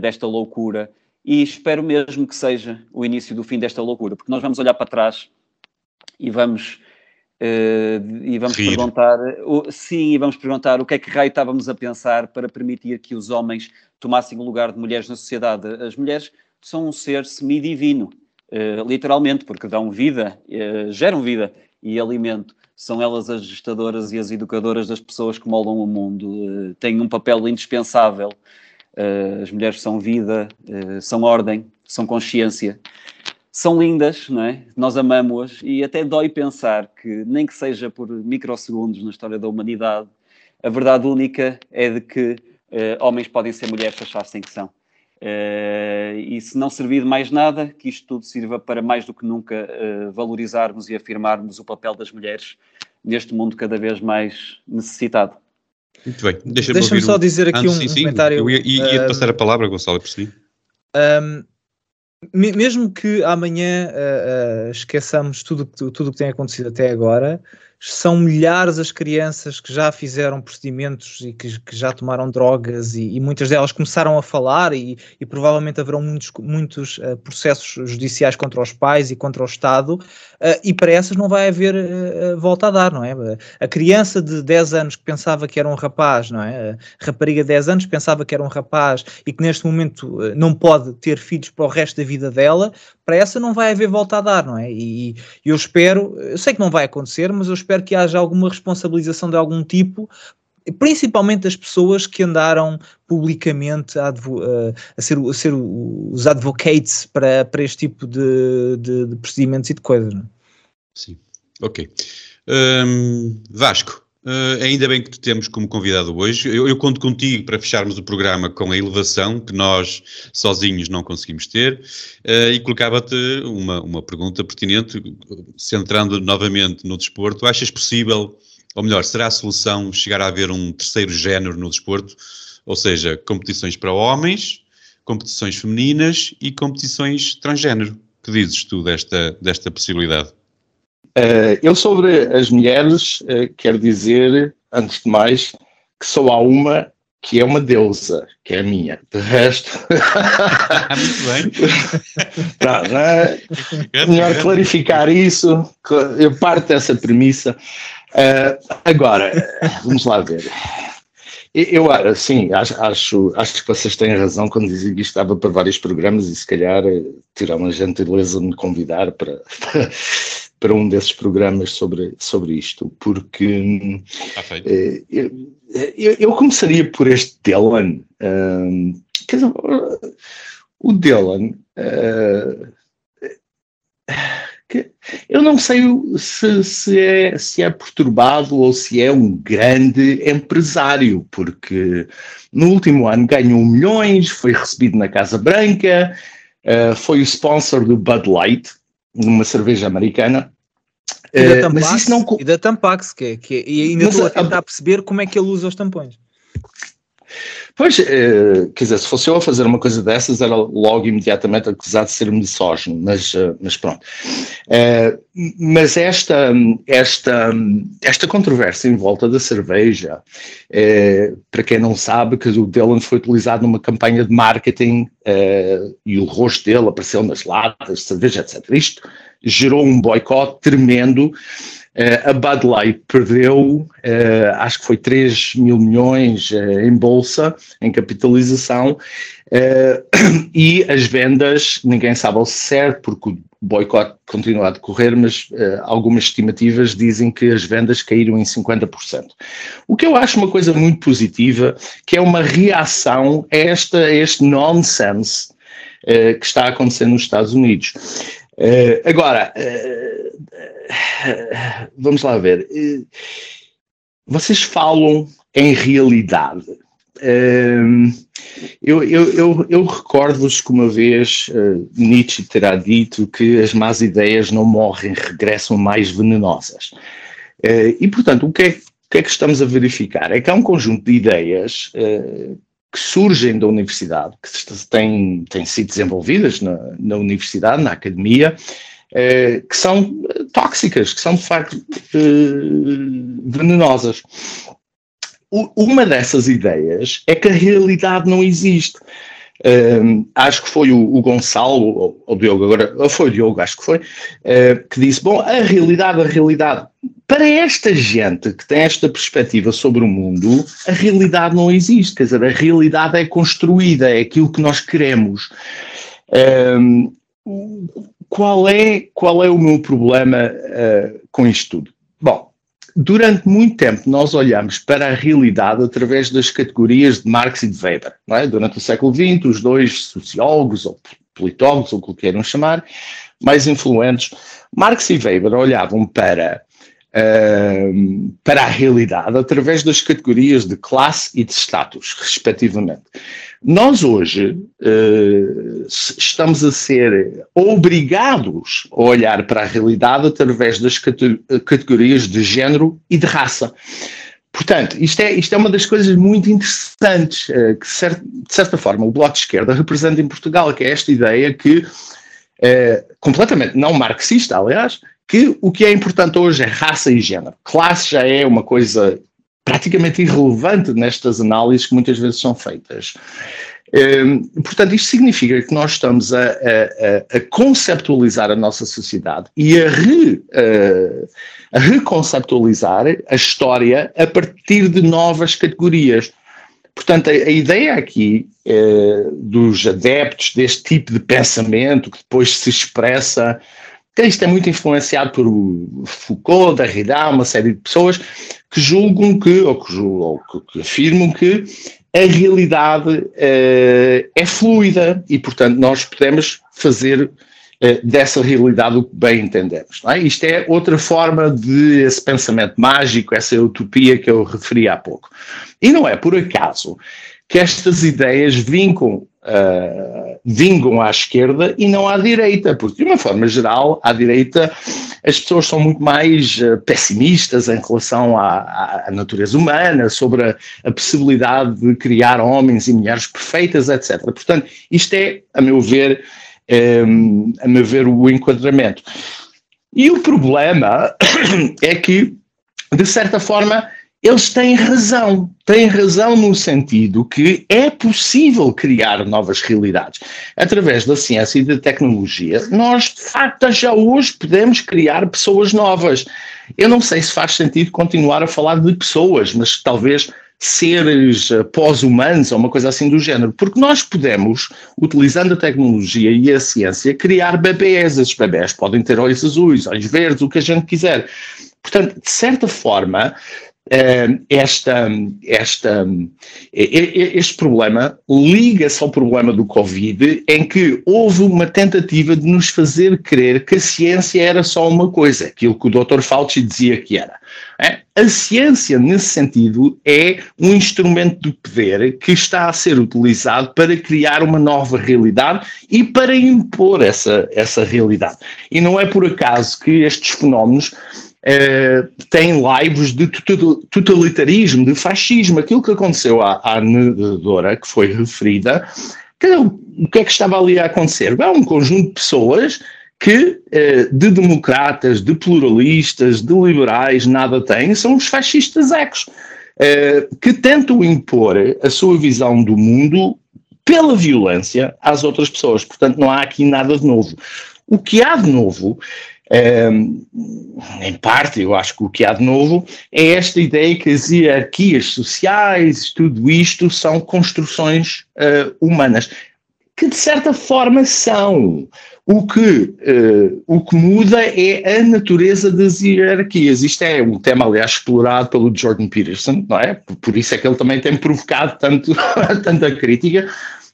S5: desta loucura. E espero mesmo que seja o início do fim desta loucura, porque nós vamos olhar para trás e vamos Uh, e vamos Rir. perguntar, uh, sim, e vamos perguntar o que é que raio estávamos a pensar para permitir que os homens tomassem o lugar de mulheres na sociedade. As mulheres são um ser semidivino, uh, literalmente, porque dão vida, uh, geram vida e alimento. São elas as gestadoras e as educadoras das pessoas que moldam o mundo. têm um papel indispensável. as mulheres são vida, são ordem, são consciência são lindas, não é? Nós amamos-as e até dói pensar que, nem que seja por microsegundos na história da humanidade, a verdade única é de que homens podem ser mulheres se achassem que são. Uh, e se não servir de mais nada, que isto tudo sirva para mais do que nunca uh, valorizarmos e afirmarmos o papel das mulheres neste mundo cada vez mais necessitado.
S2: Muito bem. Deixa-me
S4: Deixa só um... dizer aqui Antes, um
S2: sim,
S4: comentário.
S2: Eu ia, ia, ia passar a palavra, Gonçalo, percebi.
S4: Um, mesmo que amanhã uh, uh, esqueçamos tudo o tudo que tem acontecido até agora, são milhares as crianças que já fizeram procedimentos e que, que já tomaram drogas e, e, muitas delas começaram a falar e, e provavelmente haverão muitos, muitos uh, processos judiciais contra os pais e contra o Estado uh, e para essas não vai haver uh, volta a dar, não é? A criança de 10 anos que pensava que era um rapaz, não é? A rapariga de 10 anos pensava que era um rapaz e que neste momento não pode ter filhos para o resto da vida dela, essa não vai haver volta a dar, não é? E, e eu espero, eu sei que não vai acontecer, mas eu espero que haja alguma responsabilização de algum tipo principalmente das pessoas que andaram publicamente a, a, ser, a ser, os advocates para, para este tipo de, de, de procedimentos e de coisas. Não é?
S2: Sim, ok. Um, Vasco, Uh, ainda bem que te temos como convidado hoje. Eu, eu, conto contigo para fecharmos o programa com a elevação que nós sozinhos não conseguimos ter uh, e colocava-te uma, uma pergunta pertinente, centrando novamente no desporto. Achas possível, ou melhor, será a solução chegar a haver um terceiro género no desporto? Ou seja, competições para homens, competições femininas e competições transgênero. Que dizes tu desta, desta possibilidade?
S3: Uh, eu sobre as mulheres uh, quero dizer, antes de mais, que só há uma que é uma deusa, que é a minha. De resto.
S2: Muito bem.
S3: tá, é? Melhor clarificar isso. Eu parto dessa premissa. Uh, agora, vamos lá ver. Eu, sim, acho, acho, acho que vocês têm razão quando dizem que isto estava para vários programas e se calhar tirar uma gentileza de me convidar para, para um desses programas sobre, sobre isto, porque uh, eu, eu, começaria por este Dylan. Quer dizer, o Dylan. Uh, eu não sei se, se, é, se é perturbado ou se é um grande empresário, porque no último ano ganhou milhões, foi recebido na Casa Branca, uh, foi o sponsor do Bud Light, uma cerveja americana.
S4: E da Tampax, uh, mas isso não... e da Tampax, que é, que é, e ainda mas, estou a tentar a... perceber como é que ele usa os tampões.
S3: Pois, eh, quer dizer, se fosse eu a fazer uma coisa dessas, era logo imediatamente acusado de ser misógino, mas, eh, mas pronto. Eh, mas esta, esta, esta controvérsia em volta da cerveja, para quem não sabe, que o Dylan foi utilizado numa campanha de marketing e o rosto dele apareceu nas latas de cerveja, etc. Isto gerou um boicote tremendo a Bud Light perdeu, uh, acho que foi 3 mil milhões uh, em bolsa, em capitalização, e as vendas, ninguém sabe ao certo, porque o boicote continua a decorrer, mas algumas estimativas dizem que as vendas caíram em 50%. O que eu acho uma coisa muito positiva, que é uma reação a, esta, a este nonsense que está a acontecer nos Estados Unidos. Uh, agora, uh, vamos lá ver. Vocês falam em realidade. Eu, eu, eu, eu recordo-vos que uma vez Nietzsche terá dito que as más ideias não morrem, regressam mais venenosas. e, portanto, o que, é, o que é que estamos a verificar? É que há um conjunto de ideias que surgem da universidade, que têm, têm sido desenvolvidas na, na universidade, na academia, eh, que são tóxicas, que são de facto eh, venenosas. Uma dessas ideias é que a realidade não existe. Uh, acho que foi o, o Gonçalo, ou o Diogo agora, ou foi o Diogo, acho que foi, uh, que disse: Bom, a realidade, a realidade. Para esta gente que tem esta perspectiva sobre o mundo, a realidade não existe. Quer dizer, a realidade é construída, é aquilo que nós queremos. Um, qual, é, qual é o meu problema uh, com isto tudo? Bom, durante muito tempo nós olhamos para a realidade através das categorias de Marx e de Weber. É? Durante o século XX, os dois sociólogos ou politólogos, ou o que queiram chamar, mais influentes, Marx e Weber olhavam para uh, para a realidade através das categorias de classe e de status, respectivamente. Nós hoje uh, estamos a ser obrigados a olhar para a realidade através das categorias de género e de raça. Portanto, isto é, isto é uma das coisas muito interessantes uh, que, de certa forma, o Bloco de Esquerda representa em Portugal, que é esta ideia que, uh, completamente não marxista, aliás, que o que é importante hoje é raça e género. Classe já é uma coisa praticamente irrelevante nestas análises que muitas vezes são feitas. Um, portanto, isto significa que nós estamos a, a, a conceptualizar a nossa sociedade e a, re, a, reconceptualizar a história a partir de novas categorias. Portanto, a, ideia aqui eh, dos adeptos deste tipo de pensamento que depois se expressa isto é muito influenciado por Foucault, Derrida, uma série de pessoas que julgam que, ou que, ou que afirmam que a realidade uh, é fluida e, portanto, nós podemos fazer uh, dessa realidade o que bem entendemos. É? Isto é outra forma de esse pensamento mágico, essa utopia que eu referi há pouco. E não é por acaso que estas ideias vincam uh, vingam à esquerda e não à direita, porque de uma forma geral, à direita as pessoas são muito mais uh, pessimistas em relação à, à, natureza humana, sobre a, a, possibilidade de criar homens e mulheres perfeitas, etc. Portanto, isto é, a meu ver, um, a meu ver, o enquadramento. E o problema é que, de certa forma, eles têm razão. Têm razão no sentido que é possível criar novas realidades. Através da ciência e da tecnologia, nós, de facto, já hoje podemos criar pessoas novas. Eu não sei se faz sentido continuar a falar de pessoas, mas talvez seres uh, pós-humanos ou uma coisa assim do género, porque nós podemos, utilizando a tecnologia e a ciência, criar bebês. Esses bebês podem ter olhos azuis, olhos verdes, o que a gente quiser. Portanto, de certa forma, eh, esta, esta, este problema liga-se ao problema do Covid, em que houve uma tentativa de nos fazer crer que a ciência era só uma coisa, aquilo que o Dr. Fauci dizia que era. É? A ciência, nesse sentido, é um instrumento de poder que está a ser utilizado para criar uma nova realidade e para impor essa, essa realidade. E não é por acaso que estes fenómenos Uh, tem lives de totalitarismo, de fascismo, aquilo que aconteceu à, à nadadora, que foi referida, que, o que é que estava ali a acontecer? Bem, um conjunto de pessoas que uh, de democratas, de pluralistas, de liberais, nada têm, são os fascistas ecos, que tentam impor a sua visão do mundo pela violência às outras pessoas. Portanto, não há aqui nada de novo. O que há de novo um, em parte, eu acho que o que há de novo é esta ideia que as hierarquias sociais, tudo isto são construções uh, humanas, que de certa forma são. O que, uh, o que muda é a natureza das hierarquias. Isto é um tema, aliás, explorado pelo Jordan Peterson, não é? Por isso é que ele também tem provocado tanto, tanta crítica,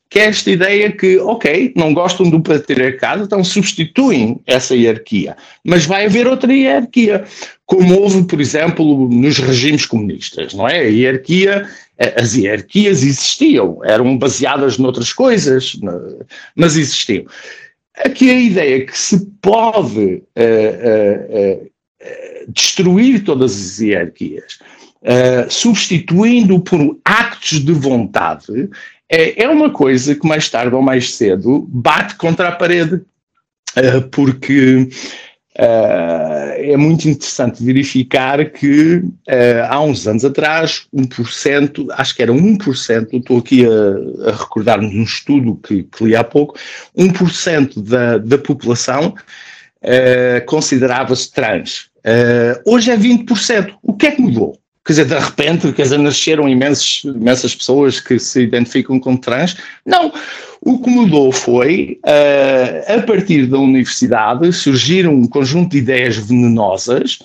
S3: que é esta ideia que, ok, não gostam do patriarcado, então substituem essa hierarquia, mas vai haver outra hierarquia, como houve, por exemplo, nos regimes comunistas, não é? A hierarquia, as hierarquias existiam, eram baseadas noutras coisas, mas existiam. Aqui a ideia que se pode uh, uh, uh, destruir todas as hierarquias, substituindo por actos de vontade, é, é uma coisa que mais tarde ou mais cedo bate contra a parede, uh, porque uh, é muito interessante verificar que uh, há uns anos atrás, 1%, acho que era 1%, estou aqui a, a recordar-me de um estudo que, que, li há pouco, 1% da, da população considerava-se trans. hoje é 20%. O que é que mudou? Quer dizer, de repente, quer dizer, nasceram imensos, imensas pessoas que se identificam como trans. Não. O que mudou foi, uh, a partir da universidade, surgiram um conjunto de ideias venenosas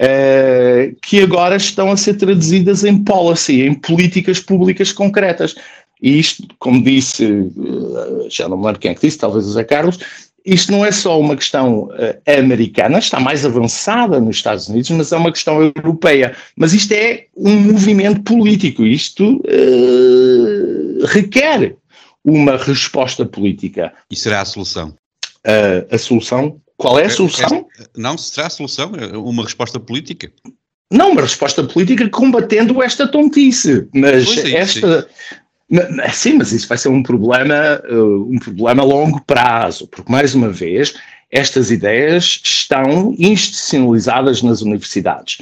S3: uh, que agora estão a ser traduzidas em policy, em políticas públicas concretas. E isto, como disse, uh, já não me lembro quem é que disse, talvez o Zé Carlos, isto não é só uma questão uh, americana, está mais avançada nos Estados Unidos, mas é uma questão europeia. Mas isto é um movimento político, isto uh, requer uma resposta política.
S2: E será a solução?
S3: Uh, a solução? Qual é a solução?
S2: não, será a solução? Uma resposta política?
S3: Não, uma resposta política combatendo esta tontice. Mas é, esta, Sim, mas isso vai ser um problema, uh, um problema a longo prazo, porque, mais uma vez, estas ideias estão institucionalizadas nas universidades.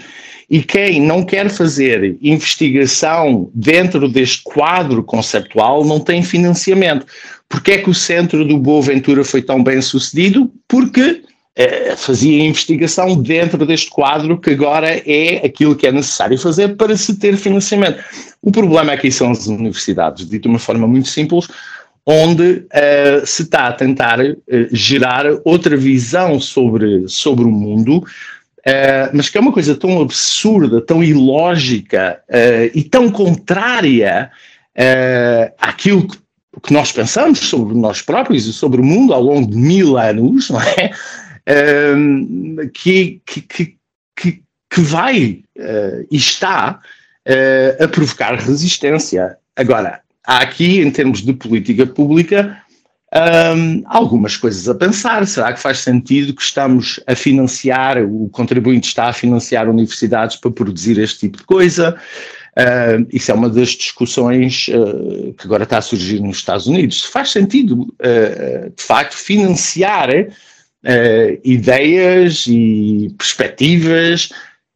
S3: E quem não quer fazer investigação dentro deste quadro conceptual não tem financiamento. Porque é que o centro do Boa Ventura foi tão bem sucedido? Porque eh, fazia investigação dentro deste quadro que agora é aquilo que é necessário fazer para se ter financiamento. O problema aqui são as universidades, dito de uma forma muito simples, onde uh, se está a tentar uh, gerar outra visão sobre, sobre o mundo, uh, mas que é uma coisa tão absurda, tão ilógica e tão contrária àquilo que, que nós pensamos sobre nós próprios e sobre o mundo ao longo de mil anos, não é? Que, que, que, que, vai uh, e está uh, a provocar resistência. Agora, há aqui, em termos de política pública, um, algumas coisas a pensar. Será que faz sentido que estamos a financiar, o contribuinte está a financiar universidades para produzir este tipo de coisa? Uh, isso é uma das discussões uh, que agora está a surgir nos Estados Unidos. Faz sentido, uh, de facto, financiar uh, ideias e perspectivas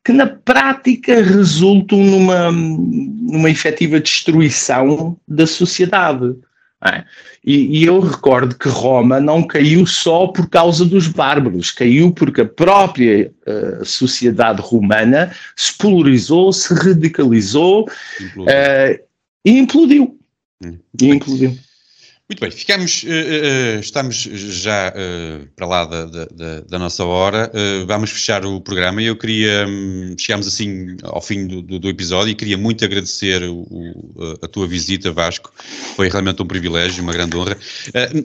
S3: que na prática resultam numa, numa efetiva destruição da sociedade. É. E, e, eu recordo que Roma não caiu só por causa dos bárbaros, caiu porque a própria uh, sociedade romana se polarizou, se radicalizou uh, e implodiu. Hum. E implodiu.
S2: Muito bem, ficamos, uh, uh, estamos já uh, para lá da, da, da nossa hora, vamos fechar o programa e eu queria, um, chegamos assim ao fim do, do, do, episódio e queria muito agradecer o, o, a tua visita, Vasco, foi realmente um privilégio, uma grande honra,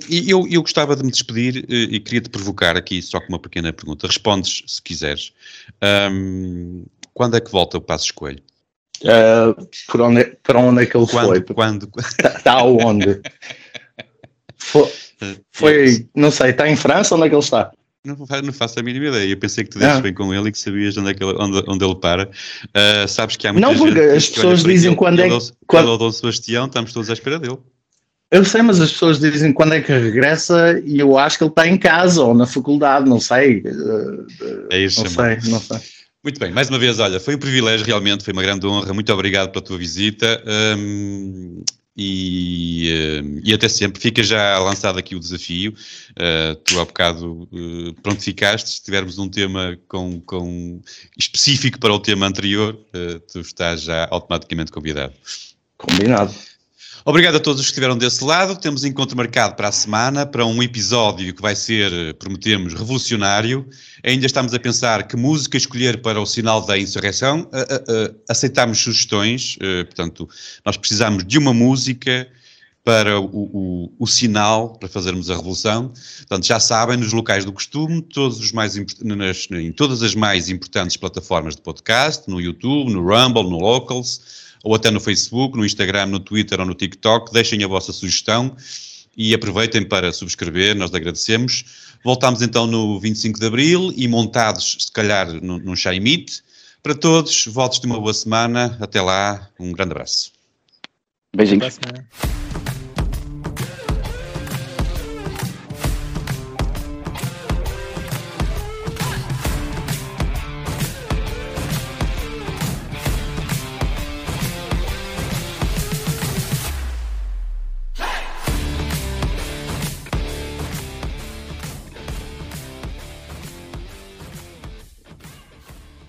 S2: e eu, eu gostava de me despedir e queria te provocar aqui só com uma pequena pergunta, respondes se quiseres, um, quando é que volta o Passo Escolho?
S3: Uh, por onde, para onde é que ele
S2: quando,
S3: foi?
S2: Quando?
S3: Está tá onde? Foi, foi, não sei, está em França? Onde é que ele está?
S2: Não, não faço a mínima ideia. Eu pensei que tu desses ah. bem com ele e que sabias onde, é que ele, onde, onde ele para. Uh, sabes que há muita
S3: Não, porque as pessoas dizem quando é
S2: que.
S3: Quando...
S2: Ele é o Dom Sebastião, estamos todos à espera dele.
S3: Eu sei, mas as pessoas dizem quando é que regressa e eu acho que ele está em casa ou na faculdade, não sei.
S2: É isso,
S3: não sei, não sei.
S2: Muito bem, mais uma vez, olha, foi um privilégio realmente, foi uma grande honra, muito obrigado pela tua visita. Um, e, uh, e até sempre. Fica já lançado aqui o desafio. Uh, tu há bocado uh, prontificaste. Se tivermos um tema com, com específico para o tema anterior, uh, tu estás já automaticamente convidado.
S3: Combinado.
S2: Obrigado a todos que estiveram desse lado. Temos encontro marcado para a semana, para um episódio que vai ser, prometemos, revolucionário. Ainda estamos a pensar que música escolher para o sinal da insurreição. Aceitámos sugestões, eh, portanto, nós precisamos de uma música para o, o, o, sinal para fazermos a revolução. Portanto, já sabem, nos locais do costume, todos os mais, nas, em todas as mais importantes plataformas de podcast, no YouTube, no Rumble, no Locals ou até no Facebook, no Instagram, no Twitter ou no TikTok. Deixem a vossa sugestão e aproveitem para subscrever, nós agradecemos. Voltamos então no 25 de Abril e montados, se calhar, num Chai Meet. Para todos, votos de uma boa semana. Até lá, um grande abraço.
S5: Beijinhos.